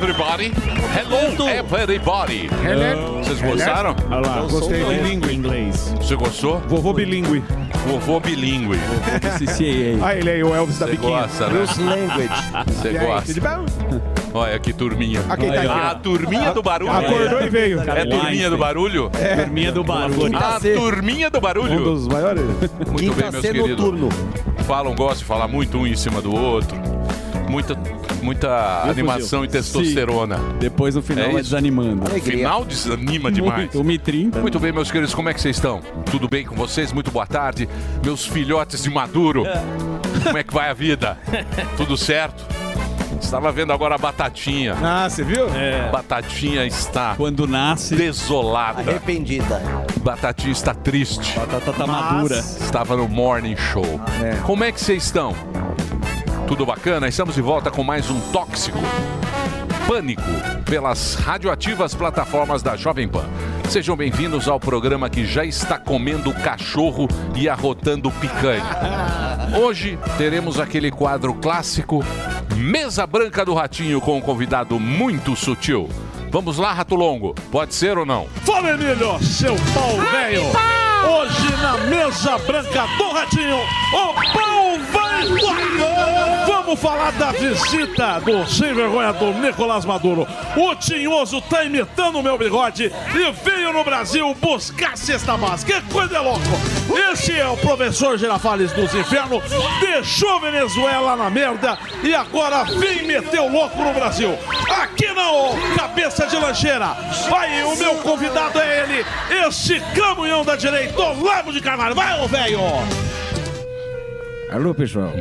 Everybody. Hello, everybody. Hello. Vocês gostaram? Olha lá, Eu gostei bilíngue. inglês. Você gostou? Vovô bilíngue. Vovô bilíngue. Ah, ele é o Elvis da Você biquinha. gosta, né? Bruce Language. Você gosta. tudo bom? Olha que turminha. Ah, tá aqui, a turminha do barulho. Acordou e veio. É turminha do barulho? É. Turminha do barulho. A turminha do barulho. Um dos maiores. Muito bem, meus queridos. Falam, gostam de falar muito um em cima do outro. Muita, muita animação Fuzil? e testosterona. Depois no final É é, isso. desanimando. No final desanima demais. 1h30. Muito bem, meus queridos, como é que vocês estão? Tudo bem com vocês? Muito boa tarde. Meus filhotes de Maduro. Como é que vai a vida? Tudo certo? Estava vendo agora a Batatinha. Ah, você viu? É. Batatinha está. Quando nasce. Desolada. Arrependida. Batatinha está triste. Batata tá madura. Estava no Morning Show. É. Como é que vocês estão? Tudo bacana? Estamos de volta com mais um Tóxico. Pânico pelas radioativas plataformas da Jovem Pan. Sejam bem-vindos ao programa que já está comendo cachorro e arrotando picanha. Hoje teremos aquele quadro clássico Mesa Branca do Ratinho com um convidado muito sutil. Vamos lá, Rato Longo. Pode ser ou não? Fala, Emílio, seu pau velho! Hoje na mesa branca do Ratinho, o pau vai! Vamos falar da visita do sem vergonha do Nicolás Maduro. O Tinhoso tá imitando o meu bigode e veio no Brasil buscar cesta básica. Que coisa de louco! Esse é o professor Girafales dos Infernos, deixou Venezuela na merda e agora vem meter o louco no Brasil. Aqui não, cabeça de lancheira. Vai, o meu convidado é ele, esse caminhão da direita, Olavo de Carvalho. Vai, ô velho! Alô, pessoal.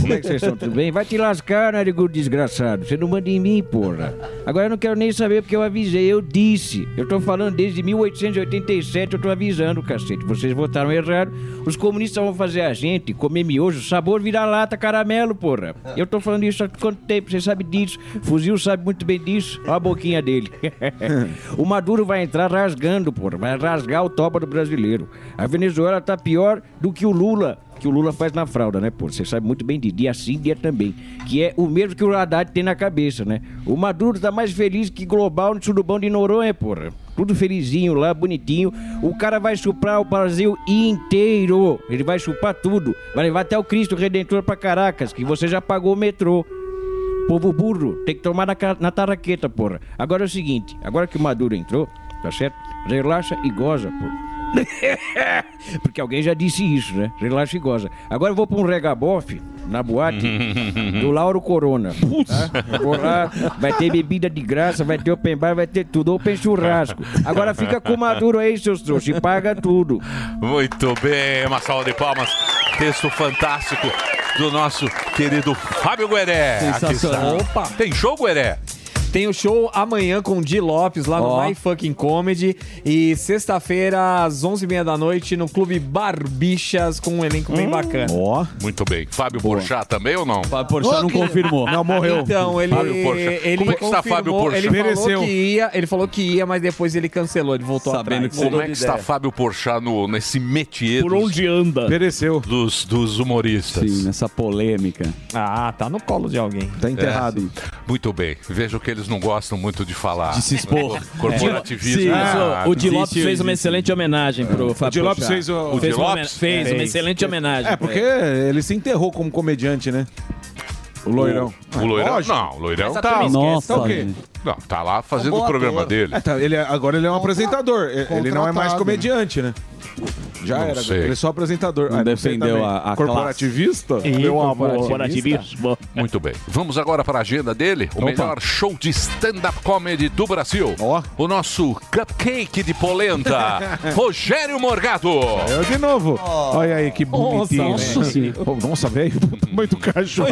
Como é que vocês estão? Tudo bem? Vai te lascar, narigudo desgraçado. Você não manda em mim, porra. Agora eu não quero nem saber porque eu avisei. Eu disse. Eu tô falando desde 1887, eu tô avisando, cacete. Vocês votaram errado. Os comunistas vão fazer a gente comer miojo, sabor vira-lata, caramelo, porra. Eu tô falando isso há quanto tempo? Você sabe disso. Fuzil sabe muito bem disso. Olha a boquinha dele. o Maduro vai entrar rasgando, porra. Vai rasgar o toba do brasileiro. A Venezuela tá pior do que o Lula que o Lula faz na fralda, né, pô? Você sabe muito bem de dia sim, dia também. Que é o mesmo que o Haddad tem na cabeça, né? O Maduro tá mais feliz que global no surubão de Noronha, porra. Tudo felizinho lá, bonitinho. O cara vai chupar o Brasil inteiro. Ele vai chupar tudo. Vai levar até o Cristo Redentor pra Caracas, que você já pagou o metrô. Povo burro, tem que tomar na, na tarraqueta, porra. Agora é o seguinte, agora que o Maduro entrou, tá certo? Relaxa e goza, porra. Porque alguém já disse isso, né? Relaxa e goza. Agora eu vou pra um regabofe na boate do Lauro Corona. Tá? Vou lá, vai ter bebida de graça, vai ter open bar, vai ter tudo, open churrasco. Agora fica com o Maduro aí, seus trouxas, e paga tudo. Muito bem, uma salva de palmas. Texto fantástico do nosso querido Fábio Gueré. Sensacional. Opa. Tem show, Gueré? Tem o show amanhã com o Di Lopes lá Ó. no My Fucking Comedy. E sexta-feira, às 11h30 da noite, no Clube Barbichas, com um elenco bem bacana. Ó. Muito bem. Fábio Porchat também ou não? Fábio Porchat não confirmou. Não, morreu. Então, ele, Fábio Porchat. ele Como é que está Fábio Porchat? Ele falou, Mereceu. que ia, ele falou que ia, mas depois ele cancelou, ele voltou Sabendo atrás. como é que está Fábio Porchat no, nesse métier Por dos- onde anda? Pereceu. Dos, dos humoristas. Sim, nessa polêmica. Ah, tá no colo de alguém. Tá É, sim. muito bem. Vejo que eles não gostam muito de falar. De se expor. Corporativismo. Sim, Ah, o Di existe, Lopes fez uma excelente homenagem pro Fábio Di Lopes Porchat. fez o- O fez uma, Lopes? fez uma Fez. excelente homenagem. É, porque ele se enterrou como comediante, né? O loirão. O, loirão? Lógico. Não, o loirão Essa tá. turma esquece. Nossa, Tá o quê? gente. Não, tá lá fazendo Um o programa dele. É, tá, ele é- agora ele é um apresentador. Ele- Ele não é mais Contratado. comediante, né? Já Não era. sei. Ele é só apresentador. Não Ah, sei defendeu também. a- a Corporativista? classe. Ih, amor. corporativismo. Muito bem. Vamos agora para a agenda dele, o Opa. melhor show de stand-up comedy do Brasil. O nosso cupcake de polenta, Rogério Morgado. Eu de novo. Olha aí que bonitinho. Nossa, né? Nossa, velho. O tamanho do cachorro.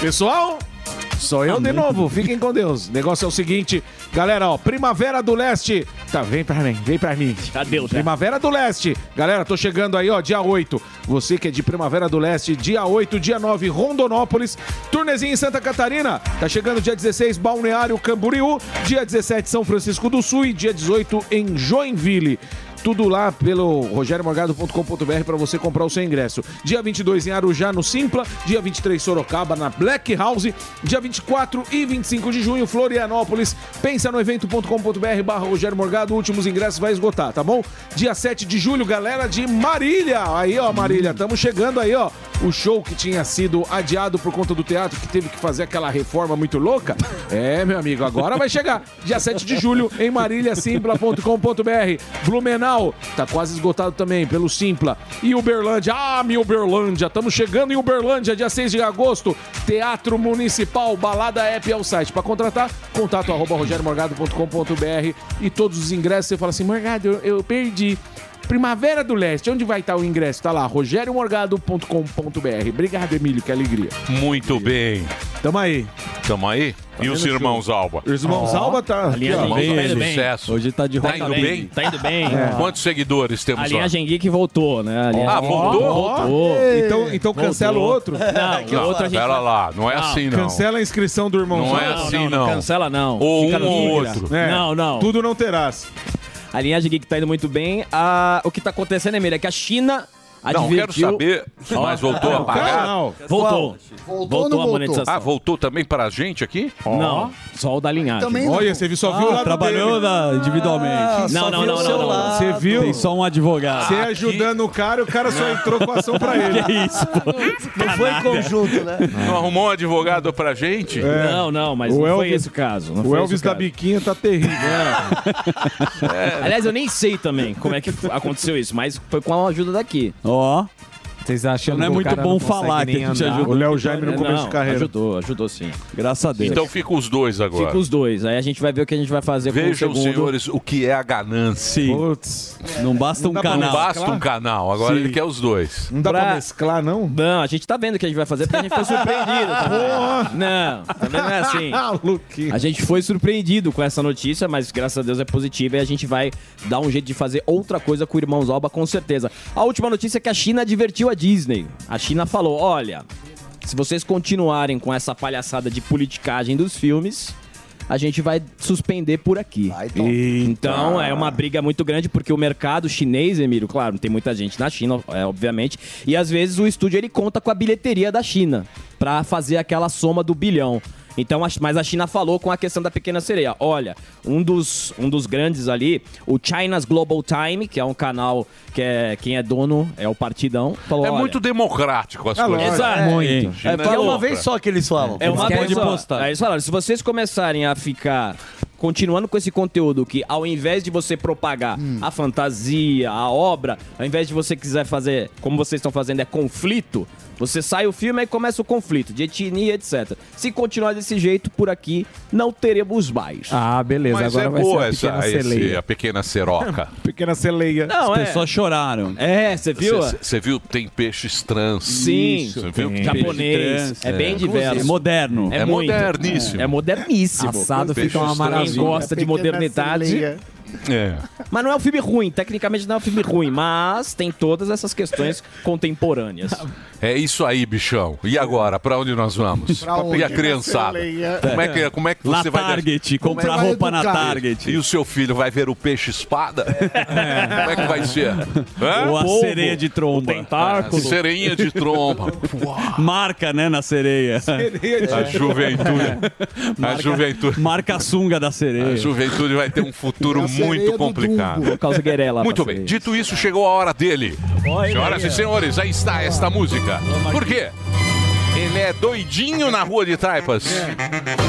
Pessoal, sou eu de novo. Fiquem com Deus. O negócio é o seguinte, galera, ó, Primavera do Leste. Tá, vem pra mim, vem pra mim. Cadê o Primavera do Leste. Galera, tô chegando aí, ó, dia 8. Você que é de Primavera do Leste, dia 8, dia 9, Rondonópolis. Turnezinho em Santa Catarina. Tá chegando dia 16, Balneário Camboriú. Dia 17, São Francisco do Sul. E dia 18, em Joinville. Tudo lá pelo rogeriomorgado.com.br para você comprar o seu ingresso. Dia 22 em Arujá, no Simpla. Dia 23 Sorocaba, na Black House. Dia 24 e 25 de junho, Florianópolis. Pensa no evento.com.br barra Rogério Morgado. Últimos ingressos vai esgotar, tá bom? Dia 7 de julho, galera de Marília. Aí, ó, Marília, estamos chegando aí, ó. O show que tinha sido adiado por conta do teatro, que teve que fazer aquela reforma muito louca. É, meu amigo, agora vai chegar. Dia 7 de julho, em Marília, simpla.com.br. Blumenau, tá quase esgotado também pelo Simpla. E Uberlândia, ah, minha Uberlândia, estamos chegando em Uberlândia, dia 6 de agosto. Teatro Municipal, Balada App é o site. Para contratar, contato arroba rogeriomorgado.com.br e todos os ingressos, você fala assim, Morgado, eu, eu perdi. Primavera do Leste, onde vai estar o ingresso? Tá lá, rogeriomorgado.com.br. Obrigado, Emílio, que alegria. Muito bem. Tamo aí. Tamo aí? E os irmãos Alba? Os irmãos Alba tá. A linha aqui, ó. Irmãos Alba tá indo bem. Sucesso. Hoje tá de Tá roda indo bem. bem? Tá indo bem. É. Quantos seguidores temos A lá? linhagem geek voltou, né? A linhagem Ah, geek voltou? Voltou. Então, então cancela o outro? Não, o outro a gente Pera lá, não é Não, assim não. Cancela a inscrição do irmão Não é Alba. assim não. Cancela não. Ou Fica um no ou outro. É, Não, não. Tudo não terás. A linhagem geek tá indo muito bem. O que tá acontecendo, Emílio, é que a China Não, quero advertiu... saber se mais voltou a pagar. Não. Voltou. Voltou ou não a voltou? monetização. Ah, voltou também pra gente aqui? Não, só o da linhagem. Também não. Olha, você viu, só viu o Ah, lado trabalhou da- individualmente. Não, não, não, não, não, não. Você viu? Tem só um advogado. Você ajudando o cara, o cara só entrou com a ação pra ele. Que isso, pô. Não foi em conjunto, né? Não arrumou um advogado pra gente? Não, não, mas O não foi Elvis- esse o caso. não O foi Elvis esse o da biquinha tá terrível. Aliás, eu nem sei também como é que aconteceu isso, mas foi com a ajuda daqui. Ó, Vocês acham Não é muito bom não falar que a gente andar? ajuda. O Léo Jaime no começo Não, de carreira. Ajudou, ajudou sim. graças a Deus. Então fica os dois agora. Fica os dois. Aí a gente vai ver o que a gente vai fazer Vejam, com o segundo. senhores, o que é a ganância. Sim. Putz. Não basta um dá pra Não canal. basta um canal, agora Sim. ele quer os dois. Não dá pra, Pra- mesclar, não? Não, a gente tá vendo o que a gente vai fazer porque a gente foi surpreendido. também. Não, também não é assim. A gente foi surpreendido com essa notícia, mas graças a Deus é positiva e a gente vai dar um jeito de fazer outra coisa com o Irmãos Alba, com certeza. A última notícia é que a China advertiu a Disney. A China falou: olha, se vocês continuarem com essa palhaçada de politicagem dos filmes. A gente vai suspender por aqui. Então é uma briga muito grande porque o mercado chinês, Emílio, claro, tem muita gente na China, é, obviamente, e às vezes o estúdio ele conta com a bilheteria da China pra fazer aquela soma do bilhão. Então, mas a China falou com a questão da pequena sereia. Olha, um dos, um dos grandes ali, o China's Global Time, que é um canal que é quem é dono é o Partidão, falou, É olha, muito democrático as É coisas. Exato. Muito. China É, porque é uma vez só que eles falam. É uma vez só. postar. Aí eles falaram, se vocês começarem a ficar continuando com esse conteúdo que ao invés de você propagar a fantasia, a obra, ao invés de você quiser fazer, como vocês estão fazendo, é conflito, você sai o filme e começa o conflito de etnia, etc. Se continuar desse jeito, por aqui, não teremos mais. Ah, beleza. Mas Agora é vai boa ser a essa, pequena esse- celeia. a pequena seroca. Pequena celeia. não, As é. pessoas choraram. É, você viu? Você viu? Tem peixes trans. Sim, Você viu? tem. japonês. Trans, É bem é. diverso. É moderno. É muito. moderníssimo. É moderníssimo. Assado fica uma maravilha. Gosta de modernidade. É. Mas não é um filme ruim, tecnicamente não é um filme ruim, mas tem todas essas questões contemporâneas. É isso aí, bichão. E agora, pra onde nós vamos? Pra onde? E a criançada? Como é que, como é que Na você vai... Target, comprar vai roupa na educar? Target. E o seu filho vai ver o peixe espada? Como é que vai ser? Hã? Ou a Polvo, sereia de tromba. Tentáculo. Sereinha de tromba. Marca, né, na sereia. A juventude. A juventude. Marca a sunga da A sereia. juventude vai ter um futuro É a sereia muito do complicado. Por causa guerela. Muito bem, dito isso, chegou a hora dele. Senhoras e senhores, aí está esta música. Por quê? Ele é doidinho na rua de Taipas.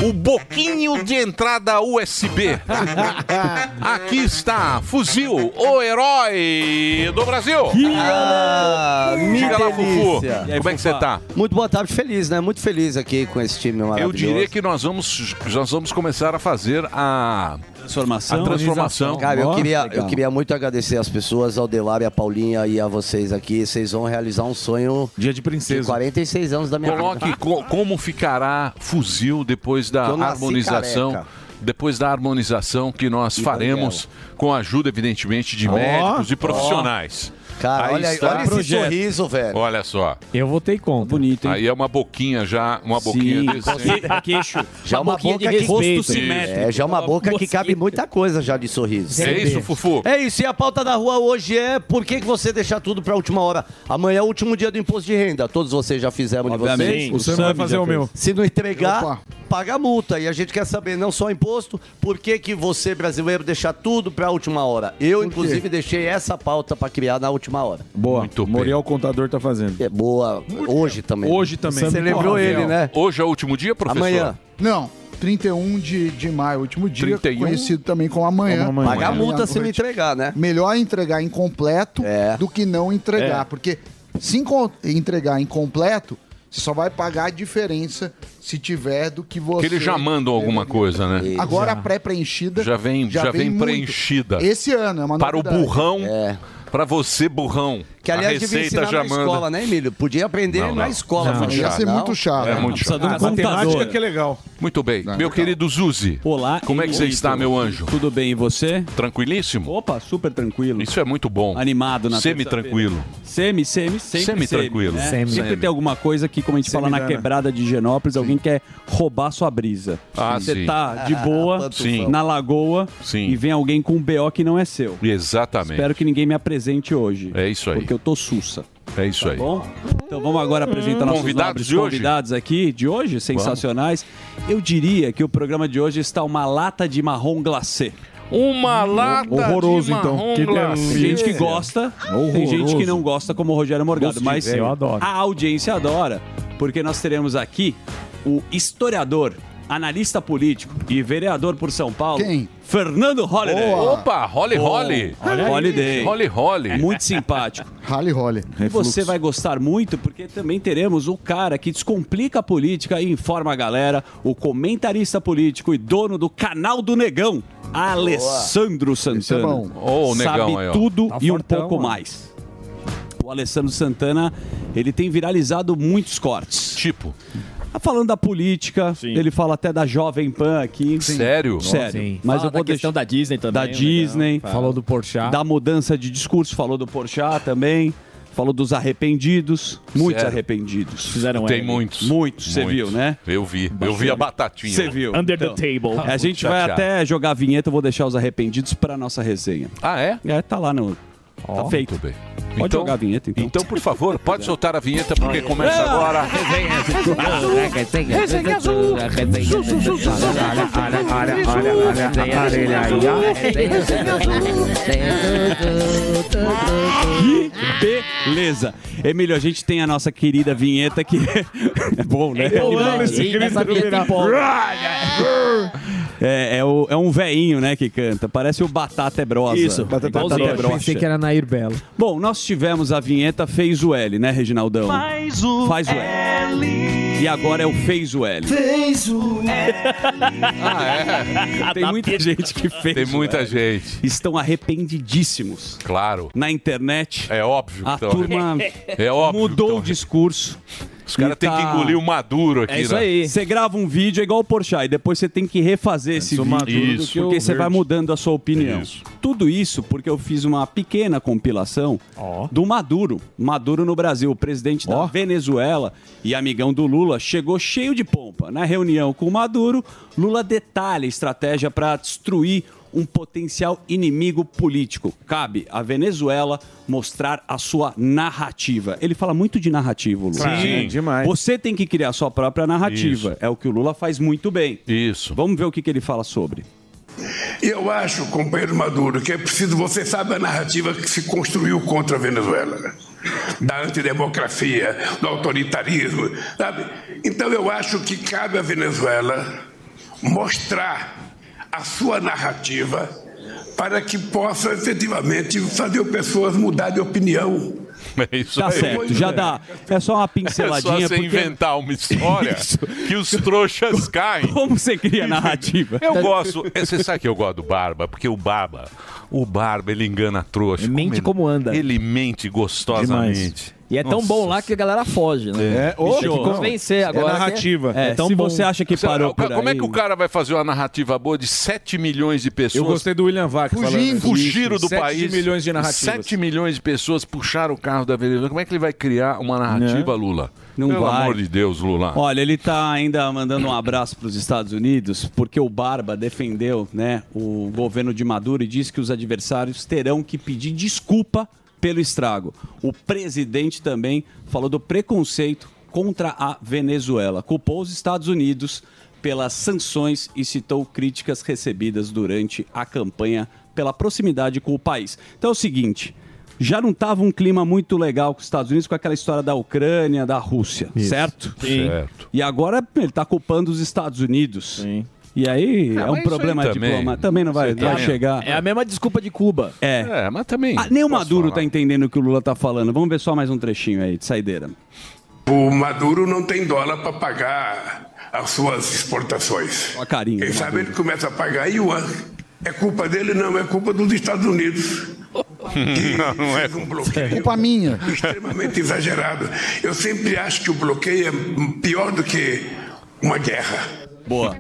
O boquinho de entrada USB. Aqui está, fuzil, o herói do Brasil. Ah, Diga lá. Fufu. Como é que você tá? Muito boa tarde, feliz, né? Muito feliz aqui com esse time Eu maravilhoso. diria que nós vamos, nós vamos começar a fazer a transformação. A transformação. Cara, eu queria, legal. eu queria muito agradecer as pessoas, ao Delar e a Paulinha e a vocês aqui. Vocês vão realizar um sonho Dia de princesa. de 46 anos da minha Coloque vida. co- como ficará fuzil depois da harmonização. careca. Depois da harmonização que nós E faremos, com a ajuda, evidentemente, de Ó, médicos e profissionais. Cara, Aí olha, está- olha esse sorriso, velho. Olha só. Eu votei contra. Bonito, Aí é uma boquinha já, uma boquinha decente. queixo. Já uma, boquinha boca de que respeito. É, já uma boca que cabe muita coisa já de sorriso. É isso, Fufu? É isso, e a pauta da rua hoje é por que, que você deixar tudo pra última hora? Amanhã é o último dia do imposto de renda. Todos vocês já fizeram de Obviamente. vocês. O Sam vai fazer o meu. Se não entregar, Opa. paga a multa. E a gente quer saber não só imposto, por que, que você, brasileiro, deixar tudo pra última hora? Eu, inclusive, deixei essa pauta pra criar na última hora. Boa. Muito bem. Moriel Contador tá fazendo. É boa. Hoje também. Hoje também. Você lembrou ele, né? Hoje é o último dia, professor? Amanhã. Não, 31 de, de maio, último dia, 31? conhecido também como amanhã. Como amanhã. Pagar a multa se não entregar, né? Melhor entregar incompleto É. do que não entregar. É. Porque se entregar incompleto, você só vai pagar a diferença se tiver do que você. Que eles já mandam alguma coisa, né? Agora a pré-preenchida Já vem, já vem, muito. preenchida. Esse ano é uma Para o burrão, É. para você, burrão. Que aliás a devia receita ensinar já na manda. escola, né, Emílio? Podia aprender Não, na não. escola. Não, fazer. Ia ser Não? muito chato. É muito Precisa chato. um Matemática que é legal. Muito bem. Meu querido Zuzi, Olá. como é que você está, meu anjo? Tudo bem, e você? Tranquilíssimo? Opa, super tranquilo. Isso é muito bom. Animado na Semi-tranquilo. Semi, semi, sempre Semi-tranquilo. Semi, né? Semi. Sempre Semi. tem alguma coisa que, como a gente fala na Semidana. quebrada de Genópolis, alguém quer roubar sua brisa. Ah, Você sim. tá de boa na lagoa Sim. e vem alguém com um BO que não é seu. Exatamente. Espero que ninguém me apresente hoje. É isso aí. Porque eu tô sussa. É isso Tá aí. bom? Então vamos agora apresentar nossos Convidados de hoje? convidados aqui de hoje, sensacionais. Eu diria que o programa de hoje está uma lata de marrom glacê. Uma lata Horroroso, de então. marrom Que glacê. Tem gente que gosta, tem gente que não gosta, como o Rogério Morgado. Gosto Mas eu adoro. a audiência adora, porque nós teremos aqui o historiador, analista político e vereador por São Paulo, Quem? Fernando Holliday. Boa. Opa, Holly Holly. Holiday. Holly Holly. Muito simpático. Rally Holly. E você vai gostar muito porque também teremos o cara que descomplica a política e informa a galera, o comentarista político e dono do canal do Negão, Alessandro Esse é Santana. bom. Ô, o negão Sabe aí, tudo Tá e um fortão, pouco mano. mais. O Alessandro Santana, ele tem viralizado muitos cortes. Tipo, falando da política, ele fala até da Jovem Pan aqui. sério? Sério. Sim. Mas Fala eu vou da questão deixar da Disney também. da legal. Disney, Fala. Falou do Porchat. da mudança de discurso, falou do Porchat também, falou dos arrependidos, muitos Sério? arrependidos. Fizeram Tem muitos. Muitos, você viu, né? Eu vi. Eu vi a batatinha. Você viu. Under the Então, table. A gente vai até jogar a vinheta, eu vou deixar os arrependidos para nossa resenha. Ah, é? É, tá lá no. Tá feito. Muito bem. Pode jogar a vinheta, então. Então, por favor, pode soltar a vinheta, porque começa agora. Que beleza! Emílio, a gente tem a nossa querida vinheta que é bom, né? Eu amo esse grito do. É, é, o- é um veinho, né, que canta. Parece o Batata é Brosa. Isso, Batata, igualzinho. é Brosa. Pensei que era Nair Belo. Bom, nós tivemos a vinheta Fez o L, né, Reginaldão? Faz o Faz o L. E agora é o Fez o L. Fez o Ah, Tem muita gente que fez. Tem o muita L. gente. Estão arrependidíssimos. Claro. Na internet, É óbvio. a turma É óbvio. mudou o discurso. Os caras e têm que tá- engolir o Maduro aqui, É isso né? aí. Você grava um vídeo é igual o Porchat e depois você tem que refazer esse sou vídeo. maduro do que porque o você vai mudando a sua opinião. Isso. Tudo isso porque eu fiz uma pequena compilação do Maduro. Maduro no Brasil, o presidente da Venezuela e amigão do Lula, chegou cheio de pompa. Na reunião com o Maduro, Lula detalha a estratégia para destruir um potencial inimigo político. Cabe à Venezuela mostrar a sua narrativa. Ele fala muito de narrativa, Lula. Sim. demais. Você tem que criar sua própria narrativa. Isso. É o que o Lula faz muito bem. Isso. Vamos ver o que, que ele fala sobre. Eu acho, companheiro Maduro, que é preciso, você sabe a narrativa que se construiu contra a Venezuela. né? da antidemocracia, do autoritarismo, sabe? Então eu acho que cabe à Venezuela mostrar a sua narrativa para que possa efetivamente fazer pessoas mudar de opinião. É isso Tá aí. certo, já dá. É só uma É pinceladinha. só você porque- inventar uma história que os trouxas caem. Como você cria narrativa? Eu gosto. é, Você sabe que eu gosto do Barba? Porque o Barba, o Barba, ele engana a trouxa. mente como anda. Ele mente gostosamente. E é tão bom lá que a galera foge, né? É, ô, Tem que então. convencer agora. que É, tão se bom. você acha que Você- parou por Como é aí- que o cara vai fazer uma narrativa boa de 7 milhões de pessoas? Eu gostei do William Vac falando Fugindo, fugiram do 7 país. milhões de narrativas. 7 milhões de pessoas puxaram o carro da Venezuela. Como é que ele vai criar uma narrativa, Lula? Não Pelo vai. amor de Deus, Lula. Olha, ele tá ainda mandando um abraço para os Estados Unidos, porque o Barba defendeu né, o governo de Maduro e disse que os adversários terão que pedir desculpa pelo estrago. O presidente também falou do preconceito contra a Venezuela. Culpou os Estados Unidos pelas sanções e citou críticas recebidas durante a campanha pela proximidade com o país. Então é o seguinte. Já não estava um clima muito legal com os Estados Unidos com aquela história da Ucrânia, da Rússia, certo? Sim. Certo. E agora ele está culpando os Estados Unidos. E aí Ah, é um problema aí também. diplomático. Também não vai, tá- chegar. É a mesma desculpa de Cuba. É. É, mas também. Ah, nem o Maduro falar. tá entendendo o que o Lula tá falando. Vamos ver só mais um trechinho aí de saideira. O Maduro não tem dólar para pagar as suas exportações. Ó a carinha Quem sabe Maduro. ele começa a pagar yuan. É culpa dele? Não, é culpa dos Estados Unidos. não, não é um bloqueio Culpa minha. extremamente exagerado. Eu sempre acho que o bloqueio é pior do que uma guerra. Boa.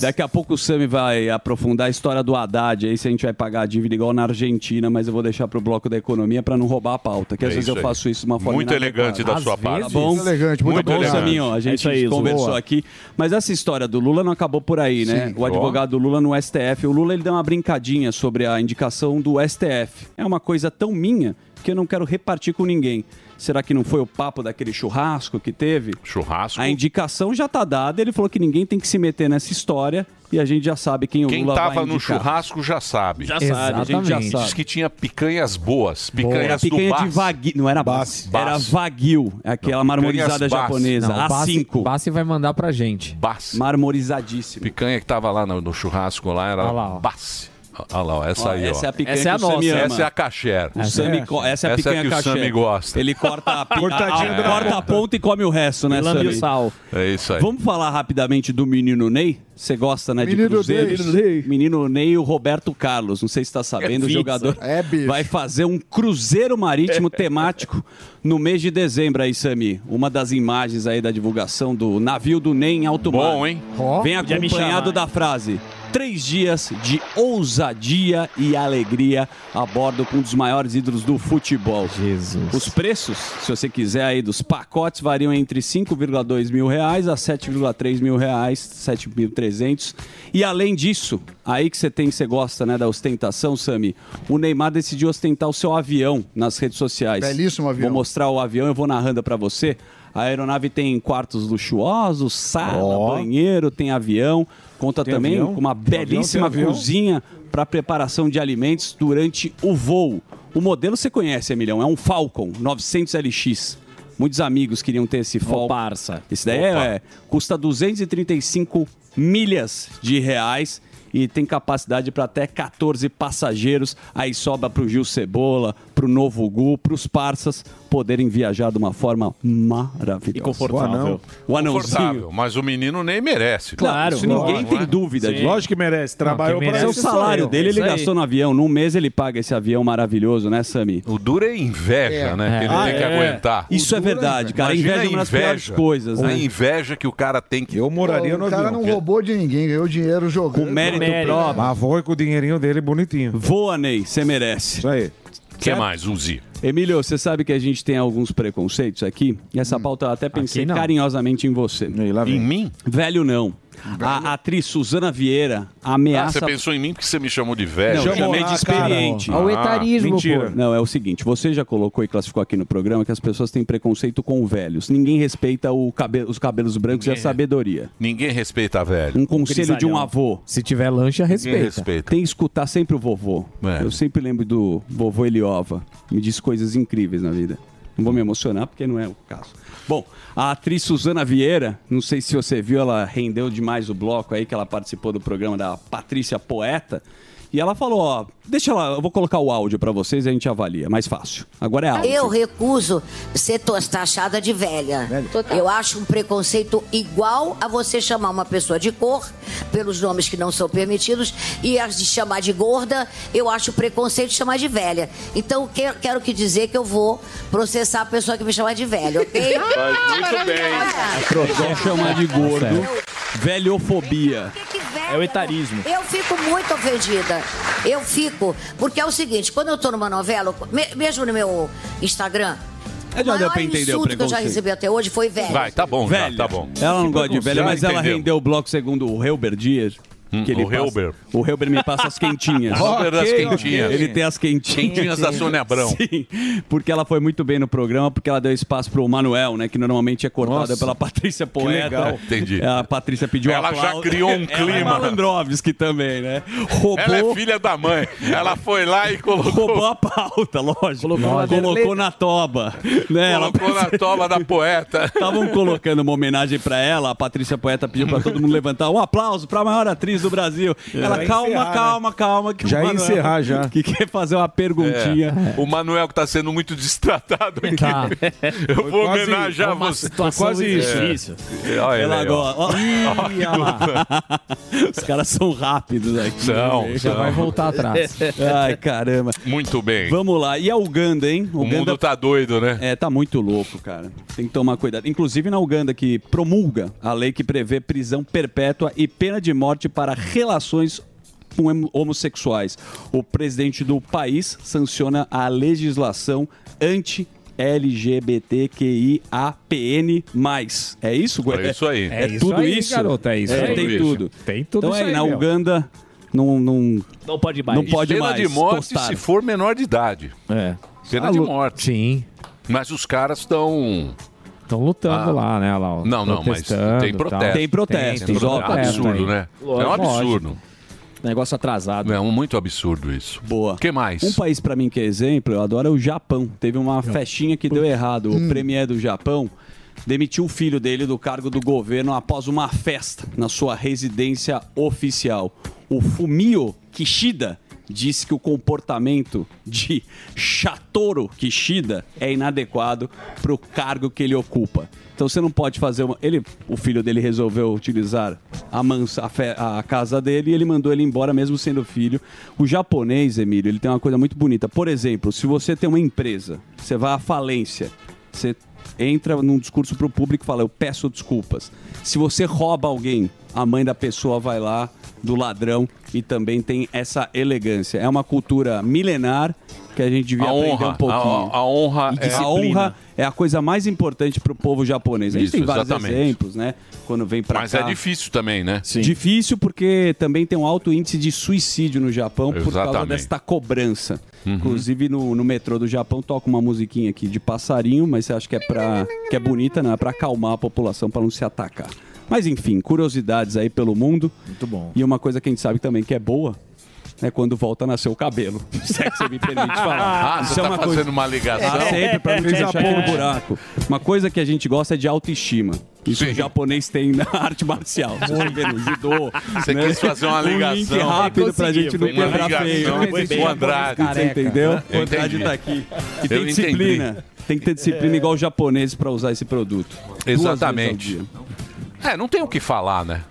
Daqui a pouco o Sami vai aprofundar a história do Haddad aí, se a gente vai pagar a dívida igual na Argentina, mas eu vou deixar pro bloco da economia para não roubar a pauta, que às É vezes eu aí. faço isso de uma forma Muito elegante da sua parte. Tá bom? Muito elegante, muito muito bom, elegante. Saminho. A É gente isso aí, conversou boa. aqui. Mas essa história do Lula não acabou por aí, né? Sim. O advogado Lula no STF. O Lula ele deu uma brincadinha sobre a indicação do STF. É uma coisa tão minha que eu não quero repartir com ninguém. Será que não foi o papo daquele churrasco que teve? Churrasco? A indicação já tá dada. Ele falou que ninguém tem que se meter nessa história e a gente já sabe quem, o Quem Lula tava vai no indicar. churrasco já sabe. Já sabe, a gente já sabe. Diz que tinha picanhas boas. Era Picanhas picanha do de Bas. Wagyu, não era Bassi, era Wagyu, aquela marmorizada picanhas japonesa, Não, o Bassi- A5. Bassi vai mandar pra gente. Bassi. Marmorizadíssimo. Picanha que tava lá no, no churrasco lá era Olha lá, ó. Olha lá, ó, essa Ó, aí, essa ó. é a picanha Essa é a que o Sami nossa. Essa é a caché. O Sami co- essa é a picanha que o. Sami gosta. Ele corta a, pi- Cortadinho a- corta a ponta e come o resto, né, E lambe Sami? o sal. É isso aí. Vamos falar rapidamente do menino Ney? Você gosta, né, de Menino cruzeiros? Ney. Menino Ney, o Roberto Carlos. Não sei se está sabendo, o pizza. jogador É, bicho. vai fazer um cruzeiro marítimo temático no mês de dezembro aí, Sami. Uma das imagens aí da divulgação do navio do Ney em alto mar. Bom, hein? Vem acompanhado chamar, da frase. Três dias de ousadia e alegria a bordo com um dos maiores ídolos do futebol. Jesus. Os preços, se você quiser aí, dos pacotes variam entre 5,2 mil reais a 7,3 mil reais, 7.300. E além disso, aí que você tem, que você gosta, né, da ostentação, Sami, o Neymar decidiu ostentar o seu avião nas redes sociais. Belíssimo avião. Vou mostrar o avião, eu vou narrando para você. A aeronave tem quartos luxuosos, sala, banheiro, tem avião. Conta Tem também avião? com uma belíssima avião. cozinha para preparação de alimentos durante o voo. O modelo você conhece, Emilhão, é um Falcon 900 LX. Muitos amigos queriam ter esse Falcon. parça. Esse daí é, é, custa 235 milhas de reais e tem capacidade para até 14 passageiros. Aí sobra para o Gil Cebola, para o Novo Gu, para os parças poderem viajar de uma forma maravilhosa. E confortável. O anãozinho. Confortável, mas o menino nem merece. Claro, isso ninguém tem né? dúvida Sim. disso. Lógico que merece. Trabalhou para Esse é o salário dele, ele gastou no avião. Num mês ele paga esse avião maravilhoso, né, Sami? O duro é inveja, É. né? Que ele Ah, tem que é. aguentar. Isso é verdade, cara. A Imagina inveja é uma das piores coisas, A né? inveja que o cara tem que. Eu moraria no o cara avião. não roubou de ninguém, ganhou dinheiro jogando. Com mérito Mérito. próprio. Mas foi com o dinheirinho dele bonitinho. Voa, Ney, você merece. Isso aí. O que mais, Uzi? Emílio, você sabe que a gente tem alguns preconceitos aqui, e essa pauta eu até pensei não. carinhosamente em você. E lá vem. Em mim? Velho não. A atriz Suzana Vieira Ah, ameaça. você pensou em mim porque você me chamou de velho. Não, eu chamei de lá, experiente. Olha o Ah, etarismo, mentira. pô. Não, é o seguinte, você já colocou e classificou aqui no programa que as pessoas têm preconceito com velhos. Ninguém respeita o cabe- os cabelos brancos e a Ninguém. sabedoria. Ninguém respeita velho. Um conselho de um avô. Se tiver lancha, Ninguém respeita. respeita. Tem que escutar sempre o vovô. É. Eu sempre lembro do vovô Eliova. Me disse coisas incríveis na vida. Não vou me emocionar porque não é o caso. Bom, a atriz Suzana Vieira, não sei se você viu, ela rendeu demais o bloco aí, que ela participou do programa da Patrícia Poeta. E ela falou, ó, deixa ela, eu vou colocar o áudio pra vocês e a gente avalia, mais fácil. Agora é áudio. Eu recuso ser taxada de velha. Eu acho um preconceito igual a você chamar uma pessoa de cor pelos nomes que não são permitidos e as de chamar de gorda, eu acho preconceito chamar de velha. Então quero, quero que dizer que eu vou processar a pessoa que me chamar de velha, ok? muito bem. Só chamar de gordo. Velhofobia. É o etarismo. Eu fico muito ofendida. Eu fico. Porque é o seguinte, quando eu tô numa novela, me- mesmo no meu Instagram, É, já o deu maior pra entender o insulto que eu já recebi até hoje foi velho. Vai, tá bom, Velha. já, tá bom. Ela não gosta de velha, mas ela entendeu. rendeu o bloco segundo o Helber Dias. Que ele o passa- Helber. O Helber me passa as quentinhas. Helber das quentinhas. Ele tem as quentinhas. Quentinhas da Sônia Abrão. Sim, porque ela foi muito bem no programa, porque ela deu espaço pro Manuel, né? Que normalmente é cortada Nossa, pela Patrícia Poeta. legal. Entendi. A Patrícia pediu Ela já criou um Ela é clima. Malandrovski também, né? Roubou, Ela é filha da mãe. Ela foi lá e colocou. roubou a pauta, lógico. Colocou, Lógico. na toba. Né? Ela Colocou na toba da poeta. Estavam colocando uma homenagem pra ela. A Patrícia Poeta pediu pra todo mundo levantar um aplauso pra maior atriz do Brasil. Ela, Vai calma, encerrar, calma, calma. Que Já o ia Manuel- encerrar, já. Que quer fazer uma perguntinha. É. O Manuel que tá sendo muito destratado aqui. Tá. Eu Foi vou quase- homenagear uma você. situação quase É. isso. Isso. Olha ele Ela agora. ó. Ih, olha lá. Os caras são rápidos aqui. São, né? são. Ai, caramba. Muito bem. Vamos lá. E a Uganda, hein? O mundo tá doido, né? É, tá muito louco, cara. Tem que tomar cuidado. Inclusive na Uganda, que promulga a lei que prevê prisão perpétua e pena de morte para relações com hem- homossexuais. O presidente do país sanciona a legislação anti LGBTQIAPN+. É isso, Gué? É isso aí. É, É isso tudo aí, isso? garoto, é isso aí. Tem Tudo. Tem tudo então, isso é, aí, na meu. Uganda não, não, não pode mais. Não pode Pena mais de morte se for menor de idade. É. Pena de morte. Sim. Mas os caras estão. Estão lutando Ah. lá, né? Lá, Não, não, mas tem e protesto. Tem protestos, Tem, tem óbvio. protesto absurdo, né? é um absurdo. Negócio atrasado. É um muito absurdo isso. Boa. O que mais? Um país pra mim que é exemplo, eu adoro é o Japão. Teve uma festinha que deu errado. Hum. O premier do Japão demitiu o filho dele do cargo do governo após uma festa na sua residência oficial. O Fumio Kishida disse que o comportamento de Satoru Kishida é inadequado para o cargo que ele ocupa. Então você não pode fazer uma. Ele, o filho dele resolveu utilizar a, mansa, a, fe- a casa dele e ele mandou ele embora, mesmo sendo filho. O japonês, Emílio, ele tem uma coisa muito bonita. Por exemplo, se você tem uma empresa, você vai à falência, você entra num discurso para o público e fala: Eu peço desculpas. Se você rouba alguém, a mãe da pessoa vai lá do ladrão e também tem essa elegância. É uma cultura milenar que a gente devia A aprender honra, um pouquinho. a- a honra E é- a honra é a coisa mais importante para o povo japonês. A gente Isso, tem vários exatamente. exemplos, né? Quando vem para Mas cá. é difícil também, né? Difícil porque também tem um alto índice de suicídio no Japão por causa Exatamente. desta cobrança. Uhum. Inclusive no, no metrô do Japão toca uma musiquinha aqui de passarinho, mas você acha que é para que é bonita, não é para acalmar a população para não se atacar. Mas enfim, curiosidades aí pelo mundo. Muito bom. E uma coisa que a gente sabe também que é boa é quando volta a nascer o cabelo. Se é que você me permite falar. Ah, você tá fazendo uma ligação? Ah, sempre pra não deixar aqui no buraco. Uma coisa que a gente gosta é de autoestima. Isso o japonês tem na arte marcial. No judô. Você né? quis fazer uma Um link ligação. rápido pra gente não uma quebrar feio. o Andrade. Você entendeu? Eu O Andrade entendi. tá aqui. E Eu tem entendi. disciplina. Tem que ter disciplina igual os japoneses pra usar esse produto. Duas vezes ao Exatamente. É, não tem o que falar, né?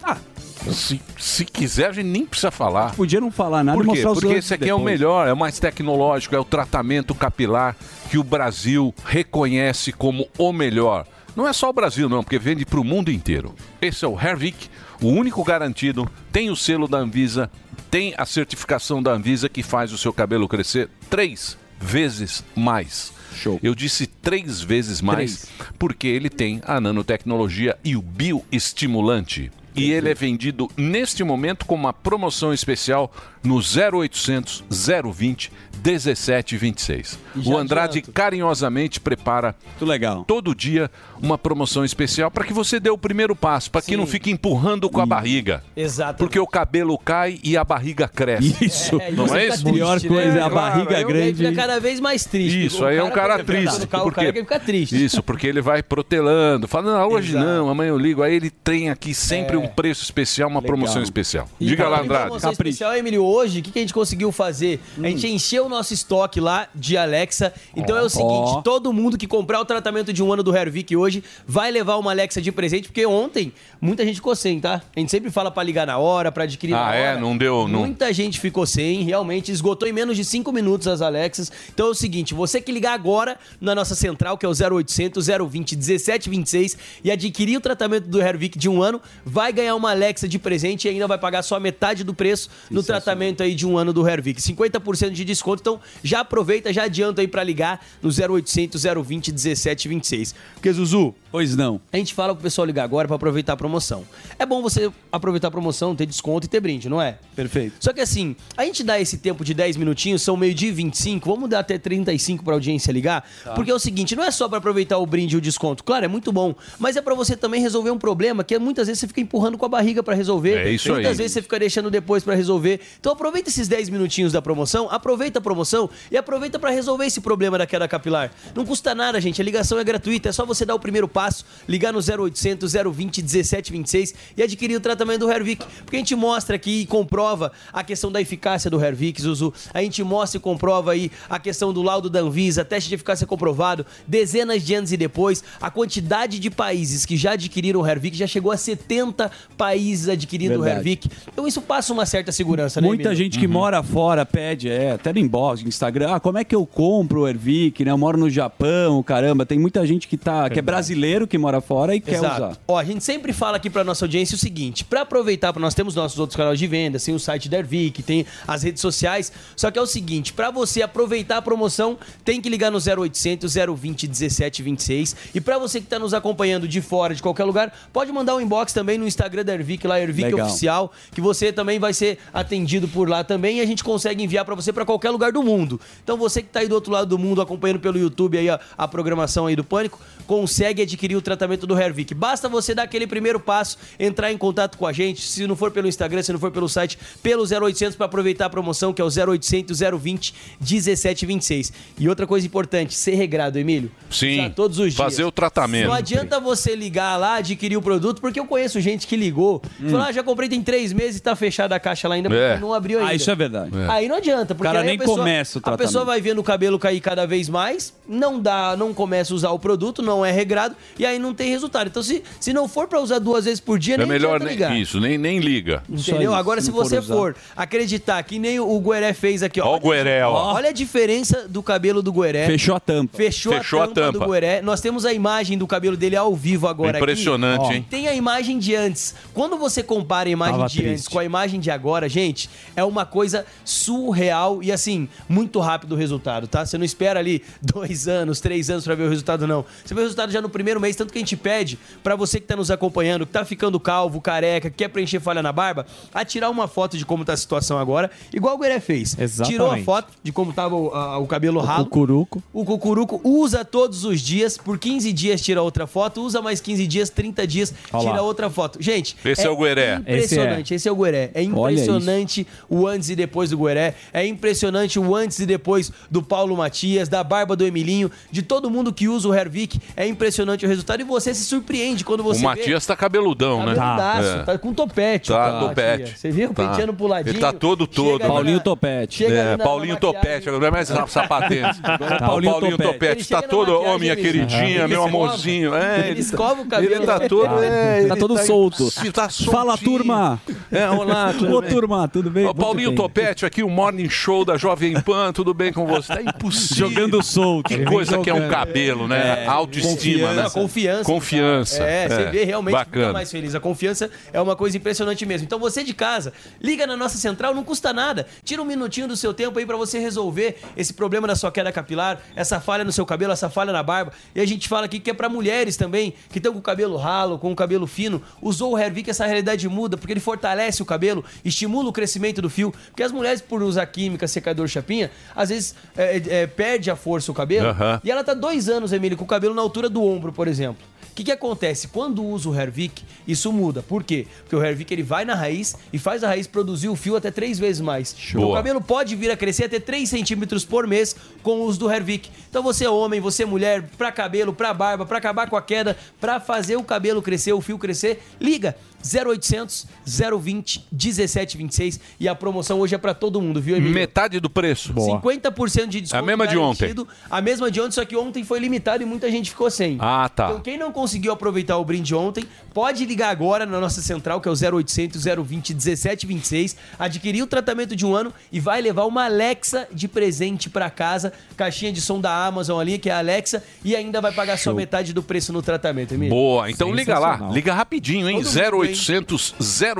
Se, se quiser, a gente nem precisa falar. Podia não falar nada Por e quê? mostrar os Porque esse aqui é o depois. melhor, é o mais tecnológico, é o tratamento capilar que o Brasil reconhece como o melhor. Não é só o Brasil, não, porque vende para o mundo inteiro. Esse é o Hervik, o único garantido, tem o selo da Anvisa, tem a certificação da Anvisa que faz o seu cabelo crescer três vezes mais. Show. Eu disse três vezes mais porque ele tem a nanotecnologia e o bioestimulante. E ele é vendido neste momento com uma promoção especial no 0800 020 1726. Já O Andrade carinhosamente prepara legal. todo dia uma promoção especial para que você dê o primeiro passo, para que não fique empurrando com a barriga. Exato. Porque o cabelo cai e a barriga cresce. Isso. É, não você é isso? triste, né? Claro, Aí o rei Fica cada vez mais triste. Isso, aí é um cara triste. O cara, o porque- cara fica triste. Isso, porque ele vai protelando, fala, não, hoje não, amanhã eu ligo. Aí ele tem aqui sempre É. um preço especial, uma promoção especial. E Diga lá, falando Andrade. promoção especial, Emílio, hoje, o que, que a gente conseguiu fazer? A gente encheu o nosso estoque lá de Alexa. Então é o seguinte, todo mundo que comprar o tratamento de um ano do Hervik hoje vai levar uma Alexa de presente, porque ontem muita gente ficou sem, tá? A gente sempre fala pra ligar na hora, pra adquirir na Ah, hora. é? Não deu. Não... Muita gente ficou sem, realmente esgotou em menos de 5 minutos as Alexas. Então é o seguinte, você que ligar agora na nossa central, que é o 0800 020 1726 e adquirir o tratamento do Hervik de um ano, vai ganhar uma Alexa de presente e ainda vai pagar só metade do preço no tratamento aí de um ano do Hervik. 50% de desconto, então já aproveita, já adianta aí pra ligar no 0800 020 1726. Porque Zuzu, Pois não. a gente fala pro pessoal ligar agora pra aproveitar a promoção. É bom você aproveitar a promoção, ter desconto e ter brinde, não é? Perfeito. Só que assim, a gente dá esse tempo de 10 minutinhos, são meio de 25, vamos dar até 35 pra audiência ligar, Tá. porque é o seguinte, não é só pra aproveitar o brinde e o desconto. Claro, é muito bom, mas é pra você também resolver um problema que muitas vezes você fica empurrando com a barriga pra resolver. É isso muitas aí. vezes você fica deixando depois pra resolver. Então aproveita esses 10 minutinhos da promoção, aproveita a promoção e aproveita pra resolver esse problema da queda capilar. Não custa nada, gente, a ligação é gratuita, é só você dar o primeiro passo, ligar no 0800 020 1726 e adquirir o tratamento do Hervik, porque a gente mostra aqui e comprova a questão da eficácia do Hervik, Zuzu. A gente mostra e comprova aí a questão do laudo da Anvisa, teste de eficácia comprovado, dezenas de anos e depois, a quantidade de países que já adquiriram o Hervik já chegou a 70 países adquirindo o Verdade. Hervik. Então isso passa uma certa segurança, né, Muita Emílio? gente que mora fora pede, é, até no inbox, Instagram, ah, como é que eu compro o Ervic, né? Eu moro no Japão, caramba, tem muita gente que tá, que é brasileiro que mora fora e quer Exato. usar. Ó, a gente sempre fala aqui pra nossa audiência o seguinte: pra aproveitar, nós temos nossos outros canais de venda, tem o site da Ervic, tem as redes sociais. Só que é o seguinte: pra você aproveitar a promoção, tem que ligar no 0800 020 1726. E pra você que tá nos acompanhando de fora, de qualquer lugar, pode mandar um inbox também no Instagram da Ervic, lá Ervic Legal. Oficial, que você também vai ser atendido por lá também e a gente consegue enviar pra você pra qualquer lugar do mundo. Então você que tá aí do outro lado do mundo acompanhando pelo YouTube aí a, a programação aí do Pânico, consegue adquirir o tratamento do Hervik. Basta você dar aquele primeiro passo, entrar em contato com a gente, se não for pelo Instagram, se não for pelo site, pelo 0800 para aproveitar a promoção, que é o 0800 020 1726. E outra coisa importante, ser regrado, Emílio. Sim, Usar todos os dias. fazer o tratamento. Não adianta você ligar lá, adquirir o produto, porque eu conheço gente que ligou, Hum. falou, ah, já comprei tem três meses e tá fechada a caixa lá ainda, porque É. não abriu ainda. Ah, isso é verdade. É. Aí não adianta, porque O cara aí a nem pessoa- começa o A tratamento. pessoa vai vendo o cabelo cair cada vez mais, não dá, não começa a usar o produto, não é regrado, e aí não tem resultado. Então, se, se não for pra usar duas vezes por dia, É nem melhor nem, ligar. isso, nem, nem liga. Entendeu? Agora, se você for acreditar que nem o Gueré fez aqui, ó. Ó o Gueré, ó. Olha a diferença do cabelo do Gueré. Fechou a tampa. Fechou, Fechou a, a tampa do tampa. Gueré. Nós temos a imagem do cabelo dele ao vivo agora Impressionante, aqui. hein? Tem a imagem de antes. Quando você compara a imagem Tava de triste. antes com a imagem de agora, gente, é uma coisa surreal e assim, muito rápido o resultado, tá? Você não espera ali dois anos, três anos pra ver o resultado, não. Você vê o resultado já no primeiro mês, tanto que a gente pede pra você que tá nos acompanhando, que tá ficando calvo, careca, que quer preencher falha na barba, a tirar uma foto de como tá a situação agora, igual o Gueré fez. Exatamente. Tirou a foto de como tava o, a- o cabelo ralo. Cucuruco. O cucuruco usa todos os dias, por 15 dias tira outra foto, usa mais 15 dias, 30 dias, Olha lá. tira outra foto. Gente, Esse é o Gueré. Impressionante, esse é. o Gueré. É impressionante o antes e depois do Gueré. É impressionante o antes e depois do Paulo Matias, da barba do Emilinho, de todo mundo que usa o Hervik. É impressionante o resultado e você se surpreende quando você o Matias tá cabeludão, né? Cabeludaço, É. tá com topete. Tá, o topete. Você viu? Tá. Penteando pro ladinho. Ele tá todo, todo. Paulinho na- Topete. É, na- Paulinho na Topete, agora é mais sapatênis. Agora é Tá, o Paulinho Paulinho Topete. Topete tá todo, ô minha ele- queridinha, ele meu escova. amorzinho. É, Ele escova o cabelo. Ele tá todo, é, Tá ele todo solto. Se Tá soltinho. Fala, turma. É, olá, tudo Ô, turma, tudo bem? Ô, Paulinho. Topete aqui, o Morning Show da Jovem Pan, tudo bem com você? Tá impossível. Jogando solto. Que coisa que é um cabelo, né? É, Autoestima, né? Confiança. Confiança. É, você vê realmente fica Bacana. mais feliz. A confiança é uma coisa impressionante mesmo. Então você de casa, liga na nossa central, não custa nada. Tira um minutinho do seu tempo aí pra você resolver esse problema da sua queda capilar, essa falha no seu cabelo, essa falha na barba. E a gente fala aqui que é pra mulheres também, que estão com o cabelo ralo, com o cabelo fino. Usou o Hervik, essa realidade muda, porque ele fortalece o cabelo, estimula o crescimento do fio. Porque as mulheres, por usar química, secador chapinha, às vezes é, é, é, perde a força o cabelo. Aham. E ela tá dois anos, Emílio, com o cabelo na altura do ombro, por exemplo. O que, que acontece? Quando usa o Hervik, isso muda. Por quê? Porque o Hervik ele vai na raiz e faz a raiz produzir o fio até três vezes mais. Então, o cabelo pode vir a crescer até 3 centímetros por mês com o uso do Hervik. Então você é homem, você é mulher, pra cabelo, pra barba, pra acabar com a queda, pra fazer o cabelo crescer, o fio crescer, liga 0800 020 1726 e a promoção hoje é pra todo mundo, viu, Emílio? Metade do preço. 50% de desconto. A mesma de ontem. A mesma de ontem, só que ontem foi limitado e muita gente ficou sem. Ah, tá. Então, quem não conseguiu aproveitar o brinde ontem, pode ligar agora na nossa central, que é o 0800 020 1726, adquirir o tratamento de um ano e vai levar uma Alexa de presente pra casa, caixinha de som da Amazon ali, que é a Alexa, e ainda vai pagar só metade do preço no tratamento, Emílio. Boa, então liga lá, liga rapidinho, hein? Todo mundo, hein? 0800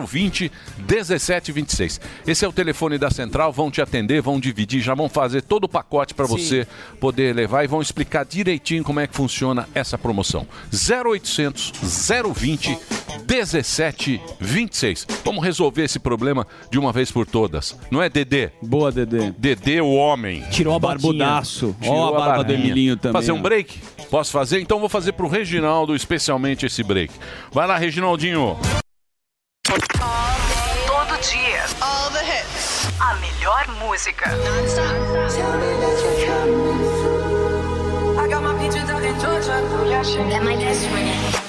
020 1726. Esse é o telefone da central, vão te atender, vão dividir, já vão fazer todo o pacote para você poder levar e vão explicar direitinho como é que funciona essa promoção. 0800 020 1726. Vamos resolver esse problema de uma vez por todas. Não é Dedê? Boa, Dedê. Dedê, o homem. Tirou a barbudaço. Ó Tirou a barba do. Emilinho também, Fazer um break? Posso fazer? Então vou fazer pro Reginaldo especialmente esse break. Vai lá, Reginaldinho. Todo dia. All the hits. A melhor música. I got my peaches out in Georgia. Yeah. That my best friend.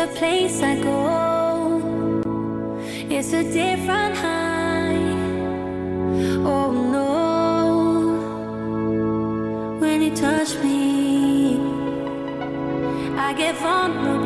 A place I go. It's a different high. Oh no. When you touch me, I get vulnerable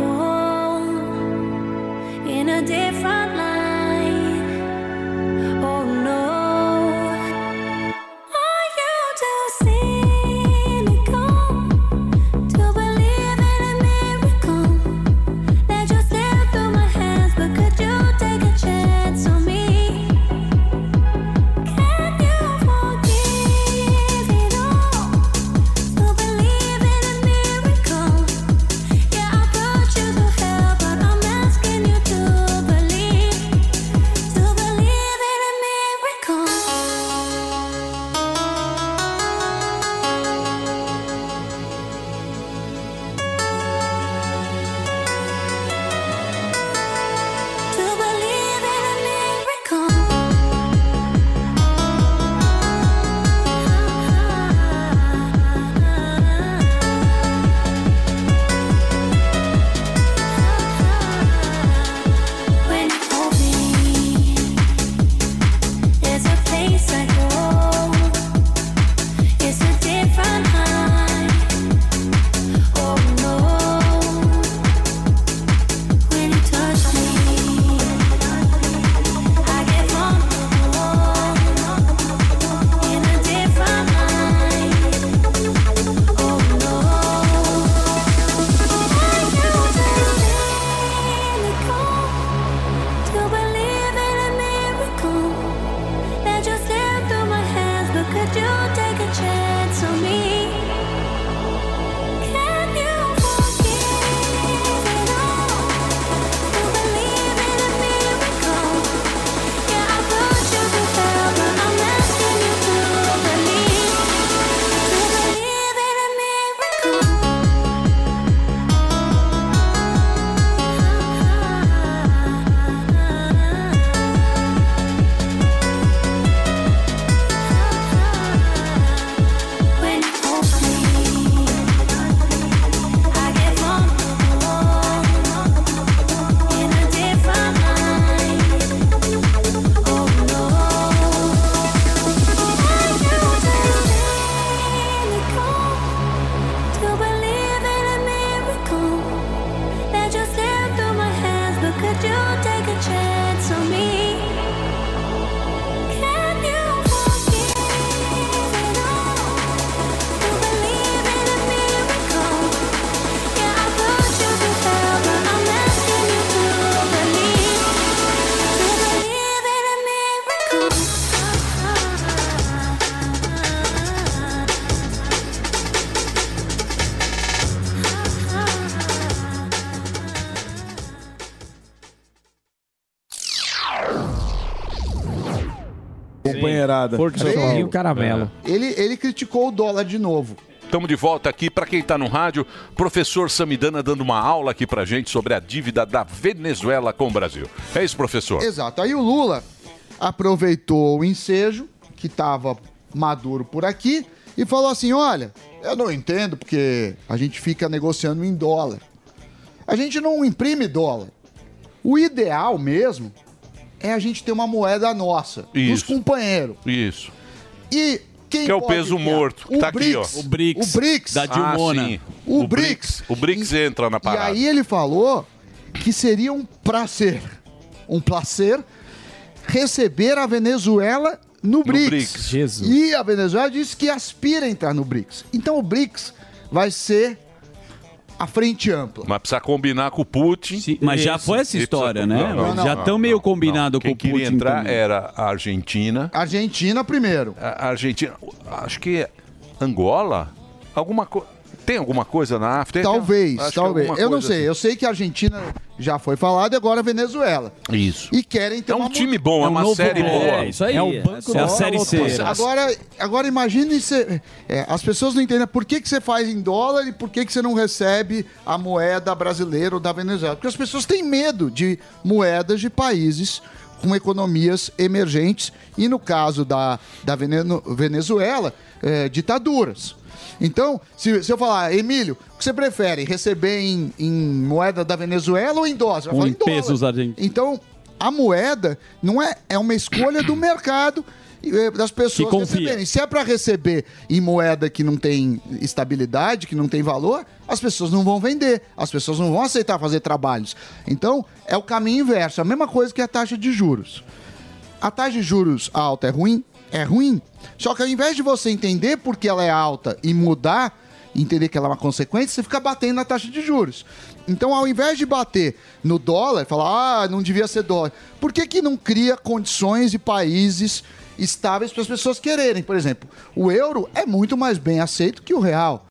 companheirada. Forte Cachorrinho Socorro. caramelo. Ele, ele criticou o dólar de novo. Estamos de volta aqui. Para quem está no rádio, professor Samidana dando uma aula aqui para gente sobre a dívida da Venezuela com o Brasil. É isso, professor? Exato. Aí o Lula aproveitou o ensejo, que estava maduro por aqui, e falou assim: olha, eu não entendo porque a gente fica negociando em dólar. A gente não imprime dólar. O ideal mesmo é a gente ter uma moeda nossa, dos Isso. companheiros. Isso. E quem Que é o peso criar? morto. O tá aqui, ó. BRICS. O BRICS. O BRICS. Da Dilmona. Ah, sim. O, O BRICS. O BRICS entra na E parada. aí ele falou que seria um prazer, um prazer receber a Venezuela no BRICS. BRICS. Jesus. E a Venezuela disse que aspira a entrar no BRICS. Então o BRICS vai ser a frente ampla. Mas precisa combinar com o Putin. mas já foi essa história, né? Não, não, Já não, tão não, meio não. combinado Quem com o queria Putin entrar também. era a Argentina. Argentina primeiro. A Argentina. Acho que Angola? Alguma coisa. Tem alguma coisa na África? Talvez, acho talvez. Eu não sei. assim. Eu sei que a Argentina já foi falado e agora a Venezuela. Isso. E querem ter É um uma time bom, é uma novo série boa. É, isso aí. É É o banco a da série C. Agora, agora imagine se é, as pessoas não entendem por que, que você faz em dólar e por que, que você não recebe a moeda brasileira ou da Venezuela. Porque as pessoas têm medo de moedas de países com economias emergentes e no caso da, da Veneno- Venezuela, é, ditaduras. Então, se, se eu falar, Emílio, o que você prefere? Receber em, em moeda da Venezuela ou em dólar? Ou em pesos argentinos. Então, a moeda não é, é uma escolha do mercado eh, das pessoas Que receberem. Se é para receber em moeda que não tem estabilidade, que não tem valor, as pessoas não vão vender, as pessoas não vão aceitar fazer trabalhos. Então, é o caminho inverso, a mesma coisa que a taxa de juros. A taxa de juros alta é ruim? É ruim. Só que ao invés de você entender por que ela é alta e mudar, entender que ela é uma consequência, você fica batendo na taxa de juros. Então, ao invés de bater no dólar, falar, ah, não devia ser dólar, por que, que não cria condições e países estáveis para as pessoas quererem? Por exemplo, o euro é muito mais bem aceito que o real.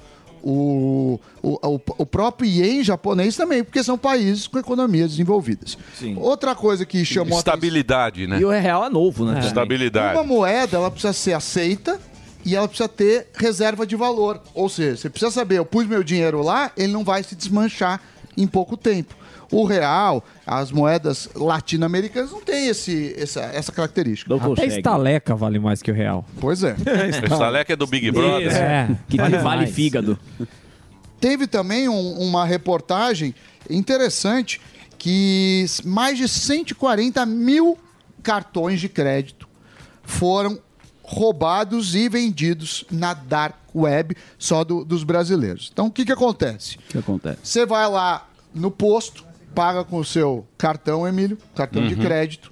O, o, o, o próprio ien japonês também, porque são países com economias desenvolvidas. Outra coisa que chamou a Estabilidade, né? E o real é novo, né? também. Estabilidade. uma moeda, ela precisa ser aceita e ela precisa ter reserva de valor. Ou seja, você precisa saber, eu pus meu dinheiro lá, ele não vai se desmanchar em pouco tempo. O real, as moedas latino-americanas não têm esse, essa, essa característica. Até estaleca vale mais que o real. Pois é. Estaleca é do Big Brother. É. Que Vale vale fígado. Teve também um- uma reportagem interessante que mais de 140 mil cartões de crédito foram roubados e vendidos na dark web só do- dos brasileiros. Então, o que, que acontece? O que acontece? Você vai lá no posto, paga com o seu cartão, Emílio, cartão de Uhum. crédito.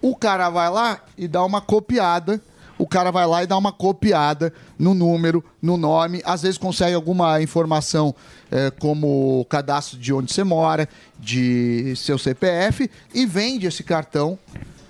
O cara vai lá e dá uma copiada. O cara vai lá e dá uma copiada no número, no nome. Às vezes consegue alguma informação, eh, como o cadastro de onde você mora, de seu CPF, e vende esse cartão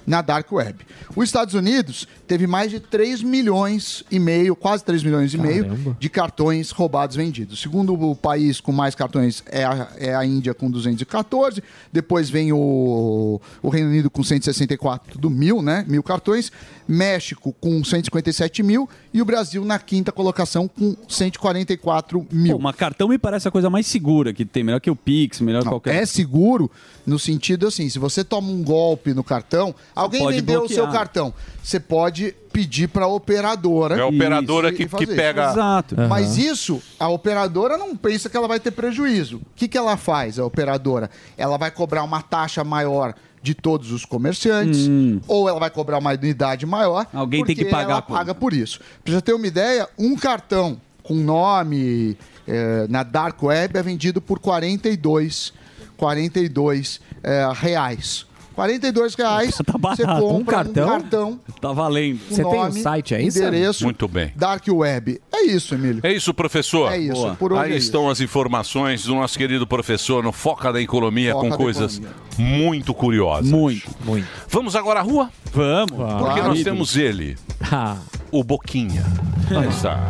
na Dark Web. Os Estados Unidos teve mais de 3 milhões e meio, quase 3 milhões e meio Caramba. de cartões roubados vendidos. Segundo o país com mais cartões é a, é a Índia com 214, depois vem o, o Reino Unido com 164 do mil, né? Mil cartões, México com 157 mil e o Brasil na quinta colocação com 144 mil. Pô, mas cartão me parece a coisa mais segura que tem, melhor que o Pix, melhor que Não, qualquer. É seguro no sentido assim, se você toma um golpe no cartão, alguém vendeu o bloquear. seu cartão, você pode pedir para a operadora. É a operadora que- que pega- Exato. Mas isso, a operadora não pensa que ela vai ter prejuízo. O que, que ela faz, a operadora? Ela vai cobrar uma taxa maior de todos os comerciantes, ou ela vai cobrar uma unidade maior. Hum. Alguém tem que pagar Ela por- paga por isso. Pra você ter uma ideia, um cartão com nome eh, na Dark Web é vendido por 42, 42 eh, reais. 42 reais, você compra Um cartão? um cartão Tá valendo. com nome, endereço, Muito bem. Dark Web. É isso, Emílio. É isso, professor. É isso, por hoje Aí é estão as informações do nosso querido professor no Foca da Economia Foca com da coisas Economia. muito curiosas. Muito. Muito. Vamos agora à rua? Vamos. Porque Claro. nós temos ele, Ah. o Boquinha. Aí está.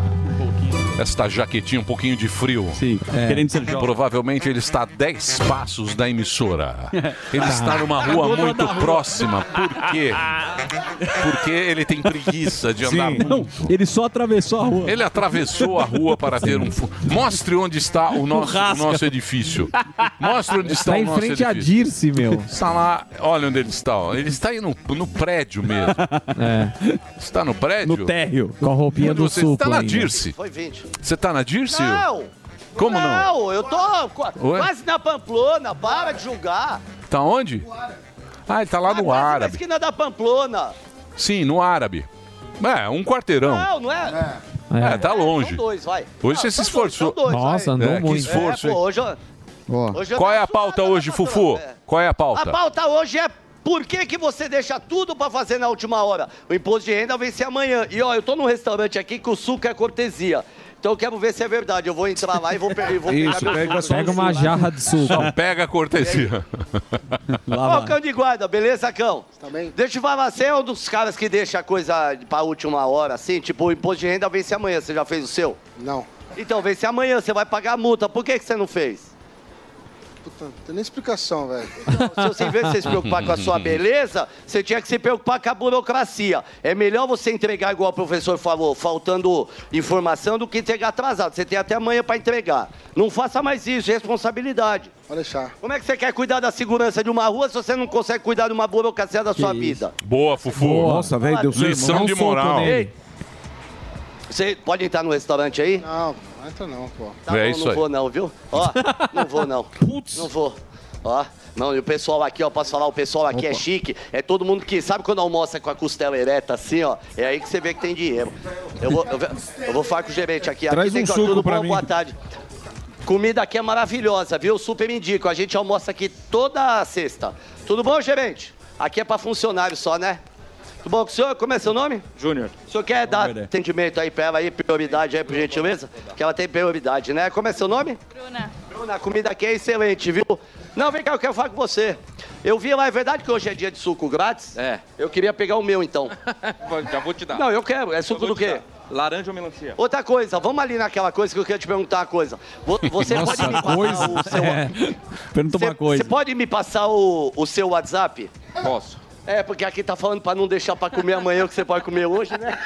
Esta jaquetinha um pouquinho de frio. Sim, É. querendo ser jovem. Provavelmente ele está a 10 passos da emissora. Ele Tá. está numa Tá rua muito rua. próxima. Por quê? Porque ele tem preguiça de andar muito. Não, ele só atravessou a rua. Ele atravessou a rua para ter um. Mostre onde está o nosso, o nosso edifício. Mostre onde está Tá o em nosso frente à edifício. Dirce, meu. Está lá, olha onde ele está. ó. Ele está aí no, no prédio mesmo. É. Está no prédio? No térreo. Com a roupinha Onde do você suplo está na ainda. Dirce? Foi 20. Você está na Dirce? Não! Como não? Não, eu tô Ué? quase na Pamplona, para de julgar. Tá onde? Ah, ele tá lá no Quase na árabe. esquina da Pamplona. Sim, no árabe. É, um quarteirão. Não, não é? É, tá longe. São dois, vai. Hoje você se esforçou. dois, Nossa, andou É, que muito. esforço, É, hein? pô, hoje, eu- hoje eu Qual é a pauta hoje, Fufu? Qual é a A pauta? pauta hoje é por que, que você deixa tudo pra fazer na última hora? O imposto de renda vence amanhã. E ó, eu tô num restaurante aqui que o suco é cortesia. Então eu quero ver se é verdade. Eu vou entrar lá e vou, pe- e vou Isso, pegar pega, suco. pega uma jarra de suco. Só pega a cortesia. Ó, cão de guarda, beleza, cão? Tá bem? Deixa eu falar, você é um dos caras que deixa a coisa pra última hora, assim? Tipo, o imposto de renda vence amanhã. Você já fez o seu? Não. Então, vence amanhã, você vai pagar a multa. Por que, que você não fez? Puta, não tem nem explicação, velho. Se você, se preocupar com a sua beleza, você tinha que se preocupar com a burocracia. É melhor você entregar, igual o professor falou, faltando informação, do que entregar atrasado. Você tem até amanhã para entregar. Não faça mais isso, responsabilidade. Pode deixar. Como é que você quer cuidar da segurança de uma rua se você não consegue cuidar de uma burocracia da sua vida? Boa, Fufu. Nossa, velho, deu. Lição de moral. nele. Você pode entrar no restaurante aí? Não, não entra não, pô. Tá É bom, isso não aí. vou não, viu? Ó, não vou não. Não vou. Ó, não, e o pessoal aqui, ó, posso falar, o pessoal aqui é chique. É todo mundo que sabe quando almoça com a costela ereta assim, ó. É aí que você vê que tem dinheiro. Eu vou, eu, eu vou falar com o gerente aqui. Traz aqui tem um que- suco tudo pra bom, mim. boa tarde. Comida aqui é maravilhosa, viu? Super indico. A gente almoça aqui toda sexta. Tudo bom, gerente? Aqui é pra funcionário só, né? Tudo bom com o senhor? Como é seu nome? Júnior. O senhor quer dar atendimento aí pra ela aí, prioridade aí, por gentileza? Que ela tem prioridade, né? Como é seu nome? Bruna. Bruna, a comida aqui é excelente, viu? Não, vem cá, eu quero falar com você. Eu vi lá, é verdade que hoje é dia de suco grátis? É. Eu queria pegar o meu, então. Já vou te dar. Não, eu quero. É suco do quê? dar. Laranja ou melancia? Outra coisa, vamos ali naquela coisa que eu queria te perguntar uma coisa. Vo- Você Nossa, pode me passar coisa? o seu... É. Pergunta uma coisa. Você pode me passar o, o seu WhatsApp? Posso. É, porque aqui tá falando pra não deixar pra comer amanhã o que você pode comer hoje, né?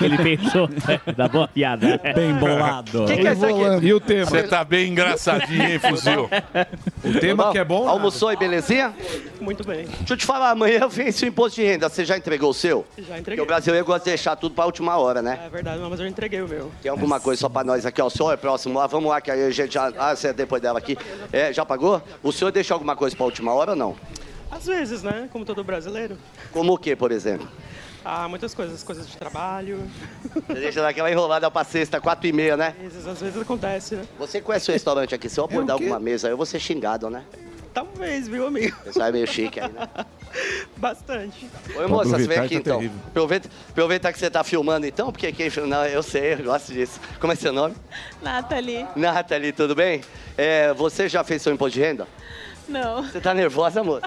Ele pensou da boa piada. Bem bolado. Que que é isso aqui? E o tema? Você tá bem engraçadinho, hein, fuzil? O tema que é bom. Almoçou aí, belezinha? Muito bem. Deixa eu te falar, amanhã vence o imposto de renda. Você já entregou o seu? Já Porque entreguei. o brasileiro gosta de deixar tudo pra última hora, né? É verdade, não, mas eu entreguei o meu. Tem alguma coisa só pra nós aqui, ó. O senhor é próximo lá, vamos lá, que aí a gente já. Ah, você é depois dela aqui. É, já pagou? O senhor deixa alguma coisa pra última hora ou não? Às vezes, né? Como todo brasileiro. Como o quê, por exemplo? Ah, muitas coisas, coisas de trabalho. Você deixa daquela enrolada pra sexta, quatro e meia, né? Às vezes, às vezes acontece, né? Você conhece o restaurante aqui? Se eu acordar alguma mesa, eu vou ser xingado, né? Talvez, viu, amigo? O pessoal é meio chique aí, né? Bastante. Oi, moça, você vem aqui tá então. terrível. Aproveita, aproveita que você tá filmando então, porque quem filma. Não, eu sei, eu gosto disso. Como é seu nome? Nathalie. Nathalie, tudo bem? É, você já fez seu imposto de renda? Não. Você tá nervosa, amor?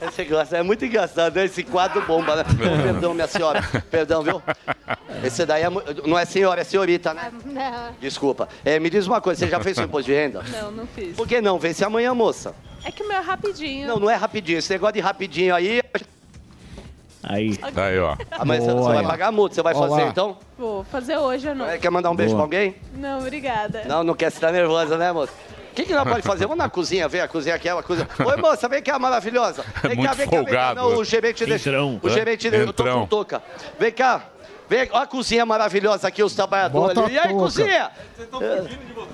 Você gosta, é muito engraçado, né? Esse quadro bomba, né? Oh, perdão, minha senhora. Perdão, viu? Esse daí é, não é senhora, é senhorita, né? Não. Desculpa. É, me diz uma coisa, você já fez seu imposto de renda? Não, não fiz. Por que não? Vence amanhã, moça. É que o meu é rapidinho. Não, não é rapidinho. Esse negócio de rapidinho aí. Aí. Aí, ó. Amanhã você- você vai pagar a multa. Você vai Olá. fazer então? Vou fazer hoje à noite. Quer mandar um beijo Boa. pra alguém? Não, obrigada. Não, não quer, você tá nervosa, né, moça? O que, que nós pode fazer? Vamos na cozinha ver a cozinha aquela cozinha. Oi, moça, vem cá, maravilhosa. Vem Muito cá, vem cá, vem cá. folgado, Não, né? o gerente deixa. Entrão. O gerente deixa. Eu tô com touca. Vem cá. Vem, olha a cozinha maravilhosa aqui, os trabalhadores. Bota a ali. E aí, touca. cozinha?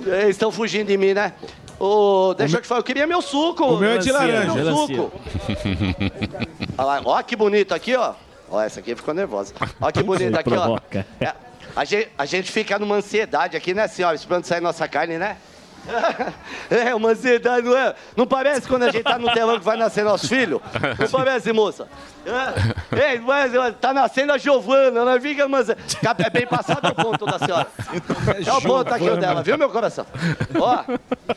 É, Eles estão fugindo de mim, né? Ô, deixa eu te falar, eu queria meu suco. O meu é de laranja. Meu suco. Olha lá, ó que bonito aqui, ó. Ó, essa aqui ficou nervosa. Ó que bonito aqui, ó. É, a, gente, a gente fica numa ansiedade aqui, né, senhora? Esperando sair nossa carne, né? É, uma ansiedade, não é? Não parece quando a gente tá no telão que vai nascer nosso filho? Não parece, moça? É? Ei, mas tá nascendo a Giovana, ela fica, mas é bem passado o ponto da senhora. É o ponto aqui o dela, viu, meu coração? Ó,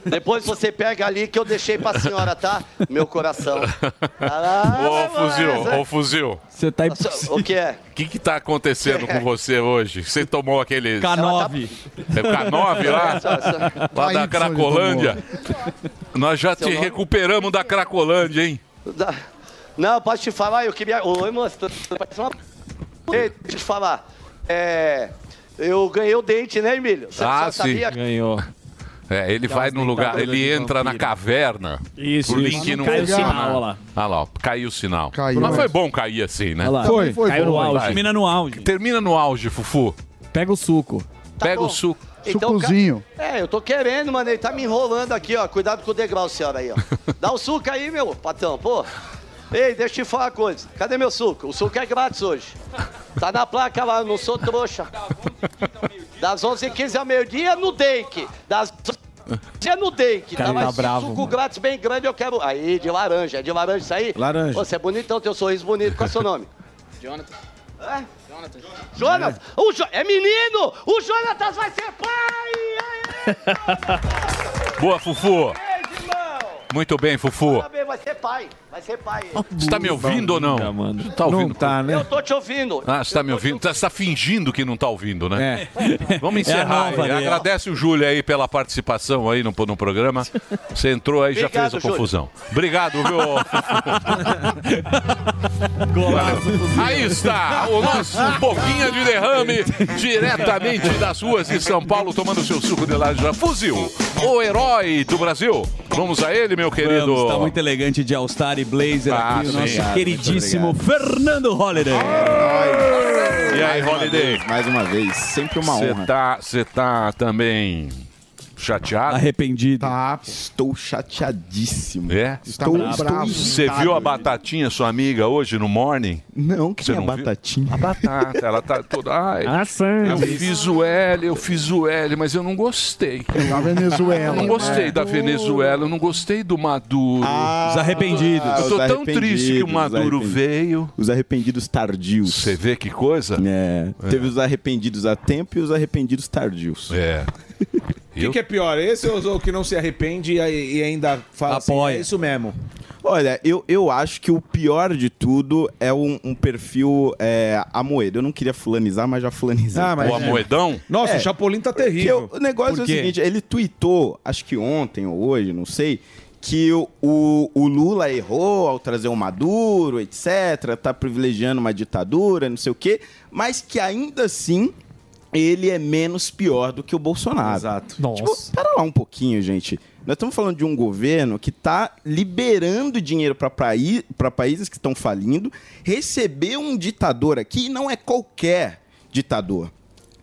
depois você pega ali que eu deixei pra senhora, tá? Meu coração. Ô, fuzil, ô, fuzil. Você tá O que é? O que que tá acontecendo com você hoje? Você tomou aquele... K9. É o K9 lá? Lá da Cracolândia. Nós já Seu te nome? recuperamos da Cracolândia, hein? Da- Não, posso te falar, eu queria. Oi, moço, parece uma. Ei, deixa eu te falar. É. Eu ganhei o dente, né, Emílio? Você Ah, sim. sabia? Ganhou. É, ele vai no lugar, ele entra na caverna. Isso, o isso. link não Caiu o sinal, olha lá. Ah lá, ó, caiu o sinal. Caiu. Mas foi bom cair assim, né? Olha lá. Foi. Foi Caiu no auge. Termina no auge. Termina no auge, Fufu. Pega o suco. Pega Tá bom. o suco. Então, ca- É, eu tô querendo, mano. Ele tá me enrolando aqui, ó. Cuidado com o degrau, senhora aí, ó. Dá o suco aí, meu patrão, pô. Ei, deixa eu te falar uma coisa. Cadê meu suco? O suco é grátis hoje. Tá na placa lá, eu não sou trouxa. Das 11h15 ao meio-dia no Dake. Das dia no Dake, tá? tá Mas bravo, suco grátis bem grande eu quero. Aí, de laranja. É de laranja isso aí? Laranja. Você é bonitão, teu sorriso bonito. Qual é o seu nome? Jonathan. É? Jonathan. Jonas? O Jo- É menino! O Jonatas vai ser pai! Boa, Fufu. Muito bem, Fufu. Sabe, Vai ser pai. Vai ser pai. Você tá me ouvindo ou não? Você tá ouvindo? tá, Eu tô te ouvindo. Ah, você tá me ouvindo? Você tá fingindo que não tá ouvindo, né? É. Vamos É encerrar. nova aí. dele. Agradece o Júlio aí pela participação aí no, no programa. Você entrou aí e já fez a Júlio. confusão. Obrigado, viu? Aí está o nosso Boquinha de Derrame, diretamente das ruas de São Paulo, tomando seu suco de laranja. Fuzil, o herói do Brasil. Vamos a ele, meu querido. Vamos, tá muito elegante de All-Star e Blazer Ah, aqui, o nosso Obrigado, queridíssimo Fernando Holiday. E aí, Mais uma Holiday? vez, mais uma vez, sempre uma Você honra. tá, você tá também chateado? Arrependido. Tá. Estou chateadíssimo. É? Estou, estou Você irritado. viu a Batatinha, sua amiga, hoje no morning? Não, que Você é a não viu? Batatinha? A batata, ela tá toda. Ai, Ah, Sandy. eu fiz o L, eu fiz o L, mas eu não gostei. Da Venezuela. Eu não gostei né? da Venezuela, eu não gostei do Maduro. Ah, Os arrependidos. Eu tô os tão triste que o Maduro veio. Os arrependidos tardios. Você vê que coisa? É. Teve os arrependidos a tempo e os arrependidos tardios. É. O que, que é pior, esse ou o que não se arrepende e, e ainda fala assim, Apoia. é isso mesmo? Olha, eu, eu acho que o pior de tudo é um, um perfil é, Amoedo. Eu não queria fulanizar, mas já fulanizei. Ah, mas- O Amoedão? Nossa, o Chapolin tá terrível. porque o negócio é o seguinte, ele tweetou, acho que ontem ou hoje, não sei, que o, o, o Lula errou ao trazer o Maduro, etc, tá privilegiando uma ditadura, não sei o quê, mas que ainda assim ele é menos pior do que o Bolsonaro. Exato. Tipo, pera lá um pouquinho, gente. Nós estamos falando de um governo que está liberando dinheiro para países que estão falindo, receber um ditador aqui e não é qualquer ditador.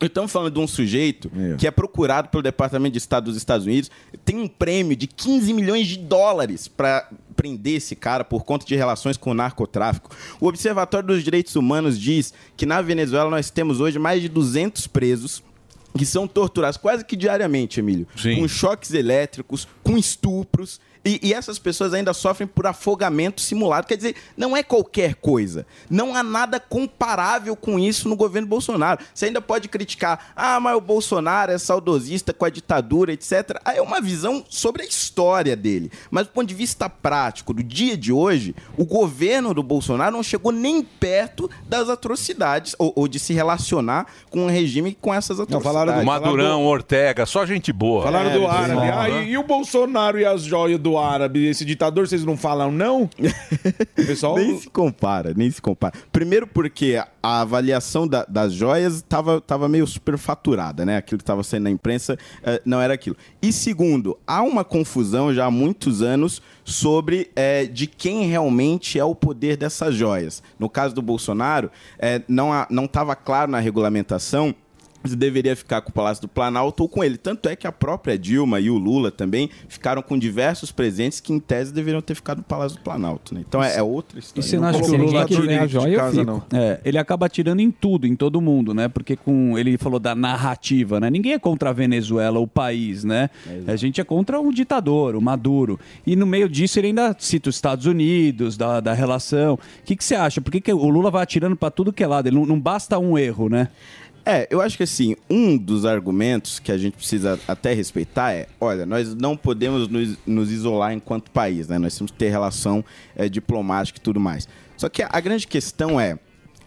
Estamos falando de um sujeito que é procurado pelo Departamento de Estado dos Estados Unidos, tem um prêmio de 15 milhões de dólares para prender esse cara por conta de relações com o narcotráfico. O Observatório dos Direitos Humanos diz que na Venezuela nós temos hoje mais de 200 presos que são torturados quase que diariamente, Emílio, com choques elétricos, com estupros. E, e essas pessoas ainda sofrem por afogamento simulado. Quer dizer, não é qualquer coisa. Não há nada comparável com isso no governo Bolsonaro. Você ainda pode criticar, ah, mas o Bolsonaro é saudosista com a ditadura, etc. Aí é uma visão sobre a história dele. Mas do ponto de vista prático, do dia de hoje, o governo do Bolsonaro não chegou nem perto das atrocidades, ou, ou de se relacionar com um regime com essas atrocidades. Madurão, Ortega, só gente boa. Falaram do É, árabe. é. Ah, e, e o Bolsonaro e as joias do árabe? Esse ditador, vocês não falam, não? O pessoal. Nem se compara, nem se compara. Primeiro porque a avaliação da- das joias estava tava meio superfaturada, né? Aquilo que estava saindo na imprensa eh, não era aquilo. E segundo, há uma confusão já há muitos anos sobre eh, de quem realmente é o poder dessas joias. No caso do Bolsonaro, eh, não estava claro na regulamentação deveria ficar com o Palácio do Planalto ou com ele. Tanto é que a própria Dilma e o Lula também ficaram com diversos presentes que, em tese, deveriam ter ficado no Palácio do Planalto. Né? Então é, é outra E história. você não acha que o Lula É, ele acaba tirando em tudo, em todo mundo, né? Porque com ele falou da narrativa, né? Ninguém é contra a Venezuela, o país, né? A gente é contra o ditador, o Maduro. E no meio disso ele ainda cita os Estados Unidos, da, da relação. O que, que você acha? Por que, que o Lula vai atirando para tudo que é lado? Ele não, não basta um erro, né? É, eu acho que assim, um dos argumentos que a gente precisa até respeitar é, olha, nós não podemos nos, nos isolar enquanto país, né? Nós temos que ter relação é, diplomática e tudo mais. Só que a, a grande questão é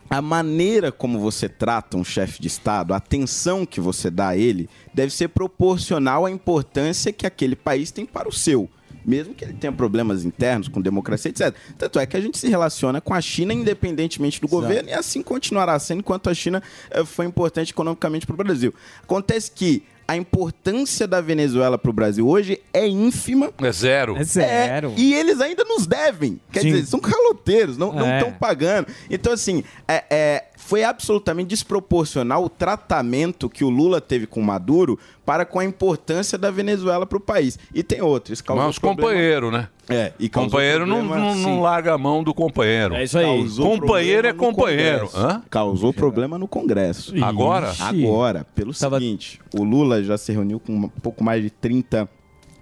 a maneira como você trata um chefe de Estado, a atenção que você dá a ele, deve ser proporcional à importância que aquele país tem para o seu. Mesmo que ele tenha problemas internos com democracia, etc. Tanto é que a gente se relaciona com a China independentemente do governo e assim continuará sendo enquanto a China eh, foi importante economicamente para o Brasil. Acontece que a importância da Venezuela para o Brasil hoje é ínfima. É zero. É zero. e eles ainda nos devem. Quer Sim. dizer, são caloteiros, não É. estão pagando. Então, assim, é, é, foi absolutamente desproporcional o tratamento que o Lula teve com o Maduro para com a importância da Venezuela para o país. E tem outro. Isso causou Mas companheiros, né? É, e companheiro não, problema, não, não larga a mão do companheiro. É isso aí. Causou Companheiro é companheiro. Causou problema no Congresso. Ixi. Agora? Agora. Pelo seguinte, o Lula já se reuniu com um pouco mais de 30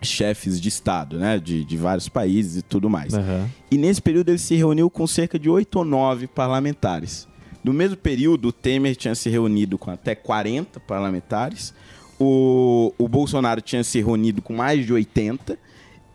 chefes de Estado, né? De, de vários países e tudo mais. E nesse período ele se reuniu com cerca de 8 ou 9 parlamentares. No mesmo período, o Temer tinha se reunido com até 40 parlamentares. O, o Bolsonaro tinha se reunido com mais de 80.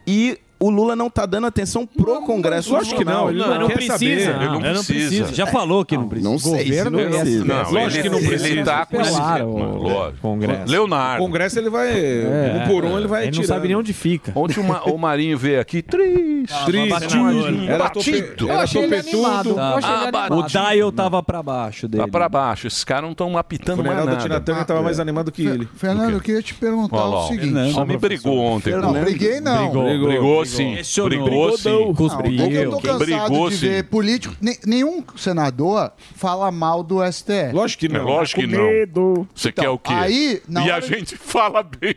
E o Lula não tá dando atenção pro Congresso lógico que não, ele não saber. Ele não ele precisa. Já falou que não precisa. Não sei se Governo não é precisa. Não, Lógico que não precisa. Ele tá com esse... Lógico. Congresso. Leonardo. O Congresso ele vai. É. um por um ele vai Ele não sabe nem onde fica. Ontem uma- o Marinho veio aqui triste. Triste. Era batido. era topetudo. O Dial tava pra baixo dele. Tá pra baixo. Esses caras não estão apitando O mais nada. Tina Turner tava mais animado que ele. Fernando, eu queria te perguntar o seguinte. Só me brigou ontem. Não, Fernando. briguei não. Brigou, brigou, sim. Brigou sim. Não, é que eu tô Quem cansado brigou de sim. ver político. ne- nenhum senador fala mal do STF. Lógico É lógico que não. Você quer o quê? Então, aí, na e a gente fala bem.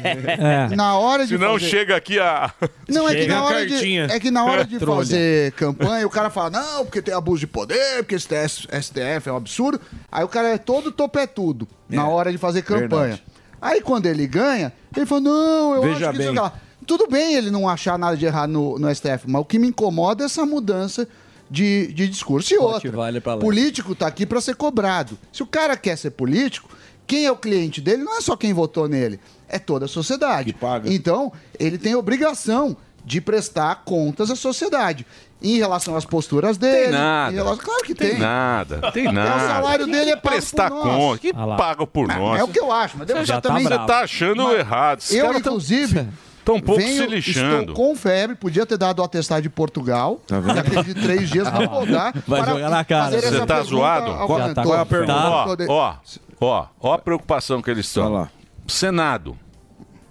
Na hora de Senão fazer- chega aqui a. Não, é que, na hora de, é que na hora de fazer campanha, o cara fala, não, porque tem abuso de poder, porque esse STF, STF é um absurdo. Aí o cara é todo topetudo na hora de fazer campanha. verdade. Aí quando ele ganha, ele fala, não, eu Veja acho que isso bem. é lá. Tudo bem ele não achar nada de errado no, no STF, mas o que me incomoda é essa mudança de, de discurso. E outra, vale político tá aqui para ser cobrado. Se o cara quer ser político, quem é o cliente dele não é só quem votou nele, é toda a sociedade. Então, ele tem obrigação de prestar contas à sociedade. Em relação às posturas dele. Tem nada. relação- Claro que tem. Tem nada, tem É, nada. o salário dele é pago prestar por nós. conta. Que Ah paga por Mas nós. É o que eu acho, mas deve Você já também. Você tá achando Mas errado. Esses Eu, tão- inclusive, tão um pouco venho- se lixando. Estou com febre, podia ter dado o atestado de Portugal. Daquele de três dias, não vou dar. Vai para jogar na cara. Você tá zoado? Qual, qual é a pergunta? Tá. Ó, ó, ó, ó a preocupação que eles estão. Senado.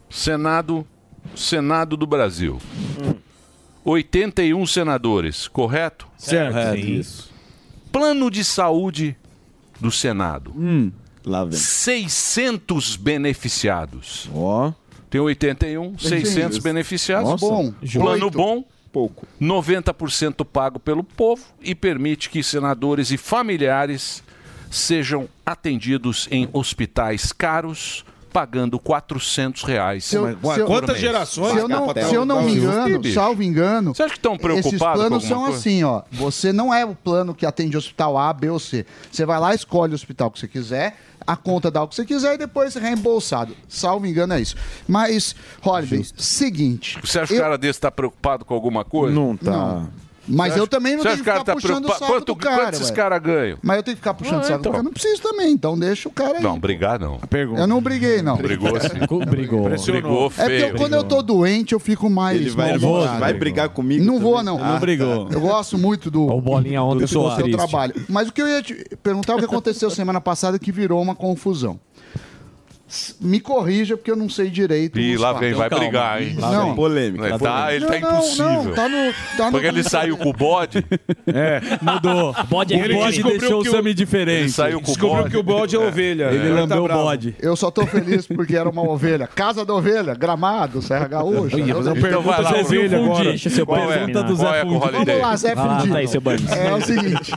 Senado, Senado do Brasil. 81 senadores, correto? Certo. Sim. isso. Plano de saúde do Senado. Lá vem. 600 beneficiados. Ó. Tem 81, 600 Isso. beneficiados. Nossa. Bom. Plano Oito. bom. Pouco. 90% pago pelo povo e permite que senadores e familiares sejam atendidos em hospitais caros, pagando 400 reais. Se eu- se eu- mês. Se eu não, se eu não me engano, salvo engano, Você acha que estão esses preocupados com planos são coisa? assim, ó. Você não é o plano que atende hospital A, B ou C. Você vai lá, escolhe o hospital que você quiser, a conta dá o que você quiser e depois é reembolsado. Salvo engano é isso. Mas, Holiday, seguinte. Você acha que o cara desse está preocupado com alguma coisa? Não tá. Não. Mas eu também não tenho que ficar tá puxando o saco Quanto- do cara. quanto esses caras ganham? Mas eu tenho que ficar puxando Ah, o saco então. do cara. Não preciso também, então deixa o cara aí. Não, brigar não. Eu não briguei, não. Brigou sim. Brigou. Brigou É porque feio. eu- quando eu tô doente, eu fico mais. Ele vai, mal-humorado. vai brigar comigo? Não vou, também? não. Ah, Não brigou. Eu gosto muito do, O Bolinha ontem do seu trabalho. Mas o que eu ia te perguntar é o que aconteceu semana passada que virou uma confusão. Me corrija, porque eu não sei direito. Ih, os lá vem, vai brigar, hein? Lá vem. Polêmica. Ele tá, ele tá Não, não, impossível. não, tá no- tá no- Porque ele saiu com o bode. É, mudou. Bode o bode deixou o Sami diferente. Ele saiu com o Descobriu bode. que o bode é ovelha. Ele Agora lambeu tá o bode. Eu só tô feliz porque era uma ovelha. Casa da ovelha, Gramado, Serra Gaúcha. Ih, fazer uma Eu- pergunta vai lá, de ovelha Fundi. agora. Deixa seu Qual é? pergunta do Qual Zé é o Fundi. Holiday? Vamos lá, Zé tá aí, seu Burns. É o seguinte.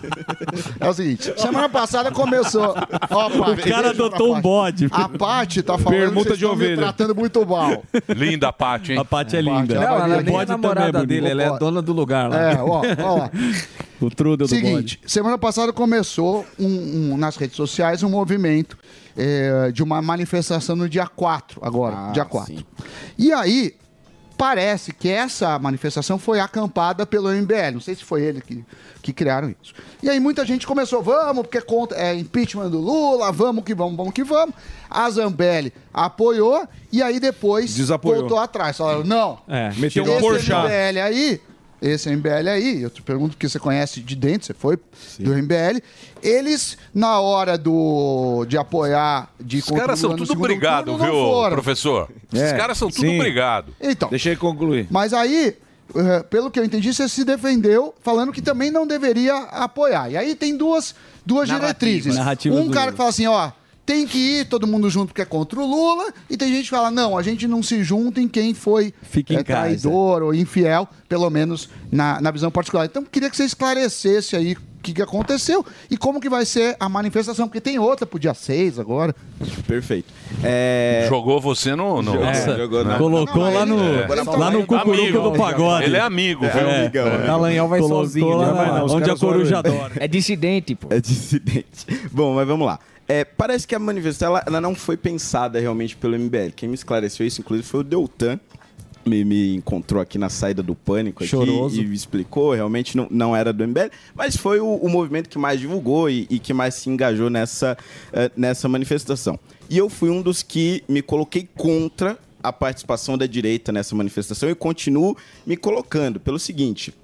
É o seguinte. Semana passada começou. Ó, O cara adotou um bode. A Paty tá falando Permuta que vocês de estão me ovelha. tratando muito mal. Linda a Paty, hein? A Paty é linda. Não, ela nem é vir. namorada dele, ela é dona do lugar lá. É, ó, ó lá. O trudel do bode. Seguinte, semana passada começou um- um- nas redes sociais um movimento é, de uma manifestação no dia 4, agora, Ah, dia 4. sim. E aí, parece que essa manifestação foi acampada pelo MBL. Não sei se foi ele que, que criaram isso. E aí muita gente começou, vamos, porque é contra é impeachment do Lula, vamos que vamos, vamos que vamos. A Zambelli apoiou e aí depois Desapoiou. voltou atrás. Falaram, não, É, meteu um. MBL aí, esse MBL aí, eu te pergunto porque você conhece de dentro, você foi do MBL, eles, na hora do, de apoiar, de Os caras são tudo brigado, viu, professor? Os É, caras são tudo sim. brigado. Então, Deixa ele concluir. mas aí, eh, pelo que eu entendi, você se defendeu falando que também não deveria apoiar. E aí tem duas, duas Narrativas. diretrizes. Narrativas um cara que fala assim, ó, tem que ir todo mundo junto porque é contra o Lula, e tem gente que fala, não, a gente não se junta em quem foi eh, casa. traidor ou infiel, pelo menos na, na visão particular. Então, queria que você esclarecesse aí o que, que aconteceu e como que vai ser a manifestação, porque tem outra pro dia 6 agora. Perfeito. É... Jogou você no. no Nossa, É. jogou na- Colocou Não, lá no, tá lá no cucuruco do pagode. Ele é amigo, viu? É. amigão, é. Dallagnol vai Colocou sozinho. lá né? não, os onde a coruja adora. É dissidente, pô. É dissidente. Bom, mas vamos lá. É, parece que a manifestação ela, ela não foi pensada realmente pelo MBL. Quem me esclareceu isso, inclusive, foi o Deltan. Me, me encontrou aqui na saída do pânico aqui e me explicou. Realmente não, não era do MBL, mas foi o, o movimento que mais divulgou e, e que mais se engajou nessa, eh, nessa manifestação. E eu fui um dos que me coloquei contra a participação da direita nessa manifestação e continuo me colocando pelo seguinte: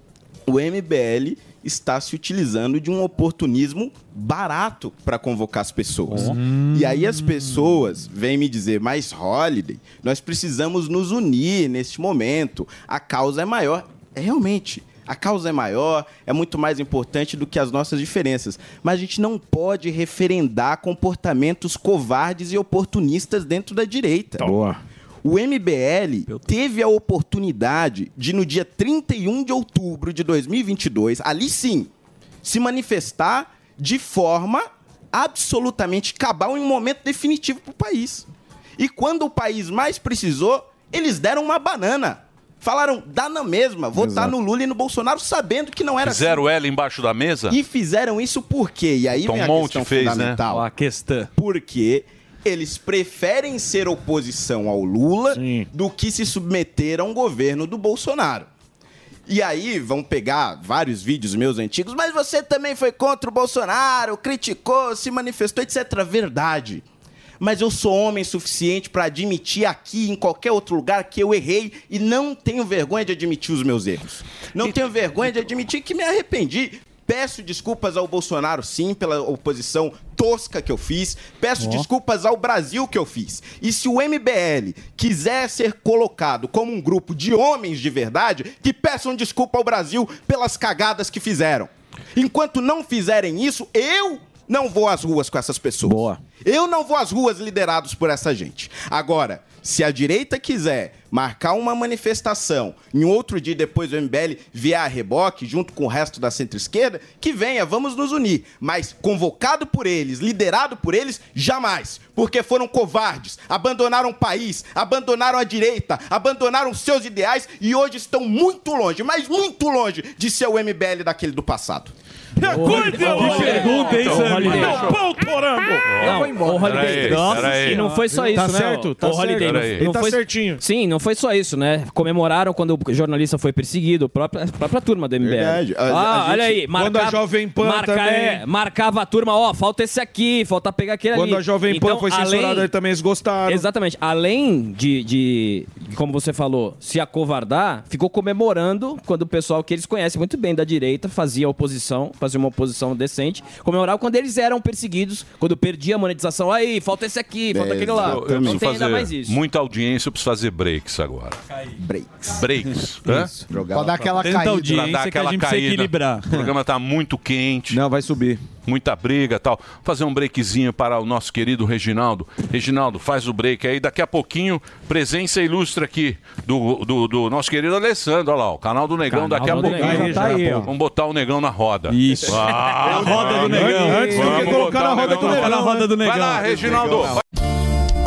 o MBL está se utilizando de um oportunismo barato para convocar as pessoas. E aí as pessoas vêm me dizer, mas Holiday, nós precisamos nos unir neste momento. A causa é maior. É realmente. A causa é maior, é muito mais importante do que as nossas diferenças. Mas a gente não pode referendar comportamentos covardes e oportunistas dentro da direita. Boa. O MBL teve a oportunidade de, no dia 31 de outubro de 2022, ali sim, se manifestar de forma absolutamente cabal em um momento definitivo para o país. E quando o país mais precisou, eles deram uma banana. Falaram, dá na mesma, votar Exato. no Lula e no Bolsonaro, sabendo que não era Fizeram ela embaixo da mesa? e fizeram isso por quê? E aí Tom vem a Monte questão fez, né? fundamental. Ó, a questão. Porque eles preferem ser oposição ao Lula do que se submeter a um governo do Bolsonaro. E aí vão pegar vários vídeos meus antigos, mas você também foi contra o Bolsonaro, criticou, se manifestou, etc. Verdade. Mas eu sou homem suficiente para admitir aqui, em qualquer outro lugar, que eu errei e não tenho vergonha de admitir os meus erros. Não tenho vergonha de admitir que me arrependi. Peço desculpas ao Bolsonaro, sim, pela oposição tosca que eu fiz. Peço Ó. desculpas ao Brasil que eu fiz. E se o MBL quiser ser colocado como um grupo de homens de verdade, que peçam desculpa ao Brasil pelas cagadas que fizeram. Enquanto não fizerem isso, eu não vou às ruas com essas pessoas. Boa. Eu não vou às ruas liderados por essa gente. Agora, se a direita quiser marcar uma manifestação em outro dia depois do MBL vier a reboque, junto com o resto da centro-esquerda, que venha, vamos nos unir. Mas convocado por eles, liderado por eles, jamais. Porque foram covardes, abandonaram o país, abandonaram a direita, abandonaram seus ideais e hoje estão muito longe, mas muito longe de ser o MBL daquele do passado. Cuide, Que pergunta, hein, Sammy? Meu pau torando. Não, o Holiday. Nossa, e não foi só isso, Tá né? certo, tá certo. não Ele tá certinho. Sim, não foi só isso, né? Comemoraram quando o jornalista foi perseguido, a própria, a própria turma do MBL. Verdade. A- ah, a olha gente- aí. Quando a Jovem Pan marca- também- é, marcava a turma, ó, falta esse aqui, falta pegar aquele Quando ali. a Jovem Pan Então, foi censurada, além- eles também eles gostaram. Exatamente. Além de, de, como você falou, se acovardar, ficou comemorando quando o pessoal que eles conhecem muito bem da direita fazia oposição, fazia uma oposição decente, comemorava quando eles eram perseguidos, quando perdia a mone- monetização aí, falta esse aqui, falta aquele lá. Eu, eu não preciso tem ainda fazer mais isso. muita audiência, eu preciso fazer breaks agora. Breaks. Breaks. hã? Isso. Pra dar aquela caída. audiência Pra dar que a aquela gente caída. equilibrar. O programa tá muito quente. Não, vai subir. Muita briga e tal. Fazer um breakzinho para o nosso querido Reginaldo. Reginaldo, faz o break aí. Daqui a pouquinho, presença ilustre aqui do, do, do nosso querido Alessandro. Olha lá, o canal do Negão. Canal daqui a do pouquinho. Negão, tá aí, ó. Vamos botar o Negão na roda. Isso. Ah, A roda do Negão. Antes do que colocar na roda do Negão. Negão. Na roda do Vai lá, Reginaldo.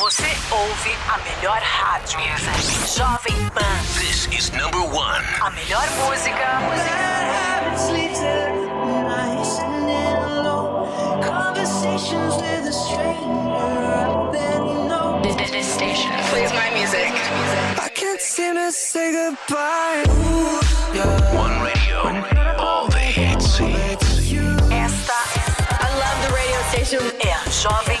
Você ouve a melhor rádio. Jovem Pan. This is number one. A melhor música. This, this station plays my music. I can't seem to say goodbye. One radio, all the hits. Esta, I love the radio station. É a Jovem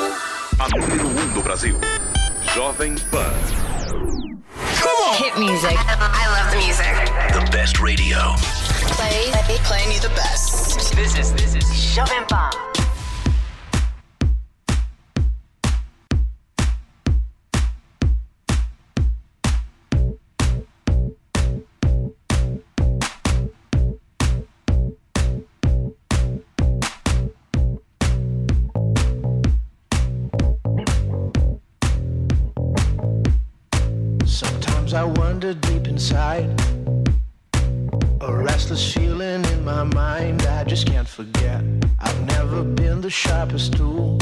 A número 1 um do Brasil. Jovem Pan. Hit music. I love the music. The best radio. Play, playing you the best. This is, this is Jovem Pan. I wonder deep inside. A restless feeling in my mind I just can't forget. I've never been the sharpest tool.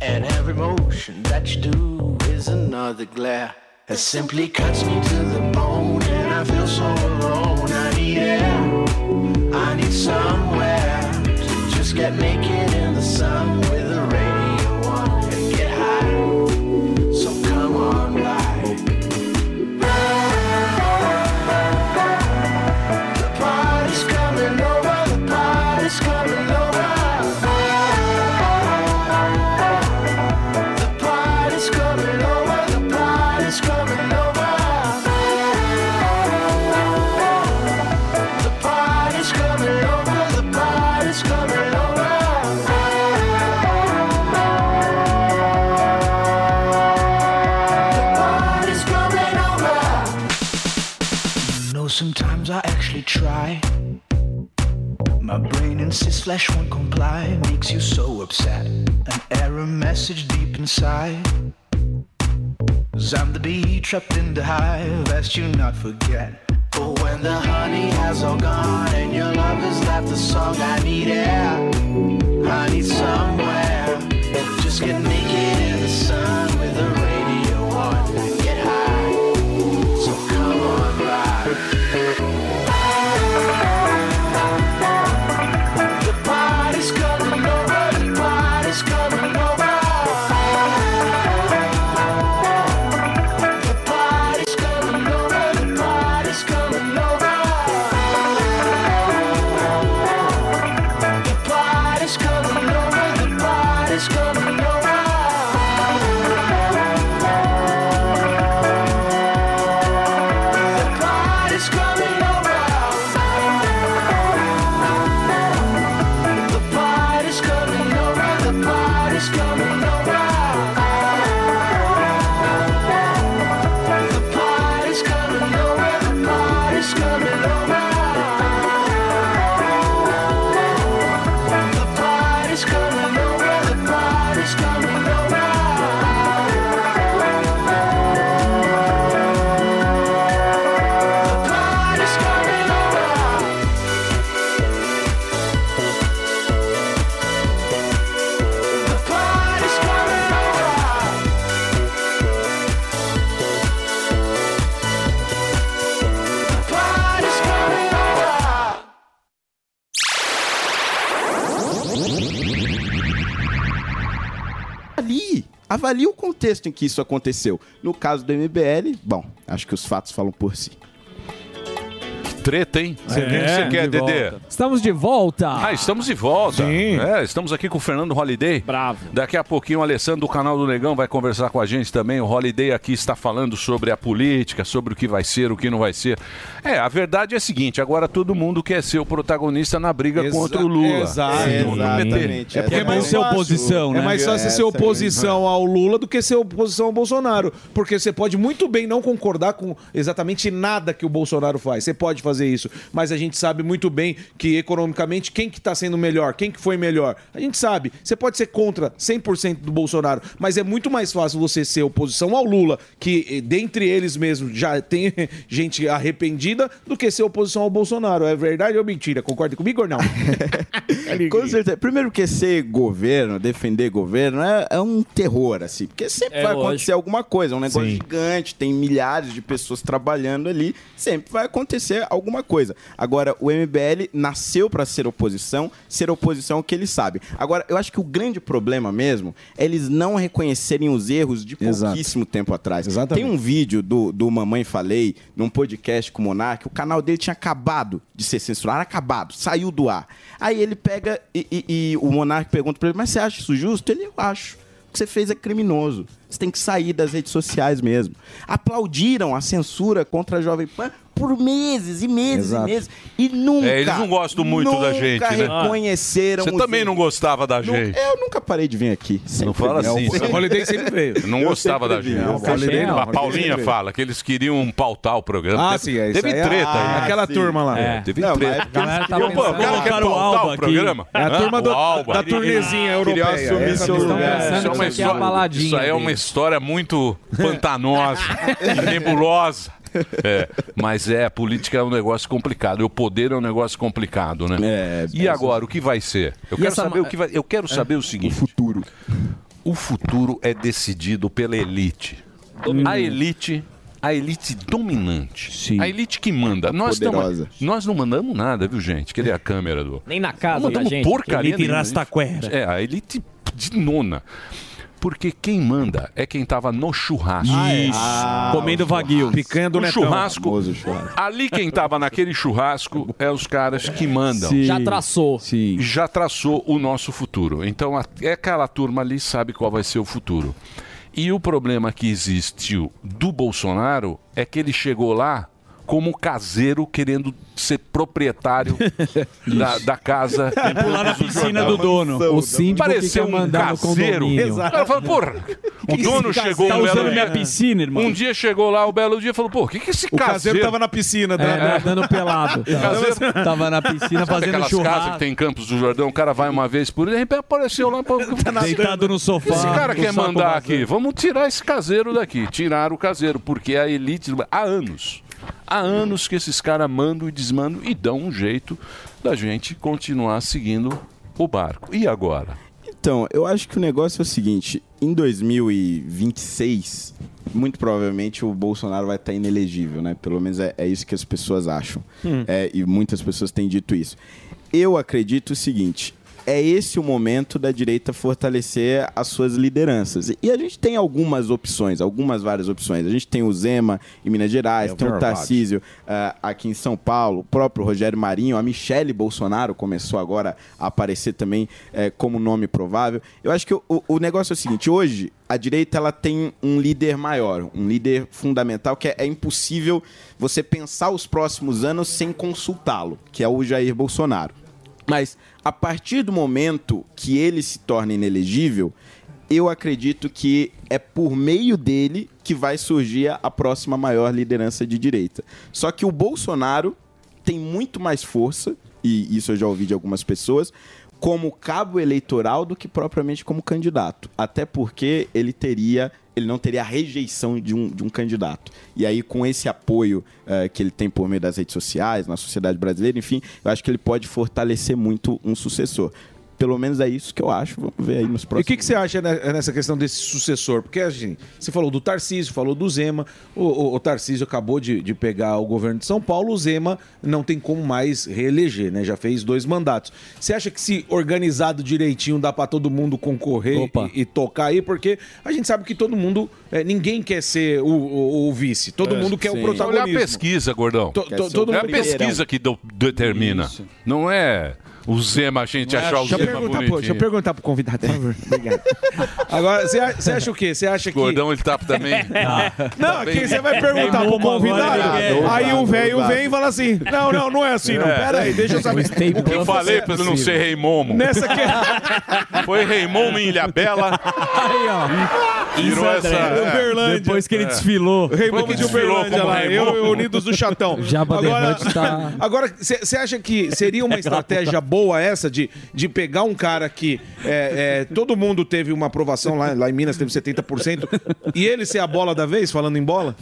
And every motion that you do is another glare. That simply cuts me to the bone. And I feel so alone. I need air. I need somewhere to just get naked in the sun insists flesh won't comply. Makes you so upset. An error message deep inside. Cause I'm the bee trapped in the hive, lest you not forget. But when the honey has all gone and your love has left the song, I need air. I need somewhere. Just get naked in the sun with the radio on get high. So come on by. Avalie. O contexto em que isso aconteceu. No caso do MBL, bom, acho que os fatos falam por si. Treta, hein? É, o que você quer, de Dedê? Estamos de volta. Ah, estamos de volta. É, estamos aqui com o Fernando Holiday. Bravo. Daqui a pouquinho o Alessandro do canal do Negão vai conversar com a gente também. O Holiday aqui está falando sobre a política, sobre o que vai ser, o que não vai ser. É, a verdade é a seguinte, agora todo mundo quer ser o protagonista na briga Exa- contra o Lula. Exato. É, Exatamente. É, É porque mais ser oposição, né? É mais fácil ser oposição ao Lula do que ser oposição ao Bolsonaro. Porque você pode muito bem não concordar com exatamente nada que o Bolsonaro faz. Você pode fazer isso. Mas a gente sabe muito bem que economicamente quem que está sendo melhor, quem que foi melhor. A gente sabe. Você pode ser contra 100% do Bolsonaro, mas é muito mais fácil você ser oposição ao Lula, que eh, dentre eles mesmos já tem gente arrependida, do que ser oposição ao Bolsonaro. É verdade ou mentira? Concorda comigo ou não? Com certeza. Primeiro que ser governo, defender governo, é, é um terror, assim. Porque sempre É vai lógico. acontecer alguma coisa. É um negócio Sim. gigante, tem milhares de pessoas trabalhando ali. Sempre vai acontecer alguma coisa. Agora, o MBL nasceu para ser oposição, ser oposição é o que ele sabe. Agora, eu acho que o grande problema mesmo é eles não reconhecerem os erros de pouquíssimo tempo atrás. Tem um vídeo do, do Mamãe Falei, num podcast com o Monark, o canal dele tinha acabado de ser censurado, acabado, saiu do ar. Aí ele pega e, e- e o Monark pergunta pra ele, mas você acha isso justo? Ele, eu acho. O que você fez é criminoso. Você tem que sair das redes sociais mesmo. Aplaudiram a censura contra a Jovem Pan por meses e meses Exato. e meses. E nunca. É, eles não gostam muito da gente, né? Nunca reconheceram Você os também não gostava da gente. Eu nunca parei de vir aqui. Não fala assim. O Holiday sempre veio. Não Eu gostava sempre da gente. Não, Holiday não, A Paulinha sempre fala que eles queriam pautar o programa. Ah, sim, é isso Teve aí. treta Ah, aí. aquela turma lá. É, teve Não, treta. a galera tá Pô, o pensando- Colocaram Alba o programa. É a turma do- O Alba. da turnezinha europeia. Queria assumir seu lugar. Isso é é Isso aí é uma. História muito pantanosa, nebulosa. É, mas é, a política é um negócio complicado, e o poder é um negócio complicado, né? e agora, o que vai ser? Eu E quero essa saber o que vai. Eu quero saber o seguinte. O futuro. O futuro é decidido pela elite. A elite. A elite dominante. A elite que manda. Nós, Poderosa. tamo- nós não mandamos nada, viu, gente? Cadê a câmera do. Nem na casa Não mandamos da gente. porcaria Elite rastaquera. É, a elite de nona. Porque quem manda é quem tava no churrasco. Ah, é. Ah, Comendo o churrasco. wagyu. Picanha do o churrasco. Churrasco. Ali quem tava naquele churrasco é os caras que mandam. Sim. Já traçou. Já traçou o nosso futuro. Então a- é aquela turma ali sabe qual vai ser o futuro. E o problema que existiu do Bolsonaro é que ele chegou lá como caseiro querendo ser proprietário da, da casa. Quer pular na piscina do dono. O síndico Pareceu um caseiro. condomínio. O cara falou, porra, o Que dono chegou caseiro um tá belo usando minha dia. piscina, irmão. Um dia chegou lá, o belo dia, falou, pô, o que, que esse O caseiro... caseiro tava na piscina, É. dando pelado. Caseiro- Tava na piscina Sabe fazendo aquelas churrasco. casas que tem em Campos do Jordão, o cara vai uma vez por dia, de repente apareceu lá... pô, Deitado no sofá. Esse cara quer o mandar aqui, vamos tirar esse caseiro daqui, tirar o caseiro, porque a elite, há anos, há anos que esses caras mandam e desmandam e dão um jeito da gente continuar seguindo o barco. E agora? Então, eu acho que o negócio é o seguinte: em 2026, muito provavelmente o Bolsonaro vai estar inelegível, né? Pelo menos é, é isso que as pessoas acham. Hum. É, e muitas pessoas têm dito isso. Eu acredito o seguinte. É esse o momento da direita fortalecer as suas lideranças. E a gente tem algumas opções, algumas várias opções. A gente tem o Zema em Minas Gerais, É tem o. Tarcísio ah, aqui em São Paulo, o próprio Rogério Marinho, a Michele Bolsonaro começou agora a aparecer também eh, como nome provável. Eu acho que o, o- o negócio é o seguinte: hoje a direita ela tem um líder maior, um líder fundamental que é, é impossível você pensar os próximos anos sem consultá-lo, que é o Jair Bolsonaro. Mas a partir do momento que ele se torna inelegível, eu acredito que é por meio dele que vai surgir a próxima maior liderança de direita. Só que o Bolsonaro tem muito mais força, e isso eu já ouvi de algumas pessoas, como cabo eleitoral do que propriamente como candidato. Até porque ele teria. Ele não teria a rejeição de um, de um candidato. E aí, com esse apoio eh, que ele tem por meio das redes sociais, na sociedade brasileira, enfim, eu acho que ele pode fortalecer muito um sucessor. Pelo menos é isso que eu acho. Vamos ver aí nos E o próximos. que, que você acha ne- nessa questão desse sucessor? Porque assim, você falou do Tarcísio, falou do Zema. O, o, o Tarcísio acabou de, de pegar o governo de São Paulo. O Zema não tem como mais reeleger, né? Já fez dois mandatos. Você acha que se organizado direitinho dá pra todo mundo concorrer e, e tocar aí? Porque a gente sabe que todo mundo. é, ninguém quer ser o, o- o vice. Todo mundo quer o Olha protagonismo. a pesquisa, gordão. To- é a pesquisa que do- determina. Não é o Zema, a gente achar o Zema perguntar, bonitinho. pô, deixa eu perguntar pro convidado, por favor. Obrigado. Agora, você você acha o quê? Você acha que. Gordão, ele tá também. Não, aqui você vai perguntar pro convidado. Aí o velho vem e fala assim: Não, não, não é assim, não. É. Pera aí, deixa eu saber. O que eu falei pra ele não ser Rei Momo. Nessa que... Foi Rei Momo em Ilhabela. Virou essa. Uberlândia. Depois que ele É. desfilou. Rei Momo de Uberlândia lá, eu e o Unidos do Chatão. Agora, tá- agora, você acha que seria uma estratégia boa essa de, de pegar um cara que é, é, todo mundo teve uma aprovação lá, lá em Minas, teve 70%, e ele ser a bola da vez, falando em bola?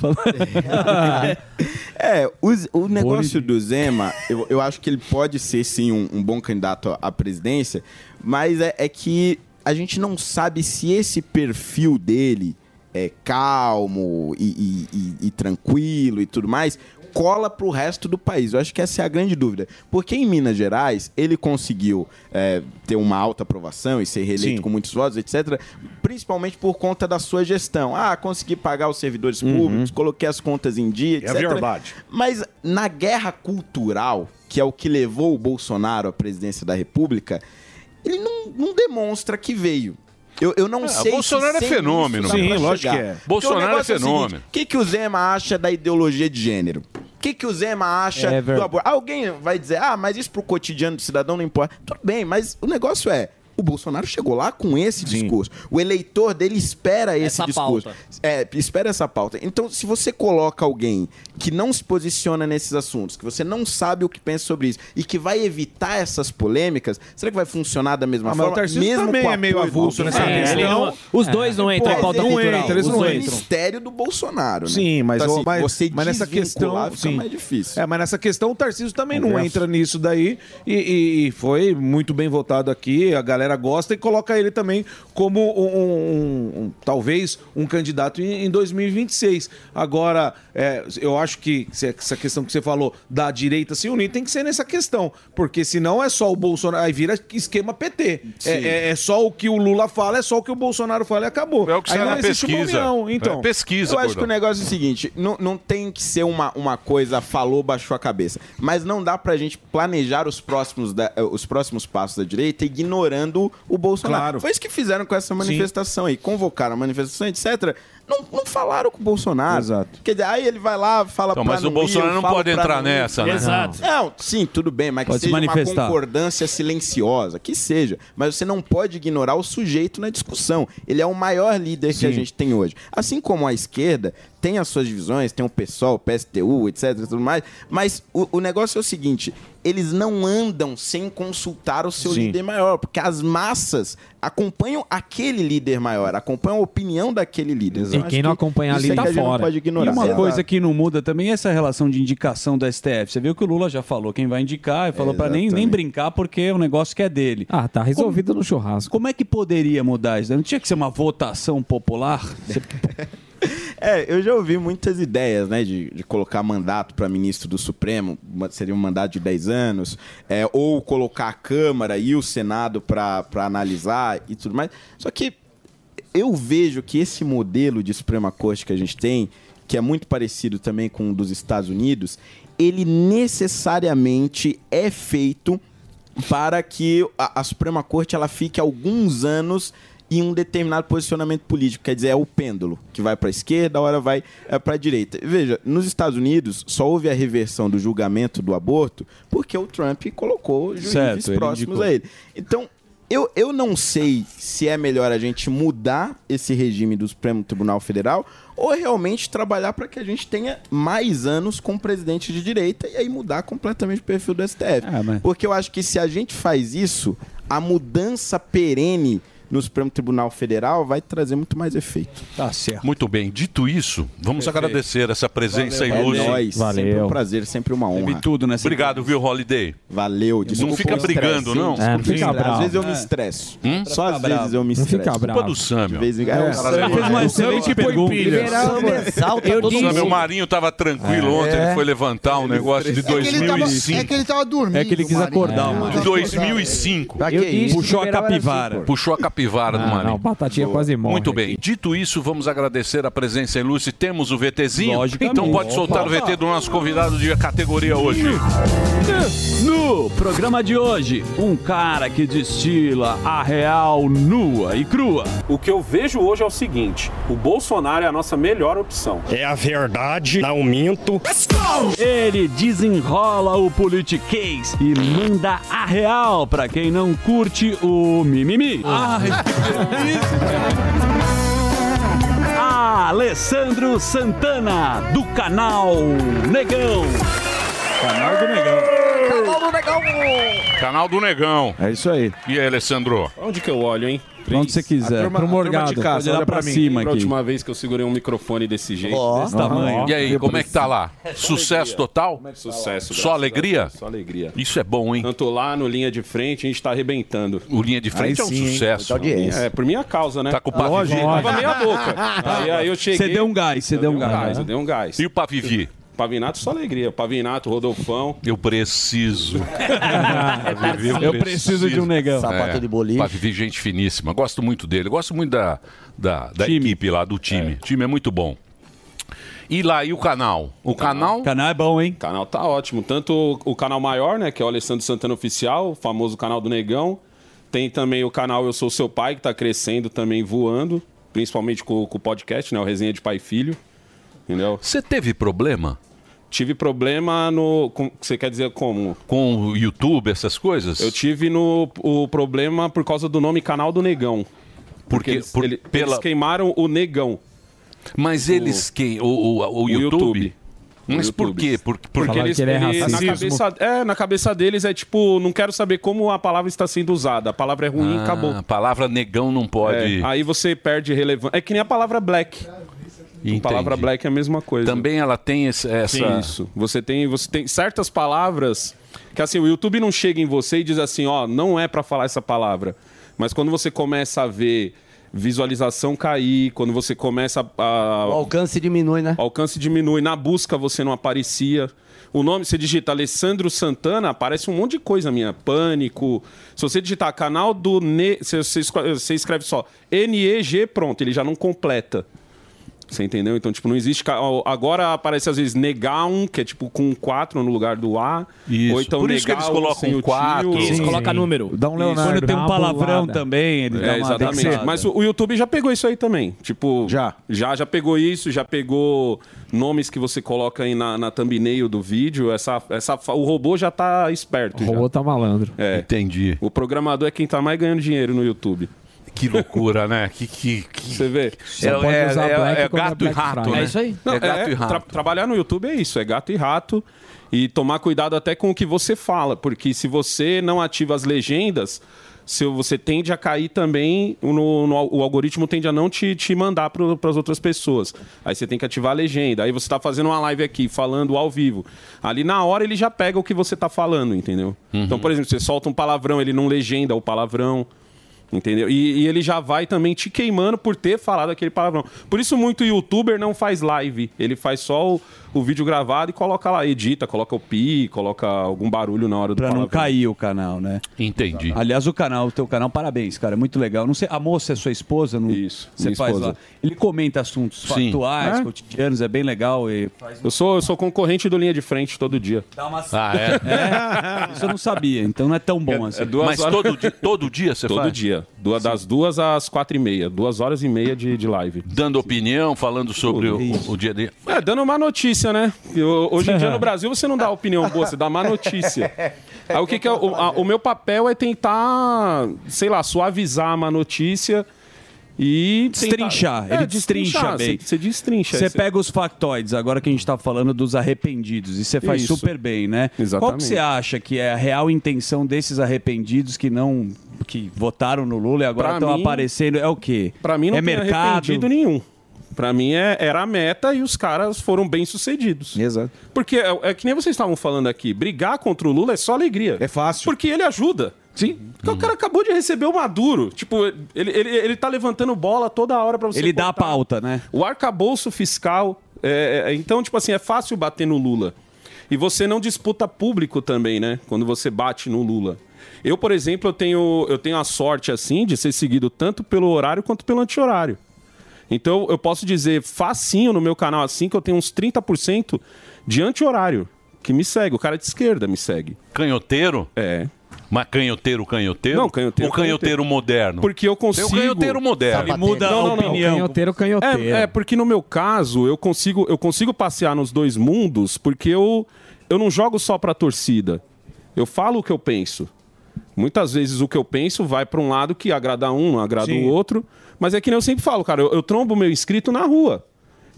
É, o, negócio do Zema, eu, eu acho que ele pode ser sim um, um bom candidato à, à presidência, mas é, é que a gente não sabe se esse perfil dele é calmo e, e- e- e tranquilo e tudo mais cola pro resto do país. Eu acho que essa é a grande dúvida. Porque em Minas Gerais ele conseguiu é, ter uma alta aprovação e ser reeleito Sim. com muitos votos, etc. Principalmente por conta da sua gestão. Ah, consegui pagar os servidores públicos, coloquei as contas em dia, É etc. verdade. Mas na guerra cultural, que é o que levou o Bolsonaro à presidência da República, ele não, não demonstra que veio. Eu, eu não É, sei Bolsonaro é sem fenômeno. Sim, lógico chegar. que é. Porque Bolsonaro o negócio é o seguinte, fenômeno. O que, que o Zema acha da ideologia de gênero? O que, que o Zema acha É do aborto? Alguém vai dizer, ah, mas isso pro cotidiano do cidadão não importa. Tudo bem, mas o negócio é, o Bolsonaro chegou lá com esse discurso. O eleitor dele espera esse Essa discurso. pauta. É, espera essa pauta. Então, se você coloca alguém que não se posiciona nesses assuntos, que você não sabe o que pensa sobre isso e que vai evitar essas polêmicas, será que vai funcionar da mesma Ah, mas forma? o Tarcísio também com é meio avulso nessa É, questão. não- Os dois não entram em pauta não cultural. entra, eles Os não dois entram. Ministério do Bolsonaro, né? Sim, mas, Então, assim, mas, você mas nessa questão. fica Sim. mais difícil. É, mas nessa questão o Tarcísio também não Conversa. entra nisso daí. E, e- e foi muito bem votado aqui, a galera gosta e coloca ele também como um, um- um- um- talvez um candidato em, em 2026. Agora, é, eu acho que se- essa questão que você falou da direita se unir tem que ser nessa questão. Porque senão é só o Bolsonaro. Aí vira esquema PT. É, é- é só o que o Lula fala, é só o que o Bolsonaro fala e acabou. É o que Aí não existe uma pesquisa. união. Então, É pesquisa, Eu acho que gordão. o negócio é o seguinte: não, não tem que ser uma, uma coisa falou, baixou a cabeça. Mas não dá pra gente planejar os próximos, da- eh, os próximos passos da direita ignorando o Bolsonaro. Claro. Foi isso que fizeram com essa manifestação aí. Convocaram a manifestação, etc. Não, não falaram com o Bolsonaro. Exato. Quer dizer, aí ele vai lá, fala Então, pra mas o Bolsonaro não pode entrar nessa, né? Exato. Não, sim, tudo bem, mas Pode que se seja uma manifestar. concordância silenciosa, que seja. Mas você não pode ignorar o sujeito na discussão. Ele é o maior líder que a gente tem hoje. Assim como a esquerda tem as suas divisões, tem o PSOL, o PSTU, etc, e tudo mais, mas o, o negócio é o seguinte, eles não andam sem consultar o seu Sim. líder maior, porque as massas acompanham aquele líder maior, acompanham a opinião daquele líder. E Eu acho quem não que acompanha ali é tá a gente fora. pode ignorar. E uma Exato. coisa que não muda também é essa relação de indicação da STF. Você viu que o Lula já falou quem vai indicar e falou pra nem, nem brincar porque é um negócio que é dele. Ah, tá resolvido no churrasco. Como é que poderia mudar isso? Não tinha que ser uma votação popular? Você- É, eu já ouvi muitas ideias, né, de, de colocar mandato para ministro do Supremo, seria um mandato de 10 anos, é, ou colocar a Câmara e o Senado para analisar e tudo mais. Só que eu vejo que esse modelo de Suprema Corte que a gente tem, que é muito parecido também com o dos Estados Unidos, ele necessariamente é feito para que a, a Suprema Corte ela fique alguns anos em um determinado posicionamento político, quer dizer, é o pêndulo que vai para a esquerda, a hora vai é, para a direita. Veja, nos Estados Unidos só houve a reversão do julgamento do aborto porque o Trump colocou juízes Certo, ele próximos indicou. a ele. Então, eu, eu não sei se é melhor a gente mudar esse regime do Supremo Tribunal Federal ou realmente trabalhar para que a gente tenha mais anos com presidente de direita e aí mudar completamente o perfil do STF. É, mas- Porque eu acho que se a gente faz isso, a mudança perene no Supremo Tribunal Federal, vai trazer muito mais efeito. Tá certo. Muito bem. Dito isso, vamos Perfeito. agradecer essa presença Valeu, ilustre. é nóis. Sempre um prazer, sempre uma honra. Teve tudo nessa Obrigado, viu, Holiday? Valeu. Não fica brigando, não? É, não fica Às bravo. Às vezes eu me É. estresso. Hum? Só às Bravo. vezes eu me Não estresso. fica bravo. Culpa do. De vez É, É, o o Sam Sam. fez que põe pilha. Marinho tava tranquilo ontem, ele foi levantar um negócio de É que, ele tava, 2005. é que ele tava dormindo. É que ele quis acordar, É. De 2005. Pra que Eu disse Puxou a capivara. assim. Puxou a capivara do Ah, Marinho. não, Batatinha Boa. quase morre Muito bem. Dito isso, vamos agradecer a presença ilustre. Temos o VTzinho. Então pode soltar Opa. o VT do nosso convidado de categoria hoje. No programa de hoje, um cara que destila a real nua e crua. O que eu vejo hoje é o seguinte: o Bolsonaro é a nossa melhor opção. É a verdade, não minto. Ele desenrola o politiquês e manda a real pra quem não curte o mimimi. Alessandro Santana, do canal Negão. Canal do Negão. Canal do Negão. Canal do Negão. É isso aí. E aí, Alessandro? Onde que eu olho, hein? Onde você quiser. Turma, Pro turma Morgado. de casa, Pode olhar olha pra mim. cima Lembra a aqui. última vez que eu segurei um microfone desse jeito? Ó. Desse tamanho. E aí, como é que tá lá? Sucesso total? Sucesso. Só alegria? Só alegria. Isso é bom, hein? Tanto lá no Linha de Frente, a gente tá arrebentando. O Linha de Frente é um sucesso. É, por minha causa, né? Tá com o Pavivi? Tava meia boca. Aí, aí eu cheguei... Você deu um gás, você Eu deu um gás. Eu dei um gás. E o Pavivi? Pavinato só alegria. Pavinato, Rodolfão. Eu preciso. Pavivi, Eu preciso de um negão. Sapato de boliche. Pavivi, gente finíssima. Gosto muito dele. Gosto muito da, da, da equipe lá, do time. O time é muito bom. E lá, e o canal? O canal? O canal é bom, hein? O canal tá ótimo. Tanto o canal maior, né? Que é o Alessandro Santana Oficial, o famoso canal do Negão. Tem também o canal Eu Sou Seu Pai, que tá crescendo também, voando. Principalmente com, com o podcast, né? O Resenha de Pai e Filho. Entendeu? Você teve problema? Tive problema no. com- Você quer dizer como? Com o YouTube, essas coisas? Eu tive no, o problema por causa do nome Canal do Negão. Porque eles, por- ele- pela- eles queimaram o Negão. Mas eles quem? O, o, o YouTube? Mas O por YouTube. quê? Por, por Porque eles, ele- na, cabeça, é, na cabeça deles é tipo, não quero saber como a palavra está sendo usada. A palavra é ruim, Ah, acabou. A palavra negão não pode. É, aí você perde relevância. É que nem a palavra black. Entendi. A palavra black é a mesma coisa. Também ela tem esse- essa. Isso. Você tem, você tem certas palavras que assim, o YouTube não chega em você e diz assim, ó, não é pra falar essa palavra. Mas quando você começa a ver visualização cair, quando você começa a. O alcance diminui, né? O alcance diminui. Na busca você não aparecia. O nome, você digita Alessandro Santana, aparece um monte de coisa minha. Pânico. Se você digitar canal do. Ne... Você, você escreve- você escreve só NEG, pronto, ele já não completa. Você entendeu? Então, tipo, não existe. Agora aparece às vezes Negaum, que é tipo com 4 no lugar do A. Isso. Ou então Por isso que eles colocam sem o quatro. tio. Isso, Sim. coloca número. Dá um. Leonardo. Quando tem um dá uma palavrão bolada. também, ele dá É, uma exatamente. Mas o, o YouTube já pegou isso aí também. Tipo, já. já já pegou isso, já pegou nomes que você coloca aí na, na thumbnail do vídeo. Essa, essa, o robô já tá esperto. O robô já. tá malandro. É. Entendi. O programador é quem tá mais ganhando dinheiro no YouTube. Que loucura, né? Que, que, que... Você vê? É, é, é, é gato e rato, né? Não, é gato é, e rato. tra- trabalhar no YouTube é isso, é gato e rato. E tomar cuidado até com o que você fala, porque se você não ativa as legendas, se você tende a cair também, no, no- o algoritmo tende a não te, te mandar para as outras pessoas. Aí você tem que ativar a legenda. Aí você está fazendo uma live aqui, falando ao vivo. Ali na hora ele já pega o que você está falando, entendeu? Então, por exemplo, você solta um palavrão, ele não legenda o palavrão. Entendeu? E, e ele já vai também te queimando por ter falado aquele palavrão. Por isso, muito youtuber não faz live. Ele faz só o, o vídeo gravado e coloca lá, edita, coloca o pi, coloca algum barulho na hora do Pra não cair o canal, né? Entendi. Aliás, o canal, o teu canal, parabéns, cara. É muito legal. Não sei, a moça é sua esposa? Não... Isso. Você minha faz esposa. lá. Ele comenta assuntos Sim. factuais, É? cotidianos, é bem legal. E... Eu sou, eu sou concorrente do Linha de Frente todo dia. Ah, é? É, Isso eu não sabia, então não é tão bom assim. É duas Mas horas- todo, di- todo dia você Todo faz? dia. Duas, das duas às quatro e meia. Duas horas e meia de, de live. Dando opinião, falando sobre o, o dia dele. É, dando uma notícia, né? Eu- hoje em dia no Brasil você não dá opinião boa, você dá má notícia. Aí o que, que é. O, a- o meu papel é tentar, sei lá, suavizar a má notícia e. tentar- Destrinchar, É, ele destrincha destrinchar, bem. Você, destrincha. Você Você- pega os factoides, agora que a gente tá falando dos arrependidos, e você faz Isso. super bem, né? Qual que Exatamente. você acha que é a real intenção desses arrependidos que não que votaram no Lula e agora estão aparecendo. É o quê? Pra mim não é tem mercado. arrependido nenhum. Pra mim é- era a meta e os caras foram bem sucedidos. Exato. Porque é, é que nem vocês estavam falando aqui, brigar contra o Lula é só alegria. É fácil. Porque ele ajuda. Sim. Porque o cara acabou de receber o Maduro. Tipo, ele, ele, ele tá levantando bola toda hora pra você Ele dá a pauta, né? O arcabouço fiscal. é, é, então, tipo assim, é fácil bater no Lula. E você não disputa público também, né? Quando você bate no Lula. Eu, por exemplo, eu tenho, eu tenho a sorte, assim, de ser seguido tanto pelo horário quanto pelo anti-horário. Então, eu posso dizer facinho no meu canal, assim, que eu tenho uns 30% de anti-horário que me segue. O cara de esquerda me segue. Canhoteiro? É. Mas canhoteiro, canhoteiro? Não, canhoteiro, Ou canhoteiro canhoteiro. moderno? Porque eu consigo. Tem o canhoteiro moderno. Ele muda Não, a não, não. opinião. Canhoteiro, canhoteiro. É, é, porque no meu caso, eu consigo, eu consigo passear nos dois mundos porque eu, eu não jogo só pra torcida. Eu falo o que eu penso. Muitas vezes o que eu penso vai pra um lado que agrada um, não agrada Sim. o outro. Mas é que nem eu sempre falo, cara, eu, eu trombo meu inscrito na rua.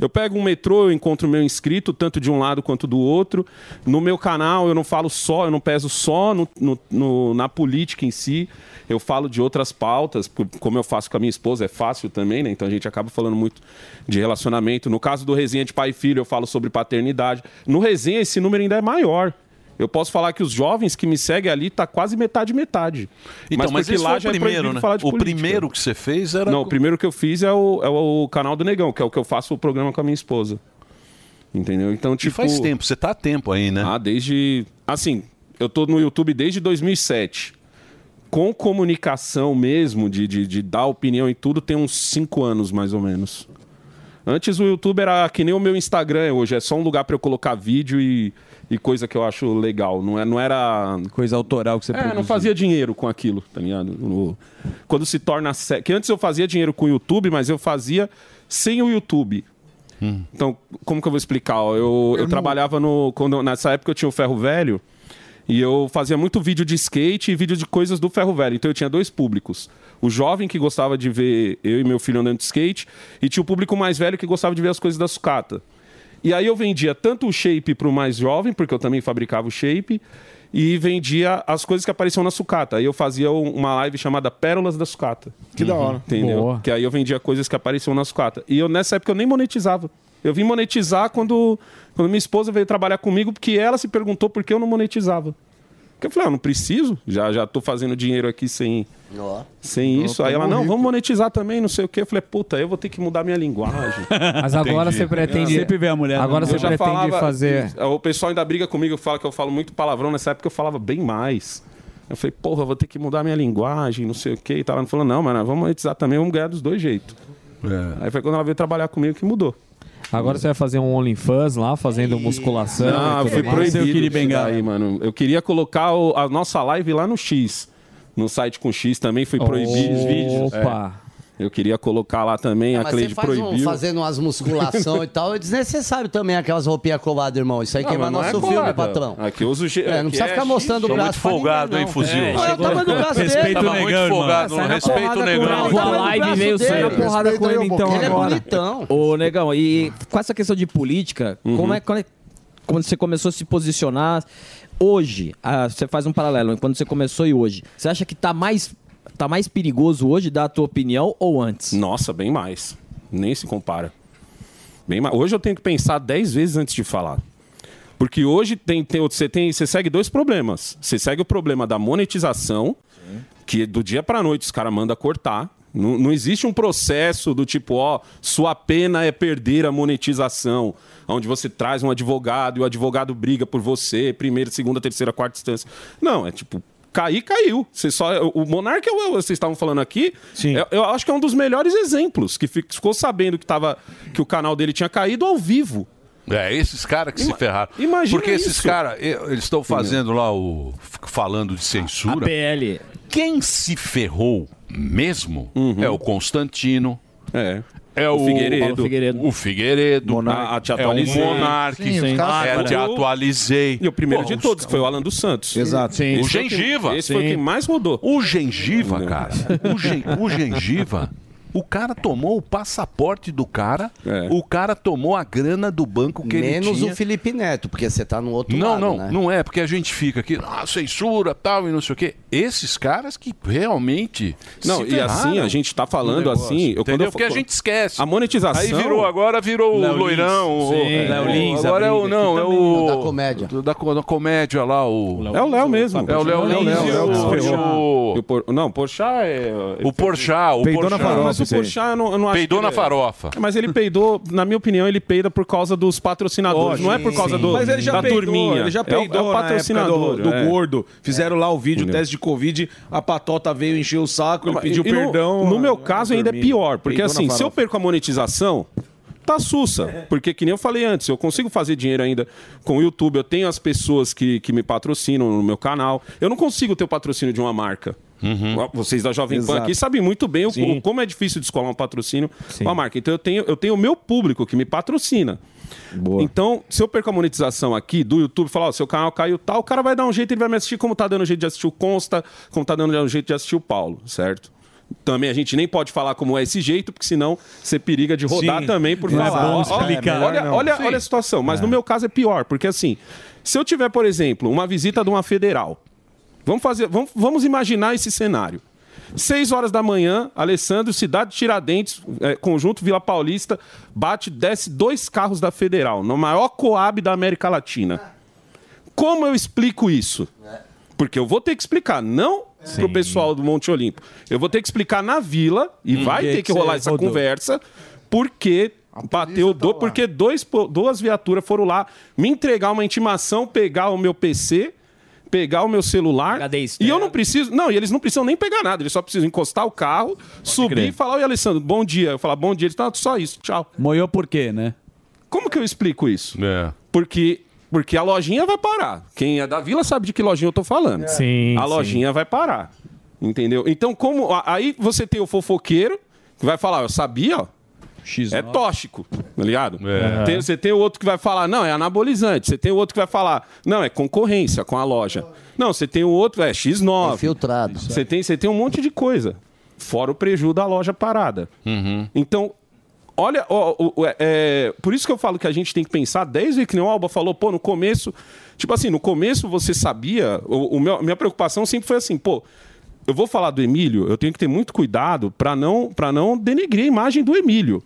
Eu pego um metrô, eu encontro o meu inscrito, tanto de um lado quanto do outro. No meu canal, eu não falo só, eu não peso só no, no- no- na política em si. Eu falo de outras pautas, como eu faço com a minha esposa, é fácil também, né? Então a gente acaba falando muito de relacionamento. No caso do Resenha de Pai e Filho, eu falo sobre paternidade. No Resenha, esse número ainda é maior. Eu posso falar que os jovens que me seguem ali tá quase metade metade. Então, mas, porque esse foi o já é primeiro, proibido né? O política. primeiro que você fez era... Não, o primeiro que eu fiz é o, é o canal do Negão, que é o que eu faço o programa com a minha esposa. Entendeu? Então, tipo. faz tempo, você tá há tempo aí, né? Ah, desde. Assim, eu tô no YouTube desde 2007. Com comunicação mesmo, de, de, de dar opinião em tudo, tem uns 5 anos mais ou menos. Antes o YouTube era que nem o meu Instagram é hoje, é só um lugar pra eu colocar vídeo e, e coisa que eu acho legal. Não, é, não era. Coisa autoral que você É, não fazia dinheiro com aquilo, tá ligado? No- Quando se torna. sé- Que antes eu fazia dinheiro com o YouTube, mas eu fazia sem o YouTube. Então, como que eu vou explicar? ó? Eu, eu, trabalhava no. Quando, nessa época eu tinha o ferro velho. E eu fazia muito vídeo de skate e vídeo de coisas do ferro velho. Então eu tinha dois públicos. O jovem que gostava de ver eu e meu filho andando de skate, e tinha o público mais velho que gostava de ver as coisas da sucata. E aí eu vendia tanto o shape para o mais jovem, porque eu também fabricava o shape, e vendia as coisas que apareciam na sucata. Aí eu fazia um- uma live chamada Pérolas da Sucata. Que da hora. Entendeu? Boa. Que aí eu vendia coisas que apareciam na sucata. E eu, nessa época, eu nem monetizava. Eu vim monetizar quando, quando minha esposa veio trabalhar comigo, porque ela se perguntou por que eu não monetizava. Porque eu falei, ah, não preciso, já, já tô fazendo dinheiro aqui sem, sem isso. Aí ela, não, vamos monetizar também, não sei o quê. Eu falei, puta, eu vou ter que mudar minha linguagem. Mas agora você pretende. Sempre vê a mulher. Agora Eu você já pretende falava- fazer. O pessoal ainda briga comigo, fala que eu falo muito palavrão. Nessa época eu falava bem mais. Eu falei, porra, eu vou ter que mudar minha linguagem, não sei o quê. E tal. Ela falou, não, mas vamos monetizar também, vamos ganhar dos dois jeitos. Aí foi quando ela veio trabalhar comigo que mudou. Agora você vai fazer um OnlyFans lá, fazendo musculação. Não, e tudo foi mais. proibido isso daí, mano. Eu queria colocar o- a nossa live lá no X. No site com X também foi proibido. Opa. É. Eu queria colocar lá também, a Mas você Cleide faz um, proibiu. fazendo umas musculação e tal, é desnecessário também aquelas roupinhas coladas, irmão. Isso aí Não, queima nosso é filme, colada. patrão. Aqui eu uso G- É, não precisa é ficar mostrando o braço muito folgado, hein, fuzil? É, Olha o tamanho do braço dele. Tava muito folgado, respeita o negão. O tamanho do braço veio sair porrada com ele, então, Ele é bonitão. Ô, Negão, e com essa questão de política, como é quando, é- quando você começou a se posicionar hoje, ah, você faz um paralelo, quando você começou e hoje, você acha que tá mais, tá mais perigoso hoje dar a tua opinião ou antes? Nossa, bem mais. Nem se compara. Bem mais. Hoje eu tenho que pensar 10 vezes antes de falar. Porque hoje tem, tem- você, tem, você segue dois problemas. Você segue o problema da monetização, que do dia pra noite os caras mandam cortar. Não, não existe um processo do tipo, ó, sua pena é perder a monetização, onde você traz um advogado e o advogado briga por você, primeira, segunda, terceira, quarta instância. Não, é tipo, cair, caiu. Você só, o Monark, é o- vocês estavam falando aqui, eu, eu acho que é um dos melhores exemplos, que fi- ficou sabendo que, tava, que o canal dele tinha caído ao vivo. É, esses caras que se ferraram. imagina Porque esses caras, eles estão fazendo lá o. falando de censura. A PL. Quem se ferrou mesmo é o Constantino. É. É o, O Figueiredo. O Figueiredo. Monark. Ah, te é o atualizei. Monark. Sim, caras é, te atualizei. E o primeiro Porra, de todos, que foi o Alan dos Santos. Exato. Sim. O Esse gengiva. Esse foi Sim. quem mais rodou. O gengiva, cara. O, gen- o gengiva. O cara tomou o passaporte do cara, o cara tomou a grana do banco que ele Menos tinha. o Felipe Neto, porque você tá no outro Não, lado, não, né? não é, porque a gente fica aqui, ah, censura, tal, e não sei o quê. Esses caras que realmente. Não, se e assim, a gente tá falando assim, eu- quando entendeu? eu- Porque a gente esquece. A monetização- Aí virou, agora virou o Léo loirão. o- Sim, é, Léo o- Lins, Agora é o. Não, é o. Da comédia. Da, da comédia lá, o. É o Léo mesmo. É o Léo Lins o- o- E o Por- Não, Porchat é... O Porchat, o Peidou na farofa. Mas o. Porchat, eu não, eu não acho Peidou na é- farofa. Mas ele peidou, na minha opinião, ele peida por causa dos patrocinadores. Lógico. não é por causa do, Mas ele já da peidou, turminha. ele já É o- peidou é o, patrocinador. do, do é. gordo. Fizeram lá o vídeo, teste de Covid, a patota veio encher o saco, ele pediu e no- perdão. No, meu caso, ainda é pior. Porque assim, se eu perco a monetização, tá sussa. Porque, que nem eu falei antes, eu consigo fazer dinheiro ainda com o YouTube. Eu tenho as pessoas que, que me patrocinam no meu canal. Eu não consigo ter o patrocínio de uma marca. Vocês da Jovem Pan Exato. aqui sabem muito bem o, o- como é difícil descolar um patrocínio com a marca. Então eu tenho, eu tenho o meu público que me patrocina. Então, se eu perco a monetização aqui do YouTube, falar, ó, seu canal caiu tal, o cara vai dar um jeito, ele vai me assistir como tá dando jeito de assistir o Consta, como tá dando jeito de assistir o Paulo, certo? Também a gente nem pode falar como é esse jeito, porque senão você periga de rodar Sim. também por Não é falar. bom Ó, explicar. olha, Não. olha, Sim. olha a situação, mas no meu caso é pior, porque assim, se eu tiver, por exemplo, uma visita de uma federal, vamos fazer, vamos, vamos imaginar esse cenário. Seis horas da manhã, Alessandro, Cidade de Tiradentes, é, conjunto Vila Paulista, bate, desce dois carros da Federal, no maior coab da América Latina. Como eu explico isso? Porque eu vou ter que explicar, não pro pessoal do Monte Olimpo. Eu vou ter que explicar na vila, e Hum. vai ter que rolar essa rodou. conversa, porque bateu, do, porque dois, duas viaturas foram lá me entregar uma intimação, pegar o meu PC, pegar o meu celular. E eu não preciso. Não, e eles não precisam nem pegar nada, eles só precisam encostar o carro, subir crer. e falar: Oi, Alessandro, bom dia. Eu falar, bom dia. Eles estão só isso, tchau. Moiou por quê, né? Como que eu explico isso? É. Porque, porque a lojinha vai parar. Quem é da vila sabe de que lojinha eu tô falando. Sim, A sim. lojinha vai parar. Entendeu? Então, como. Aí você tem o fofoqueiro que vai falar, eu sabia, ó. É tóxico, tá ligado? É. Tem- você tem o outro que vai falar, não, é anabolizante. Você tem o outro que vai falar, não, é concorrência com a loja. Não, você tem o outro, é X9. filtrado. Você tem, você tem um monte de coisa. Fora o prejuízo da loja parada. Então, olha, ó, o- é- é, por isso que eu falo que a gente tem que pensar, desde que nem o Alba falou, pô, no começo, tipo assim, no começo você sabia, o, o meu, a minha preocupação sempre foi assim, pô, eu vou falar do Emílio, eu tenho que ter muito cuidado para não, pra não denegrir a imagem do Emílio.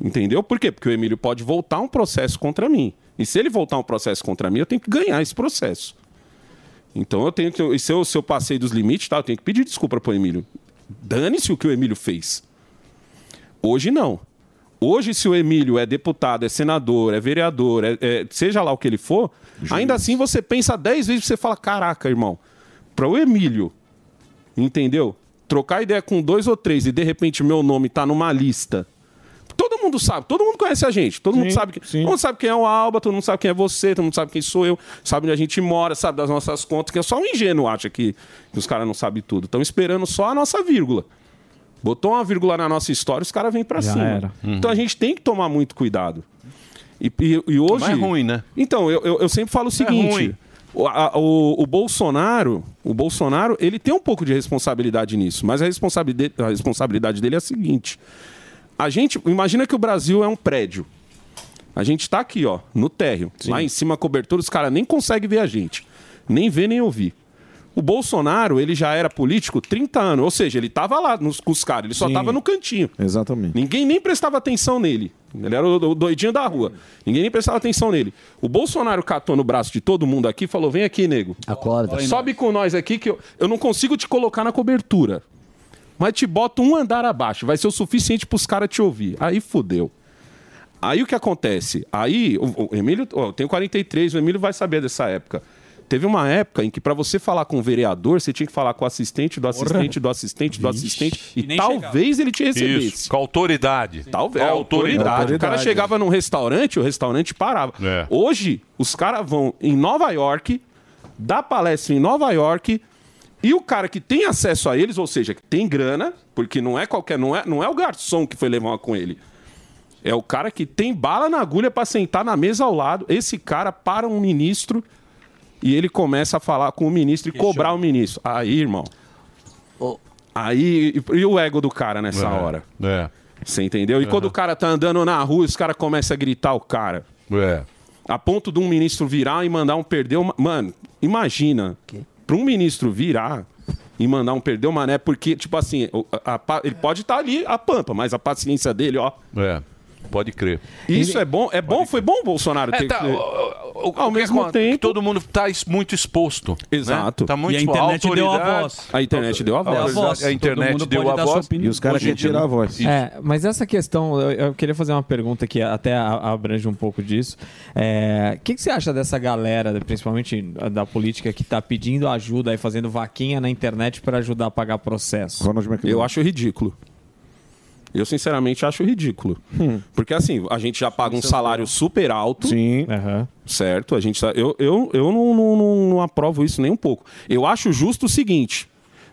Entendeu? Por quê? Porque o Emílio pode voltar um processo contra mim. E se ele voltar um processo contra mim, eu tenho que ganhar esse processo. Então eu tenho que. E se eu, se eu passei dos limites, tá, eu tenho que pedir desculpa pro Emílio. Dane-se o que o Emílio fez. Hoje não. Hoje, se o Emílio é deputado, é senador, é vereador, é- é- seja lá o que ele for, ainda assim você pensa dez vezes e você fala: caraca, irmão, para o Emílio, entendeu? Trocar ideia com dois ou três e de repente meu nome tá numa lista. Todo mundo sabe, todo mundo conhece a gente, todo mundo sabe que, todo mundo sabe quem é o Alba, todo mundo sabe quem é você, todo mundo sabe quem sou eu, sabe onde a gente mora, sabe das nossas contas, que é só um ingênuo acha que, que os caras não sabem tudo. Estão esperando só a nossa vírgula. Botou uma vírgula na nossa história, os caras vêm pra Já cima. era. Então a gente tem que tomar muito cuidado. E, e- e hoje. Mas é ruim, né? Então, eu, eu, eu sempre falo o seguinte: ruim. O, a- o- o Bolsonaro, o Bolsonaro, ele tem um pouco de responsabilidade nisso, mas a responsabilidade, a responsabilidade dele é a seguinte: a gente, imagina que o Brasil é um prédio. A gente tá aqui, ó, no térreo. Lá em cima a cobertura, os caras nem conseguem ver a gente. Nem ver, nem ouvir. O Bolsonaro, ele já era político 30 anos, ou seja, ele tava lá nos, com os caras, ele só Sim. tava no cantinho. Exatamente. Ninguém nem prestava atenção nele. Ele era o doidinho da rua. Ninguém nem prestava atenção nele. O Bolsonaro catou no braço de todo mundo aqui e falou: vem aqui, nego. Acorda. Sobe com nós aqui que eu, eu não consigo te colocar na cobertura. Mas te boto um andar abaixo. Vai ser o suficiente pros caras te ouvir. Aí fudeu. Aí o que acontece? Aí, o, o Emílio, eu tenho 43, o Emílio vai saber dessa época. Teve uma época em que para você falar com o vereador, você tinha que falar com o assistente do assistente do assistente do assistente e, nem talvez ele te recebesse. Isso, com autoridade. Talvez. Com É, autoridade. O cara chegava num restaurante, o restaurante parava. É. Hoje, os caras vão em Nova York, dá palestra em Nova York, e o cara que tem acesso a eles, ou seja, que tem grana, porque não é qualquer, não é, não é o garçom que foi levar uma com ele. É o cara que tem bala na agulha para sentar na mesa ao lado. Esse cara para um ministro e ele começa a falar com o ministro e cobrar o ministro. Aí, irmão. Aí, e, e o ego do cara nessa É, hora? É. Você entendeu? E quando o cara tá andando na rua, os caras começam a gritar o cara. É. A ponto de um ministro virar e mandar um perder. Uma... Mano, imagina. para um ministro virar e mandar um perder o mané, porque, tipo assim, a- a ele pode estar ali a pampa, mas a paciência dele, ó. É, pode crer. Isso é bom, é bom, foi bom o Bolsonaro É, ter tá, que- o- o- Ao mesmo tempo- Que todo mundo está muito exposto. Exato. Né? Tá muito E a internet deu a voz. A internet deu a voz. A, Voz. a internet Todo mundo deu pode a voz. E os caras querem tirar a voz. É, mas essa questão, eu, eu queria fazer uma pergunta que até abrange um pouco disso. É, O que, que você acha dessa galera, principalmente da política, que está pedindo ajuda e fazendo vaquinha na internet para ajudar a pagar processo? Eu acho ridículo. Eu, sinceramente, acho ridículo. Porque, assim, a gente já paga um salário super alto. Sim. Certo? A gente tá- eu eu, eu não, não, não- não aprovo isso nem um pouco. Eu acho justo o seguinte.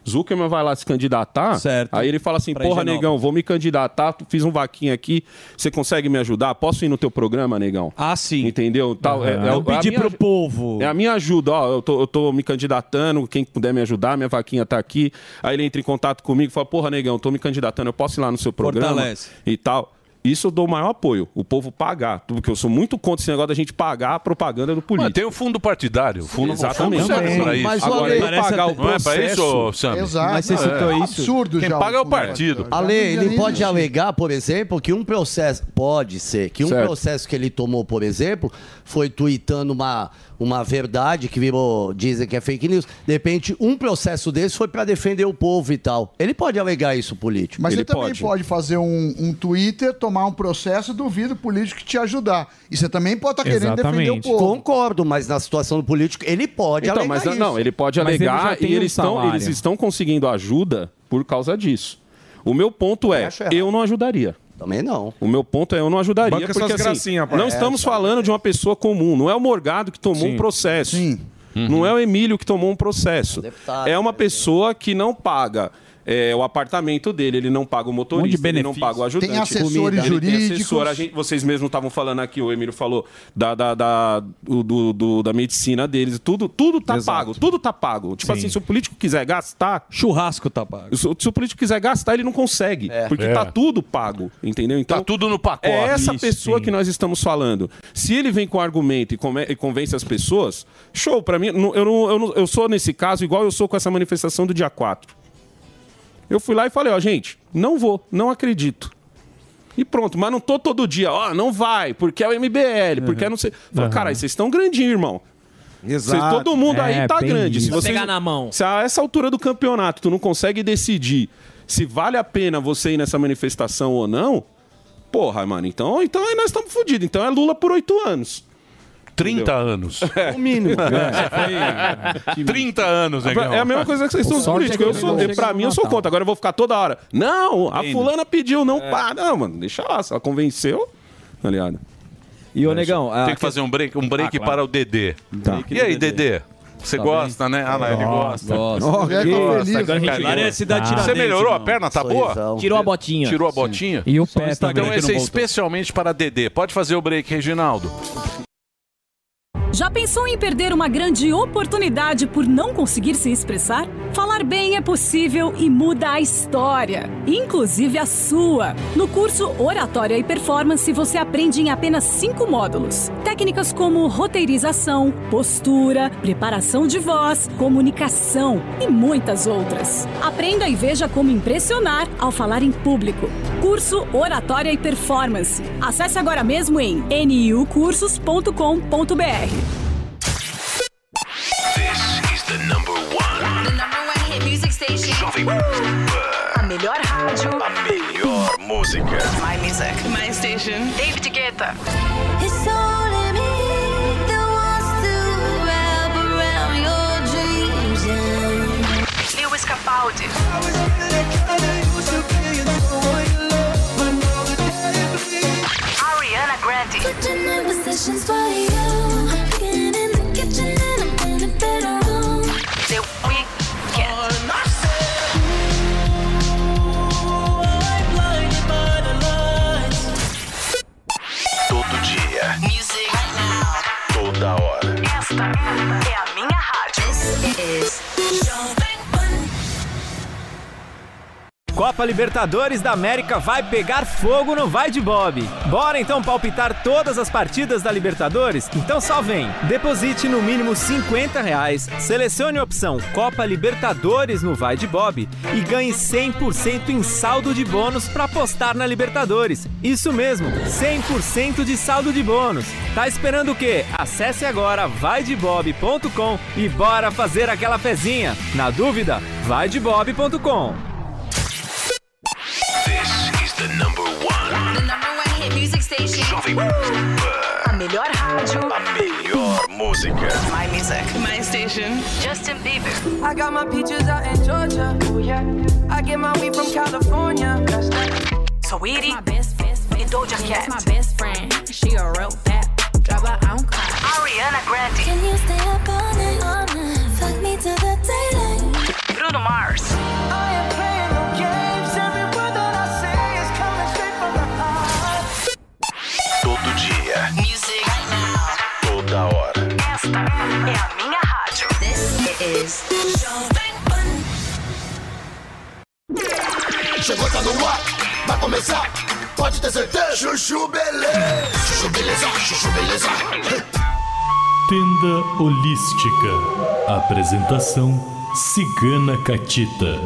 Zuckerman vai lá se candidatar, aí ele fala assim, Pra porra, negão, vou me candidatar, fiz um vaquinha aqui, você consegue me ajudar? Posso ir no teu programa, negão? Ah, sim. Entendeu? Tal, é, é, Vou a pedir minha- pro povo. É a minha ajuda, ó, eu tô, eu tô me candidatando, quem puder me ajudar, minha vaquinha tá aqui. Aí ele entra em contato comigo e fala, porra, negão, tô me candidatando, eu posso ir lá no seu programa Fortalece. e tal. Isso eu dou o maior apoio, o povo pagar, porque eu sou muito contra esse negócio da gente pagar a propaganda do político. Mas tem o fundo partidário. O fundo, Exatamente. Fundo serve isso. Mas, Agora, eu pagar o Não é pra isso, processo- Sammy? Exato. Mas você citou é isso. absurdo Quem já paga é o partido. Ale, ele pode alegar, por exemplo, que um processo. Pode ser que um Certo. processo que ele tomou, por exemplo, foi tweetando uma, uma verdade que virou. Dizem que é fake news. De repente, um processo desse foi pra defender o povo e tal. Ele pode alegar isso político. Mas você também pode, fazer um, um Twitter, tomar um processo, duvido o político te ajudar. E você também pode estar querendo defender o povo. Concordo, mas na situação do político, ele pode Então, alegar mas isso. não, ele pode Mas ele alegar tem e um eles estão, eles estão conseguindo ajuda por causa disso. O meu ponto é, eu não ajudaria. Também não. O meu ponto é, eu não ajudaria, Banca porque essas assim, não É, estamos falando de uma pessoa comum, não é o Morgado que tomou Sim. um processo. Sim. Não é o Emílio que tomou um processo. Deputado, é uma pessoa que não paga é, o apartamento dele, ele não paga o motorista, ele não paga o ajudante. Tem assessores comida, ele tem jurídicos. assessor, a gente- vocês mesmos estavam falando aqui, o Emílio falou da, da, da, do- do- do- da medicina deles, tudo, tudo tá pago, tudo tá pago. Tipo Sim. assim, se o político quiser gastar... Churrasco tá pago. Se, o- se o político quiser gastar, ele não consegue, porque É. tá tudo pago, entendeu? Então, Tá tudo no pacote. é essa Isso, pessoa sim. que nós estamos falando. Se ele vem com argumento e, come- e convence as pessoas, show, pra mim, eu, não, eu, não- eu sou nesse caso igual eu sou com essa manifestação do dia 4. Eu fui lá e falei, ó, gente, não vou, não acredito. E pronto, mas não tô todo dia, ó, não vai, porque é o MBL, porque é não sei. Falei, Uhum. Caralho, vocês estão grandinhos, irmão. Exato. Vocês- todo mundo aí É, tá bem grande. Se isso. vocês, Pegar na mão. Se a essa altura do campeonato tu não consegue decidir se vale a pena você ir nessa manifestação ou não, porra, mano, então, então aí nós estamos fodidos. Então é Lula por oito anos. 30 anos. O mínimo. É. 30 anos, negão. É a mesma coisa que vocês estão os é políticos. Eu sou, não pra mim, eu sou contra. Agora eu vou ficar toda hora. Não, a Ainda. fulana pediu, não É. para. Não, mano, deixa lá. Se ela convenceu, tá ligado? E o Negão... a- Tem que fazer um break, um break Ah, claro. para o Dedê. Tá. E aí, Dedê? Você Tá gosta, né? Ah, lá, ele gosta. gosta. Oh, Ele que- gosta, feliz, carinho. cara. Larissa da Você melhorou? A irmão. perna tá boa? Sorrisão. Tirou a botinha. Tirou a Sim. botinha? E o Só pé Então esse não é especialmente para Dedê. Pode fazer o break, Reginaldo. Já pensou em perder uma grande oportunidade por não conseguir se expressar? Falar bem é possível e muda a história, inclusive a sua. No curso Oratória e Performance, você aprende em apenas cinco módulos. Técnicas como roteirização, postura, preparação de voz, comunicação e muitas outras. Aprenda e veja como impressionar ao falar em público. Curso Oratória e Performance. Acesse agora mesmo em niucursos.com.br. station. Jovem Pan. A melhor rádio. A melhor música. My music. My station. David Guetta. It's only me that wants to wrap around your dreams and Lewis Capaldi. Ariana Grande. É a minha rádio. Copa Libertadores da América vai pegar fogo no Vai de Bob. Bora então palpitar todas as partidas da Libertadores? Então só vem. Deposite no mínimo 50 reais, selecione a opção Copa Libertadores no Vai de Bob e ganhe 100% em saldo de bônus para apostar na Libertadores. Isso mesmo, 100% de saldo de bônus. Tá esperando o quê? Acesse agora vaidebob.com e bora fazer aquela fezinha. Na dúvida, vaidebob.com. This is the number one. The number one hit music station. Jovem Pan. A melhor rádio. A melhor música. My music. My station. Justin Bieber. I got my peaches out in Georgia. Oh yeah. I get my weed from California. That's that. Sweetie. My best, best, best. Doja Cat. my best friend. She a real bad. Drop her own car. Ariana Grande. Can you stay up all night? All night. Fuck me to the daylight. Bruno Mars. 10. Chegou, tá no ar, vai começar, pode ter certeza. Chuchu beleza. Chuchu beleza, chuchu beleza. Tenda Holística. Apresentação Cigana Catita.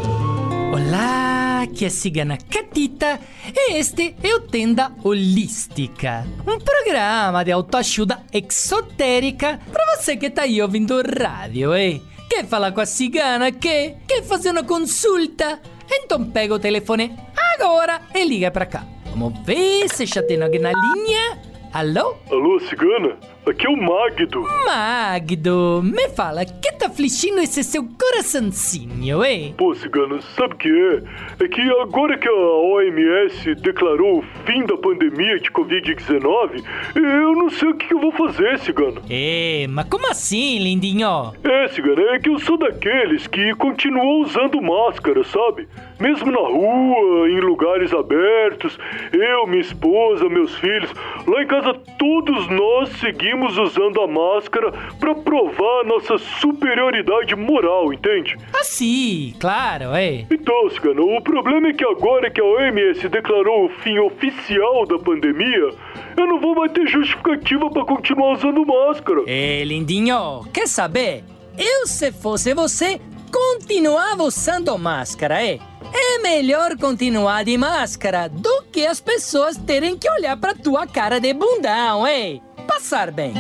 Olá, que é Cigana Catita e este é o Tenda Holística, um programa de autoajuda exotérica para você que tá aí ouvindo rádio, hein? Quer falar com a cigana? Quer? Quer fazer uma consulta? Então pega o telefone agora e liga pra cá. Vamos ver se já tem alguém na linha. Alô? Alô, cigana? Aqui é o Magdo. Magdo, me fala, que tá afligindo esse seu coraçãozinho, eh? Pô, cigana, sabe o que é? É que agora que a OMS declarou o fim da pandemia de Covid-19, eu não sei o que eu vou fazer, cigana. É, mas como assim, lindinho? É, cigana, é que eu sou daqueles que continuou usando máscara, sabe? Mesmo na rua, em lugares abertos, eu, minha esposa, meus filhos, lá em casa todos nós seguimos usando a máscara pra provar nossa superioridade moral, entende? Ah, sim, claro, é. Então, cigana, o problema é que agora que a OMS declarou o fim oficial da pandemia, eu não vou mais ter justificativa pra continuar usando máscara. É, lindinho, quer saber? Eu, se fosse você, continuava usando máscara, é? É melhor continuar de máscara do que as pessoas terem que olhar pra tua cara de bundão, é? Passar bem.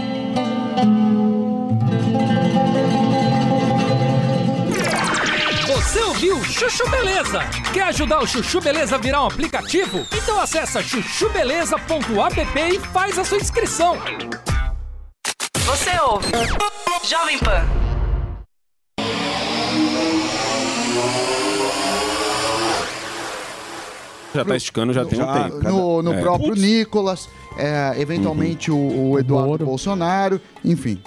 Você ouviu Chuchu Beleza? Quer ajudar o Chuchu Beleza a virar um aplicativo? Então acessa chuchubeleza.app e faz a sua inscrição. Você ouve Jovem Pan. Já tá esticando, já tem um Já tempo. No, no É. próprio Nicolas, é, eventualmente o, o Eduardo Bolsonaro, enfim.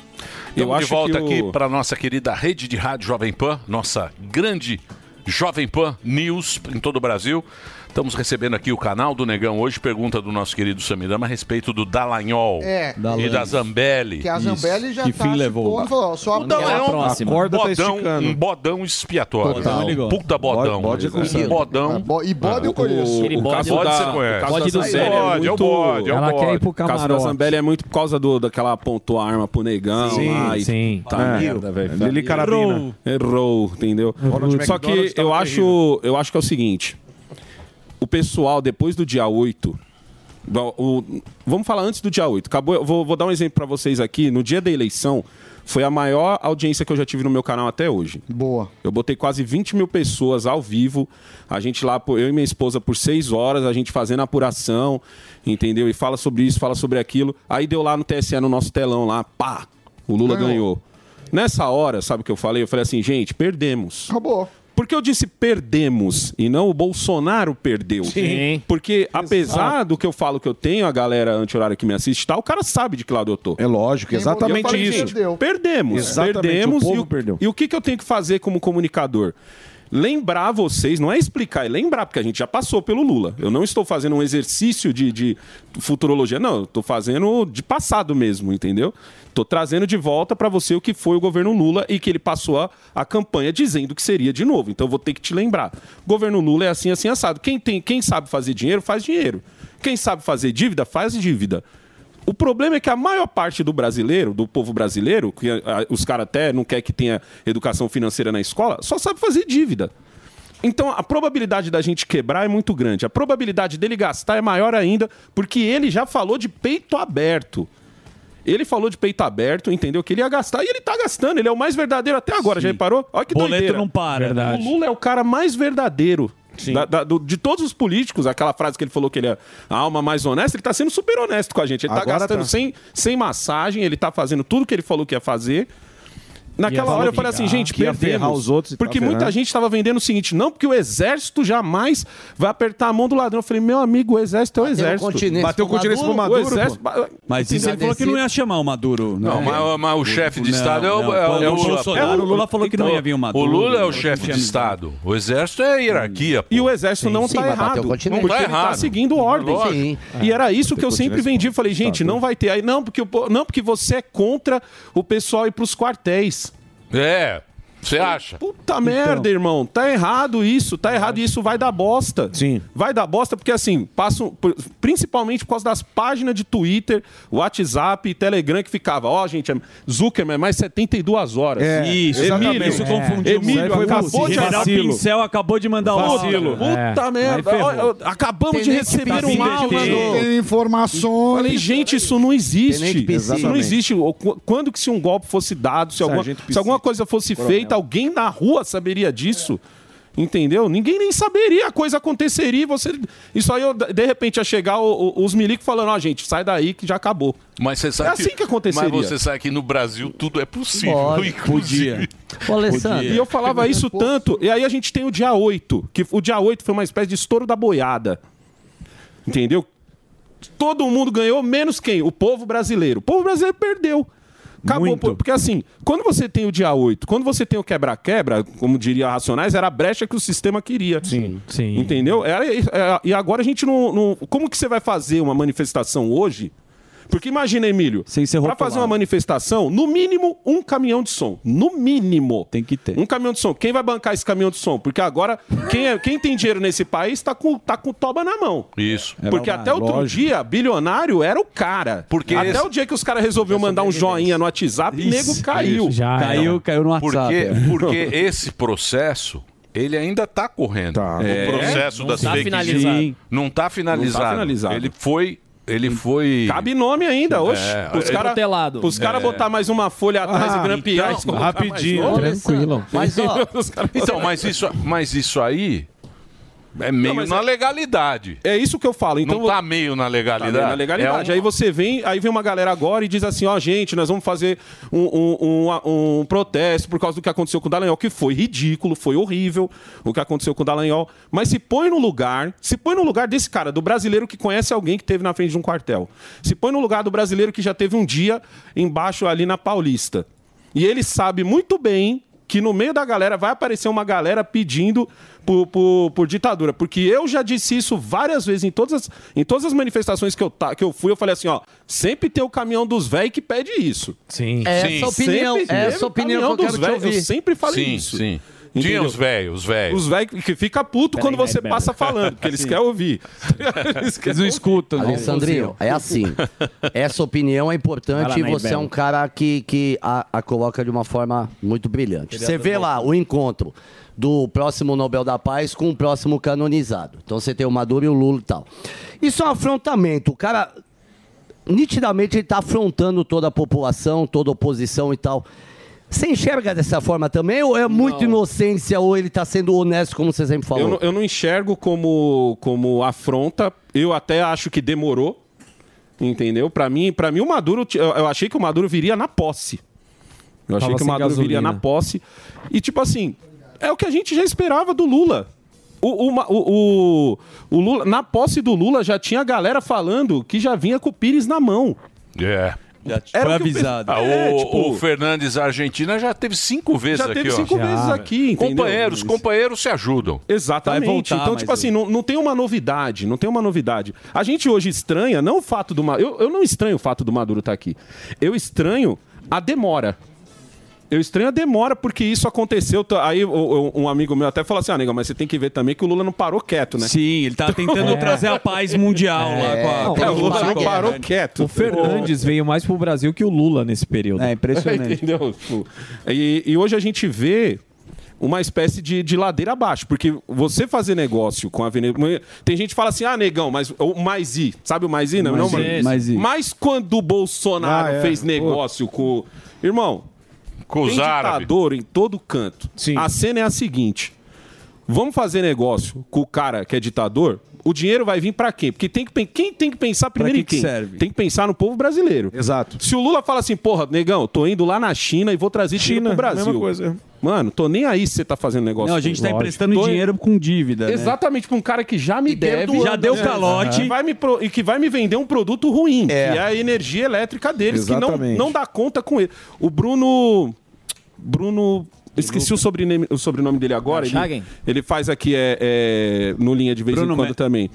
Estamos de volta aqui para nossa querida rede de rádio Jovem Pan, nossa grande Jovem Pan News em todo o Brasil. Estamos recebendo aqui o canal do Negão hoje, pergunta do nosso querido Samidama a respeito do Dallagnol É. e da Zambelli. Que a Zambelli já Que tá fim se levou? falou, só a Então é um, próxima. bodão, um bodão expiatório. Total. Puta bodão. Bode- bode um bodão. Ah, e bode eu conheço. O, Bode da- da, você conhece. o Bode da do Zambelli Zé. é Bode, é o muito... bode, é o Ela bode. quer ir pro O caso da camarote. Zambelli é muito por causa do, daquela apontou a arma pro negão Sim, lá. e- sim. Tá É. merda, velho. Lili Carabina. Errou. Errou, entendeu? Só que eu acho, eu acho que é o seguinte. O pessoal, depois do dia 8... Bom, o- vamos falar antes do dia 8. Acabou, vou, vou dar um exemplo pra vocês aqui. No dia da eleição, foi a maior audiência que eu já tive no meu canal até hoje. Boa. Eu botei quase 20 mil pessoas ao vivo. A gente lá, eu e minha esposa, por seis horas, a gente fazendo apuração, entendeu? E fala sobre isso, fala sobre aquilo. Aí deu lá no TSE, no nosso telão lá, pá, o Lula Ganhou. ganhou. Nessa hora, sabe o que eu falei? Eu falei assim, gente, perdemos. Acabou. Porque eu disse perdemos e não o Bolsonaro perdeu. Sim. Porque apesar do que eu falo que eu tenho, a galera anti-horária que me assiste e tal, o cara sabe de que lado eu tô. É lógico, exatamente falei, isso. Perdemos. Exatamente, perdemos. o povo e, o, perdeu. e o que, que eu tenho que fazer como comunicador? Lembrar vocês, não é explicar, é lembrar, porque a gente já passou pelo Lula. Eu não estou fazendo um exercício de, de futurologia, não, eu estou fazendo de passado mesmo, entendeu? Estou trazendo de volta para você o que foi o governo Lula e que ele passou a, a campanha dizendo que seria de novo. Então eu vou ter que te lembrar. Governo Lula é assim, assim, assado. Quem, tem, quem sabe fazer dinheiro, faz dinheiro. Quem sabe fazer dívida, faz dívida. O problema é que a maior parte do brasileiro, do povo brasileiro, que ah, os caras até não quer que tenha educação financeira na escola, só sabe fazer dívida. Então a probabilidade da gente quebrar é muito grande. A probabilidade dele gastar é maior ainda, porque ele já falou de peito aberto. Ele falou de peito aberto, entendeu? Que ele ia gastar e ele tá gastando. Ele é o mais verdadeiro até agora, já reparou? Olha que Boleto doideira. não para. Verdade. O Lula é o cara mais verdadeiro. Da- da- do- de todos os políticos, aquela frase que ele falou que ele é a alma mais honesta, ele tá sendo super honesto com a gente. Ele tá Agora gastando tá. sem, sem massagem, ele tá fazendo tudo que ele falou que ia fazer. Naquela hora eu falei assim, gente, que perdemos. os outros tá porque muita ferrando. gente estava vendendo o seguinte, não, porque o exército jamais vai apertar a mão do ladrão. Eu falei, meu amigo, o exército é o exército. Bateu continência pro Maduro, O exército... pô. Mas isso ele falou que não ia chamar o Maduro. né? Não, mas, mas o chefe de Não, Estado é o, não. é o Quando o Lula. Bolsonaro, o Lula falou que não ia vir o Maduro. O Lula é o Não chefe de. Estado. O exército é a hierarquia. E o exército não Sim, tá vai bater errado. o continente. Porque Não tá ele tá errado. seguindo ordem. E era isso que eu sempre continente. vendi. Eu falei, gente, não vai ter aí. Não, porque, o po- não, porque você é contra o pessoal ir pros quartéis. É. Você acha? Puta merda, irmão. Tá errado isso, tá errado e isso vai dar bosta. Sim. Vai dar bosta porque, assim, passam. Principalmente por causa das páginas de Twitter, WhatsApp e Telegram que ficava, ó, gente, é Zuckerman, é mais 72 horas. É, isso, Emílio, exatamente. Isso confundiu Emílio muito. Foi acabou de General Pincel acabou de mandar o Vacilo. Puta É. merda. Acabamos Tem de receber pedir, um áudio. tem informações. Falei, gente, isso não existe. Isso não existe. Qu- Quando que se um golpe fosse dado, se, alguma, se alguma coisa fosse Coronel. Feita, alguém na rua saberia disso? Entendeu? Ninguém nem saberia, a coisa aconteceria. Você, isso aí, eu, de repente, ia chegar o- o- os milicos falando: ó, gente, sai daí que já acabou. Mas você sabe É assim que aconteceria. Mas você sabe que no Brasil tudo é possível. Pode. inclusive. E eu falava isso tanto. E aí a gente tem o dia 8, que o dia 8 foi uma espécie de estouro da boiada. Entendeu? Todo mundo ganhou, menos quem? O povo brasileiro. O povo brasileiro perdeu. Acabou, por- porque assim, quando você tem o dia 8, quando você tem o quebra-quebra, como diria Racionais, era a brecha que o sistema queria. Sim, sim. Entendeu? Era, é, e agora a gente não, não- Como que você vai fazer uma manifestação hoje? Porque imagina, Emílio, para fazer uma manifestação, no mínimo um caminhão de som. No mínimo. Tem que ter. Um caminhão de som. Quem vai bancar esse caminhão de som? Porque agora, quem, é- quem tem dinheiro nesse país tá com, tá com toba na mão. Isso. Porque até outro dia, bilionário era o cara. Porque até esse- o dia que os caras resolveram mandar um joinha no WhatsApp, o nego caiu. Isso. Caiu, caiu no Porque, WhatsApp. é. porque esse processo, ele ainda está correndo. É. O processo Não das tá fake news não está finalizado. Não tá finalizado. Ele foi... Ele foi... Cabe nome ainda, hoje. É, os é- caras os cara É. botar mais uma folha atrás Ah, e grampear. então, rapidinho. Tranquilo. Mas, ó, caras- Então, mas isso, mas isso aí é meio mas na é- legalidade. É isso que eu falo. Então, não tá meio na Tá legalidade. vendo? na legalidade. É um- Aí você vem, aí vem uma galera agora e diz assim, ó, gente, nós vamos fazer um, um, um- um protesto por causa do que aconteceu com o Dallagnol, que foi ridículo, foi horrível o que aconteceu com o Dallagnol. Mas se põe no lugar, se põe no lugar desse cara, do brasileiro que conhece alguém que teve na frente de um quartel. Se põe no lugar do brasileiro que já teve um dia embaixo ali na Paulista. E ele sabe muito bem que no meio da galera vai aparecer uma galera pedindo por, por- por ditadura. Porque eu já disse isso várias vezes em todas as, em todas as manifestações que eu, ta- que eu fui. Eu falei assim: ó, sempre tem o caminhão dos velhos que pede isso. Sim. É essa opinião- Sempre é essa opinião que eu dos quero te velhos. Eu sempre falei Sim, isso. sim. Entendeu? Tinha os velhos, os velhos. Os velhos que fica puto quando Peraí, você passa falando, porque eles Sim. querem ouvir. Eles, não escutam. Alessandrinho, é assim. Essa opinião é importante e você é um cara que, que a, a coloca de uma forma muito brilhante. Você vê lá o encontro do próximo Nobel da Paz com o próximo canonizado. Então você tem o Maduro e o Lula e tal. Isso é um afrontamento. O cara, nitidamente, ele está afrontando toda a população, toda a oposição e tal. Você enxerga dessa forma também? Ou é muita inocência? Ou ele está sendo honesto, como você sempre falou? Eu não, eu não enxergo como, como afronta. Eu até acho que demorou. Entendeu? Pra mim, para mim o Maduro, eu, eu achei que o Maduro viria na posse. Eu achei Tava que o Maduro viria gasolina. na posse. E tipo assim, é o que a gente já esperava do Lula. O, o, o, o, Lula, na posse do Lula já tinha galera falando que já vinha com o Pires na mão. É. Era foi avisado. Ah, o, É, tipo- o Fernandes Argentina já teve cinco vezes Já aqui. teve ó. cinco vezes aqui, entendeu? Companheiros, companheiros se ajudam. Exatamente. então, tipo assim, não, não tem uma novidade, não tem uma novidade. A gente hoje estranha, não o fato do Maduro. Eu, eu não estranho o fato do Maduro estar aqui. Eu estranho a demora. Eu estranho a demora porque isso aconteceu. Aí um amigo meu até falou assim: ah, negão, mas você tem que ver também que o Lula não parou quieto, né? Sim, ele tá tentando trazer a paz mundial lá com a- Não, o Lula não parou quieto. O Fernandes veio mais pro Brasil que o Lula nesse período. É Entendeu? Tipo, E, e hoje a gente vê uma espécie de, de ladeira abaixo, porque você fazer negócio com a Venezuela. Tem gente que fala assim: ah, negão, mas o mais I, sabe o mais I? Não, não, Mais I, mas, mais I. mas quando o Bolsonaro Ah, é. fez negócio com. Irmão, Com tem os árabes. ditador em todo canto. A cena é a seguinte: vamos fazer negócio com o cara que é ditador. O dinheiro vai vir pra quem? Porque tem que, quem tem que pensar primeiro que em quem? que serve? Tem que pensar no povo brasileiro. Exato. Se o Lula fala assim, porra, negão, tô indo lá na China e vou trazer dinheiro China, pro Brasil. mesma coisa. Mano, tô nem aí se você tá fazendo negócio. Não, a gente tá comigo. emprestando Tô- dinheiro com dívida. né? Exatamente, pra um cara que já me deve, perdoando, já deu né? calote. E, vai me pro- e que vai me vender um produto ruim, que é a energia elétrica deles, que Exatamente. não, não dá conta com ele. O Bruno. Bruno. Esqueci o sobrenome, o sobrenome dele agora. Ele, ele faz aqui é, é, no linha de vez Bruno em quando Me- também.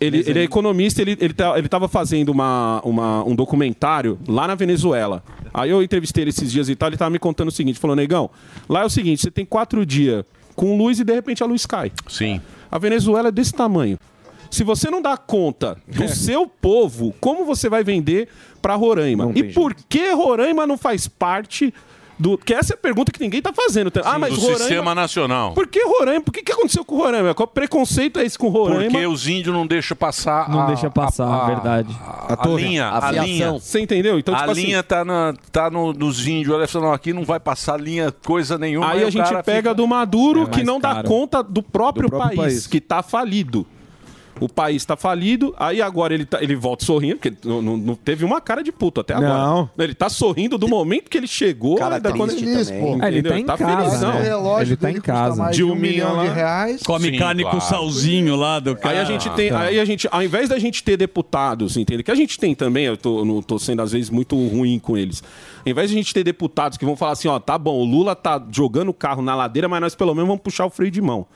Ele, ele é economista, ele, ele, tá, ele tava fazendo uma, uma- um documentário lá na Venezuela. Aí eu entrevistei ele esses dias e tal, ele tava me contando o seguinte, falou, negão, lá é o seguinte, você tem quatro dias com luz e de repente a luz cai. Sim. A Venezuela é desse tamanho. Se você não dá conta do seu povo, como você vai vender para Roraima? e por que Roraima não faz parte do. Que essa é a pergunta que ninguém tá fazendo. ah, mas do Roraima. sistema nacional. Por que Roraima? Por que, que aconteceu com Roraima? Qual preconceito é esse com Roraima? Porque os índios não deixam passar Não a, deixa passar, a, a- verdade. a, a linha. A, linha. Você entendeu? Então, a tipo assim, linha tá, na, tá no, nos índios. Olha só, não, aqui não vai passar linha, coisa nenhuma. Aí a gente pega fica- do Maduro É que não dá caro. conta do próprio, Do próprio país, país. que tá falido. O país tá falido, aí agora ele, tá- ele volta sorrindo, porque não, não- teve uma cara de puto até agora. Não. Ele tá sorrindo do momento que ele chegou. Cara da quando triste também. É, ele tá em casa, felizão. né? relógio Ele tá em casa. mais De de um um milhão milhão de lá. reais. Come Sim, carne com claro. salzinho lá do cara. Aí a gente tem, Tá. aí a gente, ao invés da gente ter deputados, entende? Que a gente tem também, eu tô, não tô sendo às vezes muito ruim com eles. Ao invés de a gente ter deputados que vão falar assim, ó, tá bom, o Lula tá jogando o carro na ladeira, mas nós pelo menos vamos puxar o freio de mão.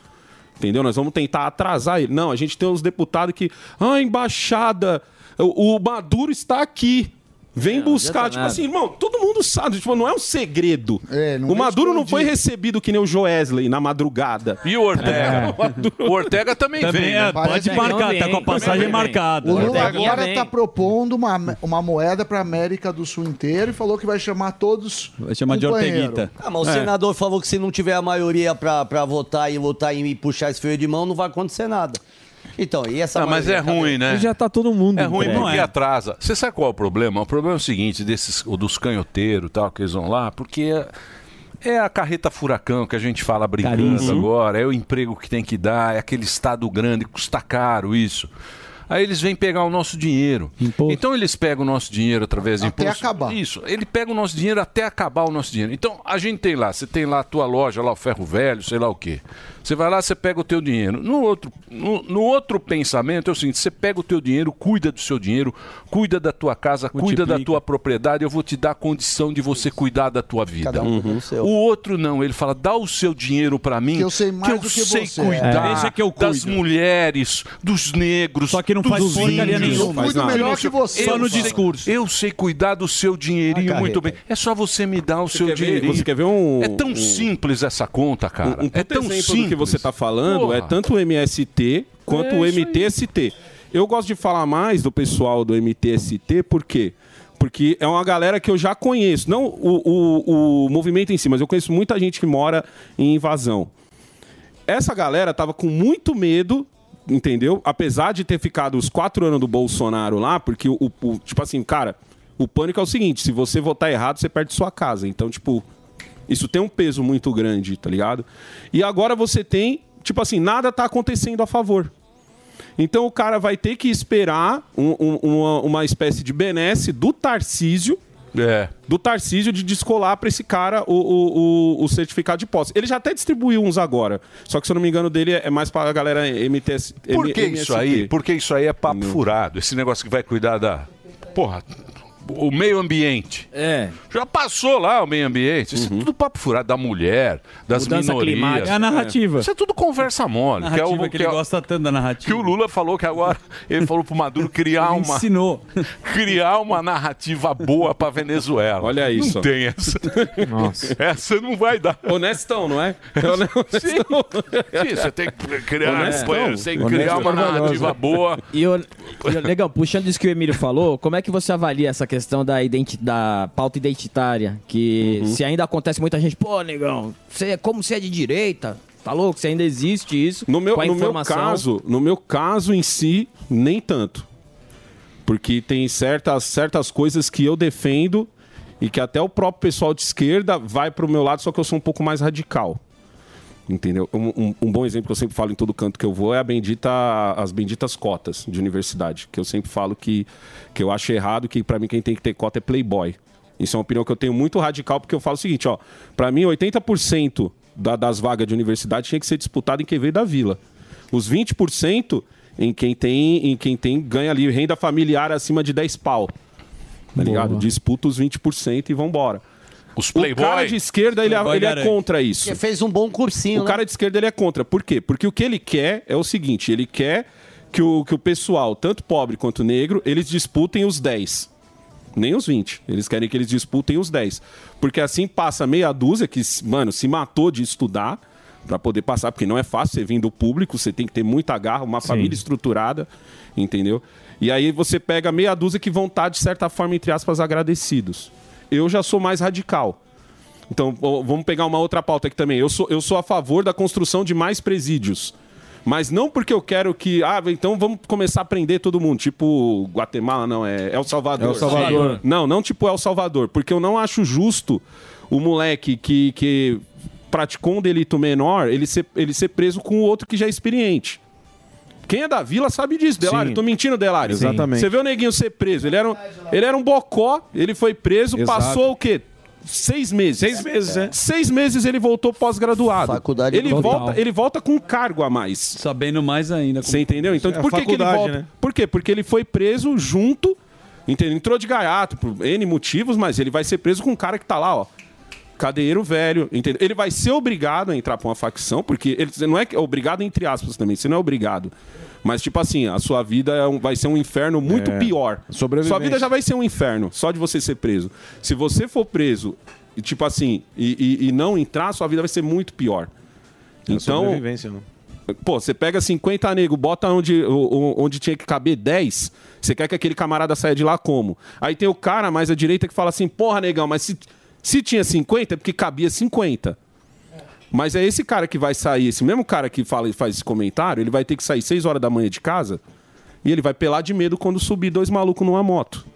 Entendeu? Nós vamos tentar atrasar ele. Não, a gente tem uns deputados que, ah, embaixada, o, o Maduro está aqui. Vem buscar, tipo nada. assim, irmão, todo mundo sabe, tipo, não é um segredo. não o vem Maduro não foi recebido que nem o Joesley na madrugada. E o Ortega? O Ortega também, Também vem. é, né? pode marcar, tá com a vem. passagem vem. marcada. O Lula agora vem. está propondo uma, uma moeda para América do Sul inteiro e falou que vai chamar todos. Vai chamar de. Orteguita. Ah, mas o É. senador falou que se não tiver a maioria pra, pra votar e votar e puxar esse freio de mão, não vai acontecer nada. Então, e essa Ah, mas é ruim, né? E já tá todo mundo. É ruim entregue. porque atrasa. Você sabe qual é o problema? O problema é o seguinte, desses, o dos canhoteiros e tal, que eles vão lá, porque é, é a carreta furacão que a gente fala brincando Caríssimo. agora, é o emprego que tem que dar, é aquele estado grande, custa caro isso. Aí eles vêm pegar o nosso dinheiro. Então eles pegam o nosso dinheiro através de Até imposto. acabar. Isso, ele pega o nosso dinheiro até acabar o nosso dinheiro. Então a gente tem lá, você tem lá a tua loja, lá o ferro velho, sei lá o quê. Você vai lá, você pega o teu dinheiro. No outro, no, no outro pensamento é o seguinte: você pega o teu dinheiro, cuida do seu dinheiro, cuida da tua casa, cuida da tua propriedade. Eu vou te dar a condição de você cuidar da tua vida. Cada um seu. O outro não, ele fala: dá o seu dinheiro pra mim, Que eu sei mais eu do que sei você. cuidar É. Que eu das cuido. mulheres, dos negros. Só que não dos faz porcaria índios. nenhuma. Eu cuido melhor que você. Só no sei- discurso. Eu sei cuidar do seu dinheirinho muito bem. É só você me dar o seu quer ver- dinheirinho. você quer ver um- É tão um- simples essa conta, cara. Um, um é tão simples. Que você está falando Porra. é tanto o MST quanto É o. MTST. Eu gosto de falar mais do pessoal do MTST, por quê? Porque é uma galera que eu já conheço. Não o, o, o movimento em si, mas eu conheço muita gente que mora em invasão. Essa galera tava com muito medo, entendeu? Apesar de ter ficado os quatro anos do Bolsonaro lá, porque o, o- tipo assim, cara, o pânico é o seguinte: se você votar errado, você perde sua casa. Então, tipo, isso tem um peso muito grande, tá ligado? E agora você tem, tipo assim, nada tá acontecendo a favor. Então o cara vai ter que esperar um- um- uma, uma espécie de benesse do Tarcísio. É. Do Tarcísio de descolar pra esse cara o, o, o- o certificado de posse. Ele já até distribuiu uns agora. Só que se eu não me engano dele é mais pra galera MTS. Por que M- isso MST. aí? Porque isso aí é papo furado. Esse negócio que vai cuidar da. Porra. O meio ambiente. É. Já passou lá o meio ambiente. Isso é tudo papo furado da mulher, das Mudança minorias. climática. É a narrativa. Isso é tudo conversa mole. Que, é o, que ele gosta tanto da narrativa. Que o Lula falou que agora ele falou pro Maduro criar uma ensinou. criar uma narrativa boa pra Venezuela. Olha isso. Não tem essa. Nossa. Essa não vai dar. Honestão, não é? Sim, Sim, você tem que criar, Honestão. você tem que criar uma narrativa boa. E o, e o- legal, puxando isso que o Emílio falou, como é que você avalia essa questão da, identi da pauta identitária? Que Uhum. se ainda acontece muita gente, pô, negão, você, é- como você é de direita? Tá louco? Se ainda existe isso? No meu, no meu caso, no meu caso em si, nem tanto. Porque tem certas, certas coisas que eu defendo e que até o próprio pessoal de esquerda vai pro meu lado, só que eu sou um pouco mais radical. Entendeu? Um, um- um bom exemplo que eu sempre falo em todo canto que eu vou é a bendita, as benditas cotas de universidade. Que eu sempre falo que, que eu acho errado, que pra mim quem tem que ter cota é playboy. Isso é uma opinião que eu tenho muito radical, porque eu falo o seguinte, ó. Pra mim, 80% da- das vagas de universidade tinha que ser disputado em quem veio da vila. Os 20% em quem tem, em quem tem ganha ali renda familiar acima de 10 pau. Tá ligado? Disputa os 20% e vambora. Os O cara de esquerda, ele, é- Playboy ele é contra isso. Porque fez um bom cursinho, O né? cara de esquerda ele é contra. Por quê? Porque o que ele quer é o seguinte: ele quer que o, que o pessoal, tanto pobre quanto negro, eles disputem os 10. Nem os 20. Eles querem que eles disputem os 10. Porque assim passa meia dúzia que, mano, se matou de estudar pra poder passar, porque não é fácil você vir do público, você tem que ter muita garra, uma família estruturada, entendeu? E aí você pega meia dúzia que vão estar, de certa forma, entre aspas, agradecidos. Eu já sou mais radical. Então, vamos pegar uma outra pauta aqui também. Eu sou, eu sou a favor da construção de mais presídios. Mas não porque eu quero que. Ah, então vamos começar a prender todo mundo. Tipo, Guatemala, não, é El Salvador. El Salvador. Não, não tipo El Salvador. Porque eu não acho justo o moleque que, que praticou um delito menor ele ser, ele ser preso com o outro que já é experiente. Quem é da vila sabe disso, Delário. Sim. Tô mentindo, Delário. Exatamente. Você vê o neguinho ser preso. Ele era um, ele era um bocó, ele foi preso, Exato. passou o quê? Seis meses. Seis meses, é. Seis meses ele voltou pós-graduado. Faculdade ele total. volta, ele volta com um cargo a mais. Sabendo mais ainda. Você entendeu? Então, É por que, que ele volta? né? Por quê? Porque ele foi preso junto, entendeu? Entrou de gaiato por N motivos, mas ele vai ser preso com um cara que tá lá, ó. Cadeiro velho, entendeu? Ele vai ser obrigado a entrar pra uma facção, porque ele não é obrigado entre aspas também, você não é obrigado. Mas, tipo assim, a sua vida é um- vai ser um inferno muito É. pior. Sua vida já vai ser um inferno, só de você ser preso. Se você for preso, tipo assim, e, e- e não entrar, sua vida vai ser muito pior. É Então, sobrevivência, não. Pô, você pega 50 nego, bota onde, onde tinha que caber 10, você quer que aquele camarada saia de lá como? Aí tem o cara mais à direita que fala assim, porra, negão, mas se, se tinha 50 é porque cabia 50. Mas é esse cara que vai sair, esse mesmo cara que fala e faz esse comentário, ele vai ter que sair 6 horas da manhã de casa e ele vai pelar de medo quando subir dois malucos numa moto.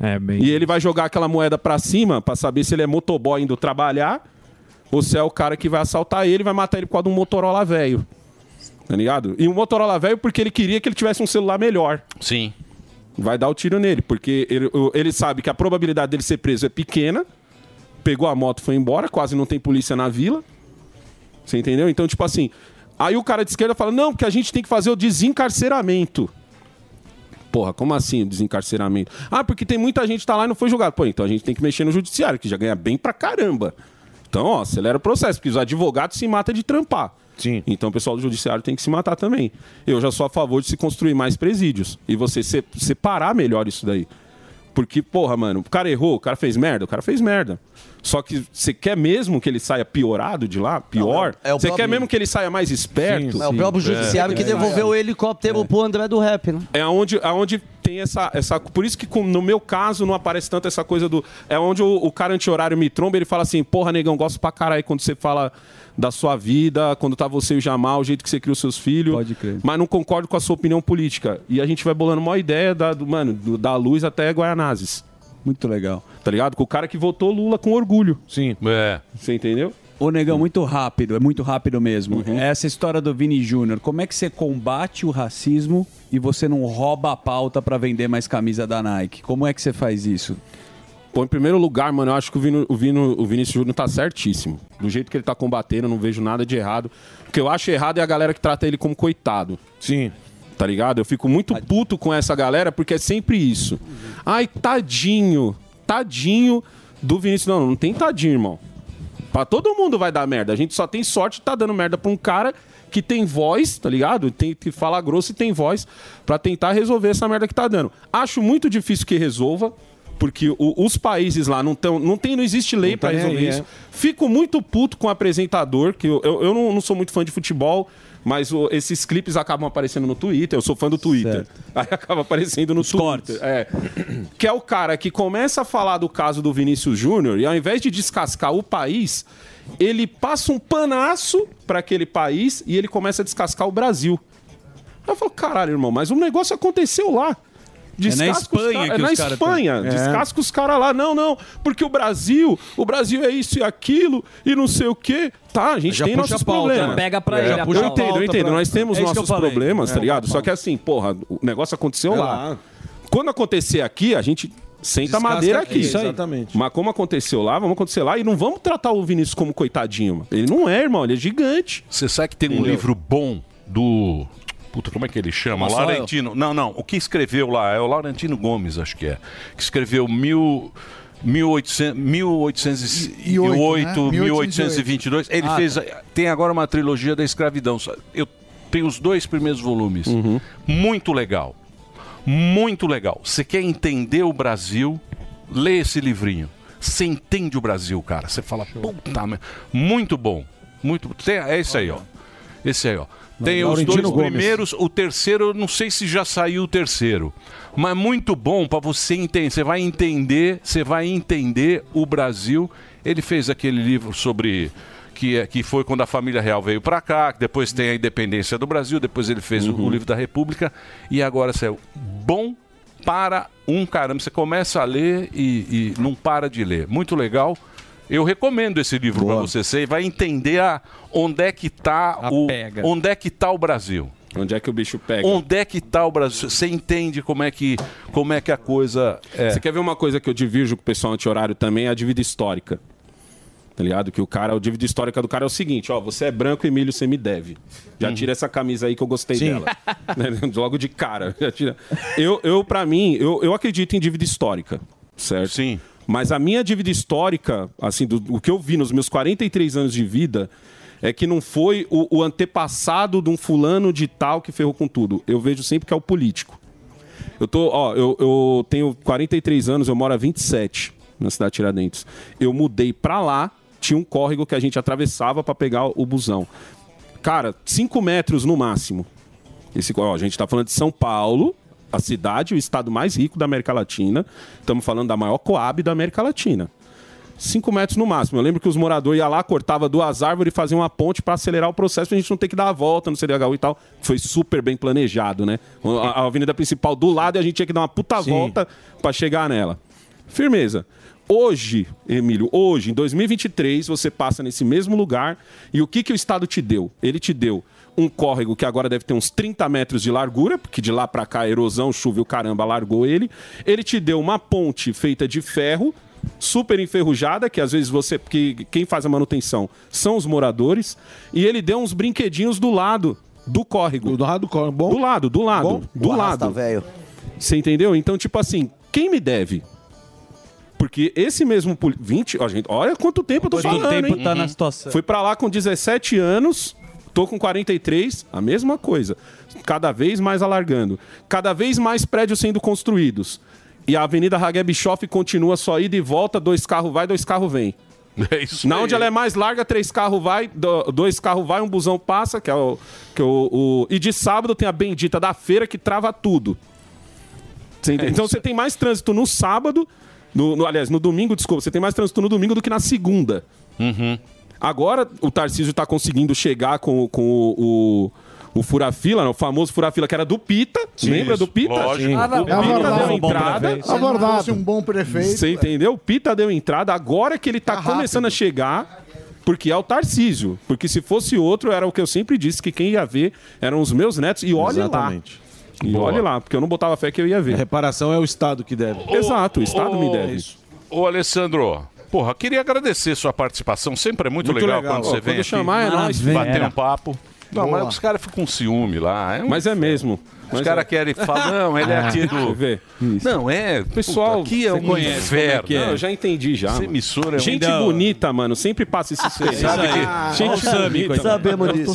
É, bem. E ele vai jogar aquela moeda pra cima pra saber se ele é motoboy indo trabalhar ou se é o cara que vai assaltar ele e vai matar ele por causa de um Motorola velho. Tá ligado? E um Motorola velho porque ele queria que ele tivesse um celular melhor. Sim. Vai dar o tiro nele, porque ele, ele sabe que a probabilidade dele ser preso é pequena. Pegou a moto, foi embora, quase não tem polícia na vila. Você entendeu? Então, tipo assim. Aí o cara de esquerda fala: não, porque a gente tem que fazer o desencarceramento. Porra, como assim o desencarceramento? Ah, porque tem muita gente que tá lá e não foi julgado. Pô, então a gente tem que mexer no judiciário, que já ganha bem pra caramba. Então, ó, acelera o processo, porque os advogados se matam de trampar. Sim. Então o pessoal do judiciário tem que se matar também. Eu já sou a favor de se construir mais presídios. E você se- separar melhor isso daí. Porque, porra, mano, o cara errou, o cara fez merda, o cara fez merda. Só que você quer mesmo que ele saia piorado de lá? Pior? é o Você próprio- quer mesmo que ele saia mais esperto? É o próprio judiciário que devolveu o helicóptero pro André do Rap, né? É onde, aonde tem essa, essa. Por isso que com- no meu caso não aparece tanto essa coisa do. É onde o, o cara anti-horário me tromba, ele fala assim: porra, negão, gosto pra caralho quando você fala da sua vida, quando tá você e o Jamal, o jeito que você cria os seus filhos. Pode crer. Mas não concordo com a sua opinião política. E a gente vai bolando uma ideia da, do, mano, do- da luz até Guaianazes. Muito legal. Tá ligado? Com o cara que votou Lula com orgulho. Sim. É. Você entendeu? Ô, Negão, muito rápido, é muito rápido mesmo. Uhum. Essa história do Vini Júnior, como é que você combate o racismo e você não rouba a pauta pra vender mais camisa da Nike? Como é que você faz isso? Pô, em primeiro lugar, mano, eu acho que o, Vino, o, Vino, o Vinícius Júnior tá certíssimo. Do jeito que ele tá combatendo, eu não vejo nada de errado. O que eu acho errado é a galera que trata ele como coitado. Sim. Tá ligado? Eu fico muito puto com essa galera porque é sempre isso. Ai, tadinho, tadinho do Vinícius. Não, não tem tadinho, irmão. Pra todo mundo vai dar merda. A gente só tem sorte de tá dando merda pra um cara que tem voz, tá ligado? Tem que falar grosso e tem voz pra tentar resolver essa merda que tá dando. Acho muito difícil que resolva. Porque o- os países lá não, tão, não tem, não existe lei Não tá resolver aí, isso. é. Fico muito puto com o apresentador, que eu, eu, eu não, não sou muito fã de futebol, mas o- esses clipes acabam aparecendo no Twitter. Eu sou fã do Twitter. Aí acaba aparecendo no Twitter. É. Que é o cara que começa a falar do caso do Vinícius Júnior e ao invés de descascar o país, ele passa um panaço pra aquele país e ele começa a descascar o Brasil. Eu falo, caralho, irmão, mas o negócio aconteceu lá. É na Descasca os Espanha que É na os caras Espanha. É. Descasca os caras lá. Não, não. Porque o Brasil, o Brasil é isso e aquilo e não sei o quê. Tá, a gente Já tem nossos pauta, problemas. né? Pega pra É, ele Eu entendo, eu entendo. pra- Nós temos É nossos problemas, tá É, ligado? a Só que assim, porra, o negócio aconteceu É lá. lá. Quando acontecer aqui, a gente senta a Descasca madeira aqui, aqui. isso aí. Exatamente. Mas como aconteceu lá, vamos acontecer lá e não vamos tratar o Vinícius como coitadinho. mano. Ele não é, irmão, ele é gigante. Você sabe que tem um Entendeu? livro bom do. Puta, como é que ele chama? Laurentino. Não, não. O que escreveu lá é o Laurentino Gomes, acho que é. Que escreveu mil. 1800, 1808, né? 1822. Ele Ah, fez. tá. Tem agora uma trilogia da escravidão. Eu tenho os dois primeiros volumes. Muito legal. Muito legal. Você quer entender o Brasil? Lê esse livrinho. Você entende o Brasil, cara. Você fala, puta, merda. muito bom. Muito. Tem, é esse aí, ó. Esse aí, ó. Tem os dois Gomes. primeiros, o terceiro, não sei se já saiu o terceiro. Mas muito bom para você entender. Você vai entender, você vai entender o Brasil. Ele fez aquele livro sobre que, é, que foi quando a família real veio para cá, que depois tem a independência do Brasil, depois ele fez o- o, livro da República e agora saiu. Bom para um caramba. Você começa a ler e, e não para de ler. Muito legal. Eu recomendo esse livro para você. Você vai entender a, onde é que tá o onde é que tá o Brasil. Onde é que o bicho pega? Onde é que tá o Brasil? Você entende como é que como é que a coisa é. Você quer ver uma coisa que eu divirjo com o pessoal anti-horário também? É a dívida histórica. Tá ligado? Que o cara, a dívida histórica do cara é o seguinte, ó, você é branco, Emílio, você me deve. Já tira essa camisa aí que eu gostei Sim. dela. Né? Logo de cara. Já tira. Eu, eu para mim, eu, eu acredito em dívida histórica, certo? Sim. Mas a minha dívida histórica, assim, do, o que eu vi nos meus 43 anos de vida, é que não foi o, o antepassado de um fulano de tal que ferrou com tudo. Eu vejo sempre que é o político. Eu tô, ó, eu, eu tenho 43 anos, eu moro há 27 na cidade de Tiradentes. Eu mudei pra lá, tinha um córrego que a gente atravessava pra pegar o busão. Cara, 5 metros no máximo. Esse, ó, a gente tá falando de São Paulo, a cidade, o estado mais rico da América Latina. Estamos falando da maior Coab da América Latina. 5 metros no máximo. Eu lembro que os moradores iam lá, cortava duas árvores e faziam uma ponte para acelerar o processo pra gente não ter que dar a volta no CDHU e tal. Foi super bem planejado, né? A, a avenida principal do lado e a gente tinha que dar uma puta volta para chegar nela. Firmeza. Hoje, Emílio, hoje, em 2023, você passa nesse mesmo lugar e o que, que o Estado te deu? Ele te deu um córrego que agora deve ter uns 30 metros de largura, porque de lá para cá a erosão, chuva e o caramba largou ele. Ele te deu uma ponte feita de ferro, super enferrujada, que às vezes você. que quem faz a manutenção são os moradores. E ele deu uns brinquedinhos do lado do córrego. Do lado do córrego, bom? Do lado, do lado. Bom? Do O lado. velho. Você entendeu? Então, tipo assim, quem me deve? Porque esse mesmo poli- 20, ó, gente, olha quanto tempo eu tô Quanto falando, tempo hein? tá na situação. Fui pra lá com 17 anos, tô com 43, a mesma coisa. Cada vez mais alargando. Cada vez mais prédios sendo construídos. E a Avenida Ragué Bischoff continua só ida e volta, dois carros vai, dois carros vem. É isso Na aí. onde ela é mais larga, três carros vai, do- dois carros vai, um busão passa, que é o. Que é o, o- E de sábado tem a bendita da feira que trava tudo. Você? É então isso. você tem mais trânsito no sábado, no, no- aliás, no domingo, desculpa, você tem mais trânsito no domingo do que na segunda. Uhum. Agora o Tarcísio está conseguindo chegar com, com o, o, o fura-fila, né, o famoso fura-fila que era do Pita. Sim, lembra isso, do Pita? lógico. O Ah, não, Pita é deu Um bom entrada. prefeito. Se não fosse um bom prefeito. Você entendeu? O Pita deu entrada, agora que ele tá, começando a chegar, porque é o Tarcísio. Porque se fosse outro, era o que eu sempre disse, que quem ia ver eram os meus netos. E olhe Exatamente. lá. E Boa. olhe lá, porque eu não botava fé que eu ia ver. A reparação é o Estado que deve. Exato, o Estado me deve. Ô, Alessandro, porra, queria agradecer sua participação. Sempre é muito, Muito legal, legal. quando Ó, você quando vem chamar, é aqui nóis, bater um papo. Não, mas os caras ficam com ciúme lá. um Mas é mesmo. Os caras é. querem falar, não, ele é Ah, aqui deixa eu do. ver. Não, é. Pessoal, puta, aqui é um conhece é inferno. que é? Não, eu já entendi já. Essa emissora é um- Gente Não. bonita, mano. Sempre passa esses Você sabe que. Ah, Gente bonita. Sabemos disso.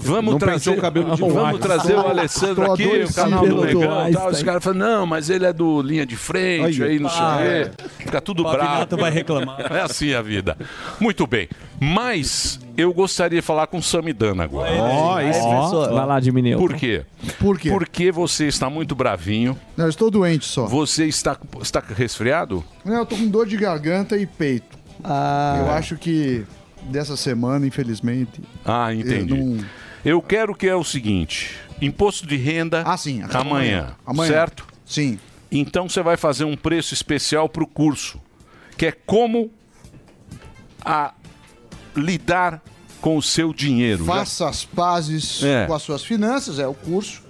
Vamos trazer o cabelo de Vamos trazer o Alessandro aqui, o canal do Negão. Tal. Os caras falam, não, mas ele é do linha de frente, Aí, não sei ah, o é. quê. Fica tudo O bravo. Vai reclamar. É assim a vida. Muito bem. Mas eu gostaria de falar com o Samidana agora. Ó, esse professor. Vai lá, diminuiu. Por quê? Por quê? Porque você está muito bravinho. Não, eu estou doente só. Você está, está resfriado? Não, eu tô com dor de garganta e peito. Ah. Eu acho que dessa semana, infelizmente. Ah, entendi. Eu não- Eu quero que é o seguinte: imposto de renda Ah, sim, amanhã, amanhã. certo? Sim. Então você vai fazer um preço especial para o curso, que é como a lidar com o seu dinheiro. Já- Faça as pazes É. com as suas finanças, é o curso.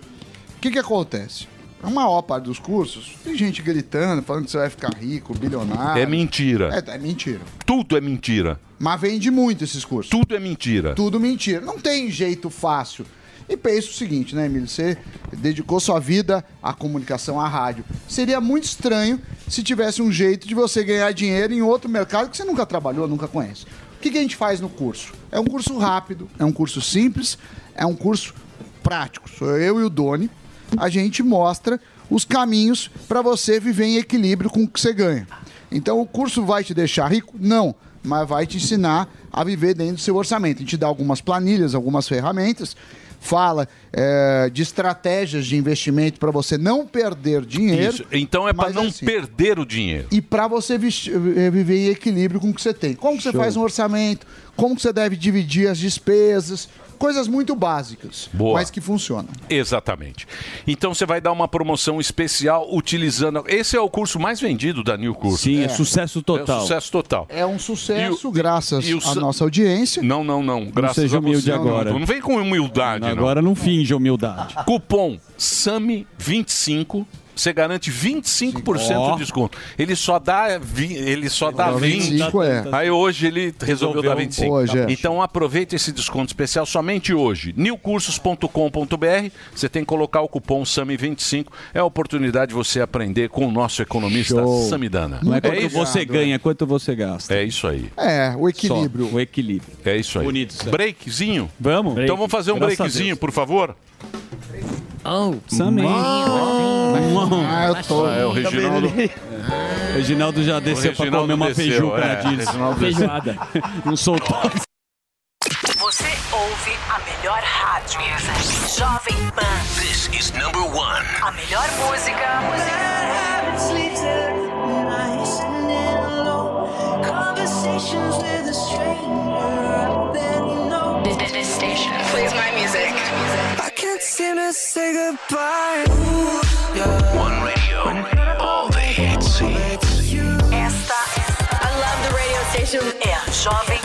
O que, que acontece? A maior parte dos cursos, tem gente gritando, falando que você vai ficar rico, bilionário. É mentira. É, é mentira. Tudo é mentira. Mas vende muito esses cursos. Tudo é mentira. Tudo mentira. Não tem jeito fácil. E pensa o seguinte, né, Emílio? Você dedicou sua vida à comunicação, à rádio. Seria muito estranho se tivesse um jeito de você ganhar dinheiro em outro mercado que você nunca trabalhou, nunca conhece. Que, que a gente faz no curso? É um curso rápido, é um curso simples, é um curso prático. Sou eu e o Doni. A gente mostra os caminhos para você viver em equilíbrio com o que você ganha. Então o curso vai te deixar rico? Não, mas vai te ensinar a viver dentro do seu orçamento. A gente dá algumas planilhas, algumas ferramentas, fala eh, de estratégias de investimento para você não perder dinheiro. Isso. Então é para não assim, perder o dinheiro. e para você eh, viver em equilíbrio com o que você tem. Como que você faz um orçamento, como que você deve dividir as despesas, coisas muito básicas, Boa. mas que funcionam. Exatamente. Então você vai dar uma promoção especial utilizando. Esse é o curso mais vendido da New Curso. Sim, é sucesso total. É sucesso total. É um sucesso, E o- graças e o à sa- nossa audiência. Não, não, não. Graças seja a você. humilde Não, agora. Não, não vem com humildade, Agora não finge humildade. não. Cupom SAMI25. Você garante 25% Ó. de desconto. Ele só dá, vi- ele só dá Agora 20. 25 é. Aí hoje ele resolveu, Resolveu dar 25. hoje, é. Então aproveite esse desconto especial somente hoje. newcursos.com.br. Você tem que colocar o cupom SAMI25. É a oportunidade de você aprender com o nosso economista Show. Samidana. Não é é quanto isso? você ganha, é quanto você gasta. É isso aí. É, o equilíbrio. Só, o equilíbrio. É isso aí. Bonito. Breakzinho? Vamos? Então vamos fazer um Graças breakzinho, por favor? Oh, Samir. Ah, eu tô. Ah, é o Reginaldo. Reginaldo já desceu O pra comer uma desceu, feijuca é. Reginaldo Feijoada. Não soltou. Você ouve a melhor rádio. Jovem Pan. This is number one. A melhor música. Conversations with a stranger. This, this station plays my music. I can't seem to say goodbye. Ooh, yeah. One radio. All the hits. Esta I love the radio station. É a Jovem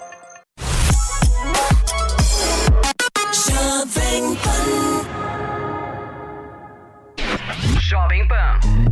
Jovem Pan.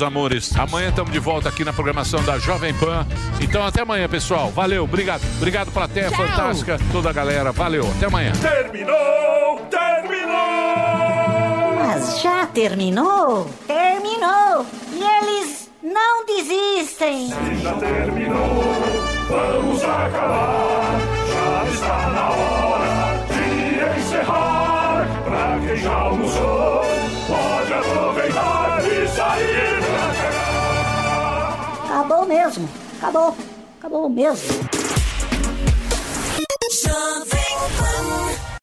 meus amores. Amanhã estamos de volta aqui na programação da Jovem Pan. Então até amanhã, pessoal. Valeu, obrigado. Obrigado, plateia Tchau. fantástica, toda a galera. Valeu, até amanhã. Terminou! Terminou! Mas já terminou? Terminou! E eles não desistem! Se já terminou, vamos acabar. Já está na hora de encerrar. Pra quem já almoçou, pode aproveitar e sair acabou mesmo. Acabou. Acabou mesmo.